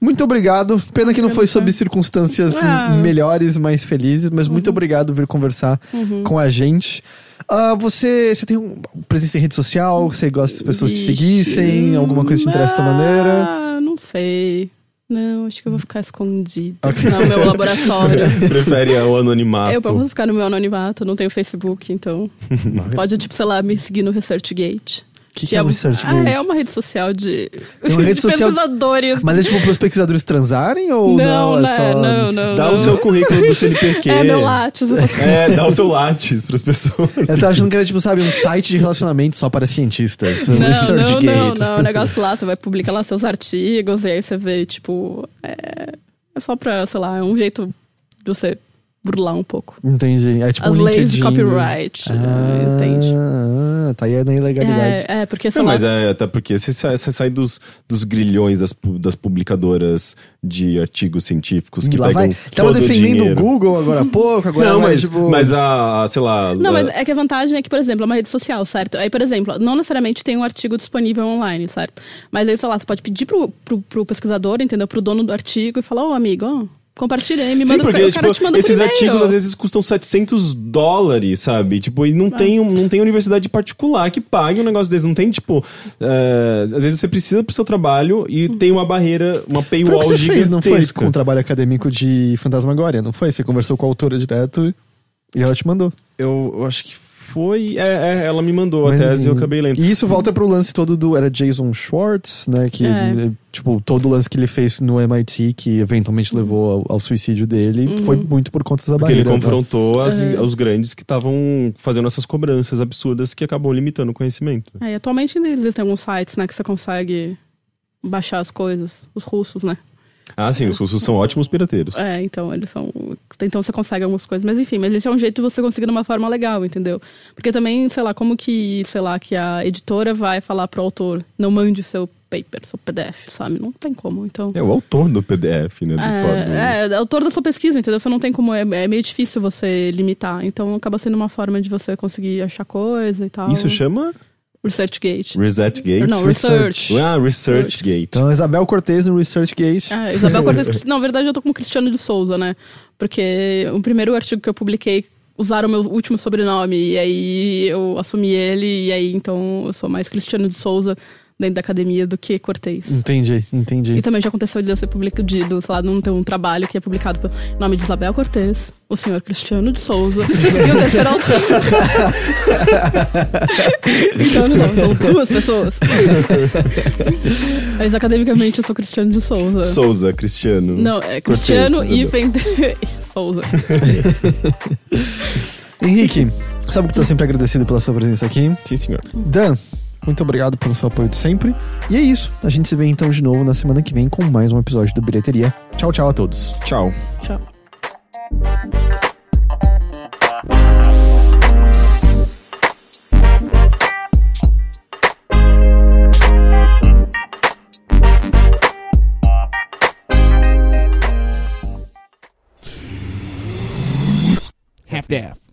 muito obrigado. Pena que não foi sob circunstâncias Ah. melhores, mais felizes, mas muito obrigado por vir conversar com a gente. Ah, você, você tem um, presença em rede social? Você gosta que as pessoas te seguissem? Alguma coisa te interessa dessa maneira? Ah, não sei. Não, acho que eu vou ficar escondida Ok. no meu laboratório. Prefere o anonimato. Eu posso ficar no meu anonimato, não tenho Facebook, então. Pode, tipo, sei lá, me seguir no ResearchGate. O que, que é o ResearchGate? Ah, é uma rede social de, Tem uma rede de social- pesquisadores. Mas é tipo pros pesquisadores transarem ou não? não, é né, só... não, não. Dá não. o seu currículo do CNPq. É, meu látis. É, dá o seu látis pras pessoas. Eu tava achando que era, tipo, sabe, um site de relacionamento só para cientistas. um Não, não, ResearchGate. não, não. O negócio que lá você vai publicar lá seus artigos e aí você vê, tipo. É, é só pra, sei lá, é um jeito de você burlar um pouco. Entendi. É tipo As um leis de LinkedIn. copyright. Ah, entende? Ah, tá aí na ilegalidade. É, é, porque, sei Não, lá. mas é até porque você sai, você sai dos, dos grilhões das, das publicadoras de artigos científicos que Lá pegam vai. Tava todo o defendendo o dinheiro. Google agora há pouco, agora Não, vai, mas, tipo... mas a, sei lá... Não, a- mas é que a vantagem é que, por exemplo, é uma rede social, certo? Aí, por exemplo, não necessariamente tem um artigo disponível online, certo? Mas aí, sei lá, você pode pedir pro, pro, pro pesquisador, entendeu? Pro dono do artigo e falar, ô amigo, ó, compartilha aí, me Sim, manda porque o cara tipo, te manda esses artigos às vezes custam 700 dólares, sabe? Tipo, e não, tem, um- não tem universidade particular que pague um negócio desse. Não tem, tipo... é, às vezes você precisa pro seu trabalho e tem uma barreira, uma Foi o paywall que você fez, não foi? gigantesca. Com o trabalho acadêmico de Fantasmagoria, não foi? Você conversou com a autora direto e ela te mandou. Eu, eu acho que foi... É, é, ela me mandou Mas, a tese e eu acabei lendo. E isso volta pro lance todo do. Era Jason Schwartz, né? Que, É. tipo, todo o lance que ele fez no MIT, que eventualmente levou ao, ao suicídio dele, foi muito por conta dessa Porque ele barreira. né? confrontou as- É. os grandes que estavam fazendo essas cobranças absurdas que acabam limitando o conhecimento. É, e atualmente existem alguns sites, né, que você consegue baixar as coisas, os russos, né? Ah, sim, os russos são ótimos pirateiros. É, então eles são. Então você consegue algumas coisas, mas enfim, mas esse é um jeito de você conseguir de uma forma legal, entendeu? Porque também, sei lá, como que, sei lá, que a editora vai falar pro autor, não mande seu paper, seu PDF, sabe? Não tem como, então. É o autor do PDF, né? Do, do- É, é, autor da sua pesquisa, entendeu? Você não tem como, é, é meio difícil você limitar. Então acaba sendo uma forma de você conseguir achar coisa e tal. Isso chama ResearchGate. ResetGate? Não, Research. Research. Ah, ResearchGate. Então, Isabel Cortez no ResearchGate. Ah, Isabel Cortez. Na verdade, eu tô como Cristiano de Souza, né? Porque o primeiro artigo que eu publiquei usaram o meu último sobrenome. E aí eu assumi ele. E aí então eu sou mais Cristiano de Souza dentro da academia do que Cortez. Entendi, entendi. E também já aconteceu de eu ser publicado, sei lá, não ter um trabalho que é publicado pelo nome de Isabel Cortez, o senhor Cristiano de Souza e o terceiro autor. então, não, são duas pessoas. Mas academicamente eu sou Cristiano de Souza. Souza, Cristiano. Não, é Cortez, Cristiano e Isabel. Fender Souza. Henrique, sabe que eu tô sempre agradecido pela sua presença aqui? Sim, senhor. Dan, Muito obrigado pelo seu apoio de sempre. E é isso. A gente se vê então de novo na semana que vem com mais um episódio do Bilheteria. Tchau, tchau a todos. Tchau. Tchau. half-daff.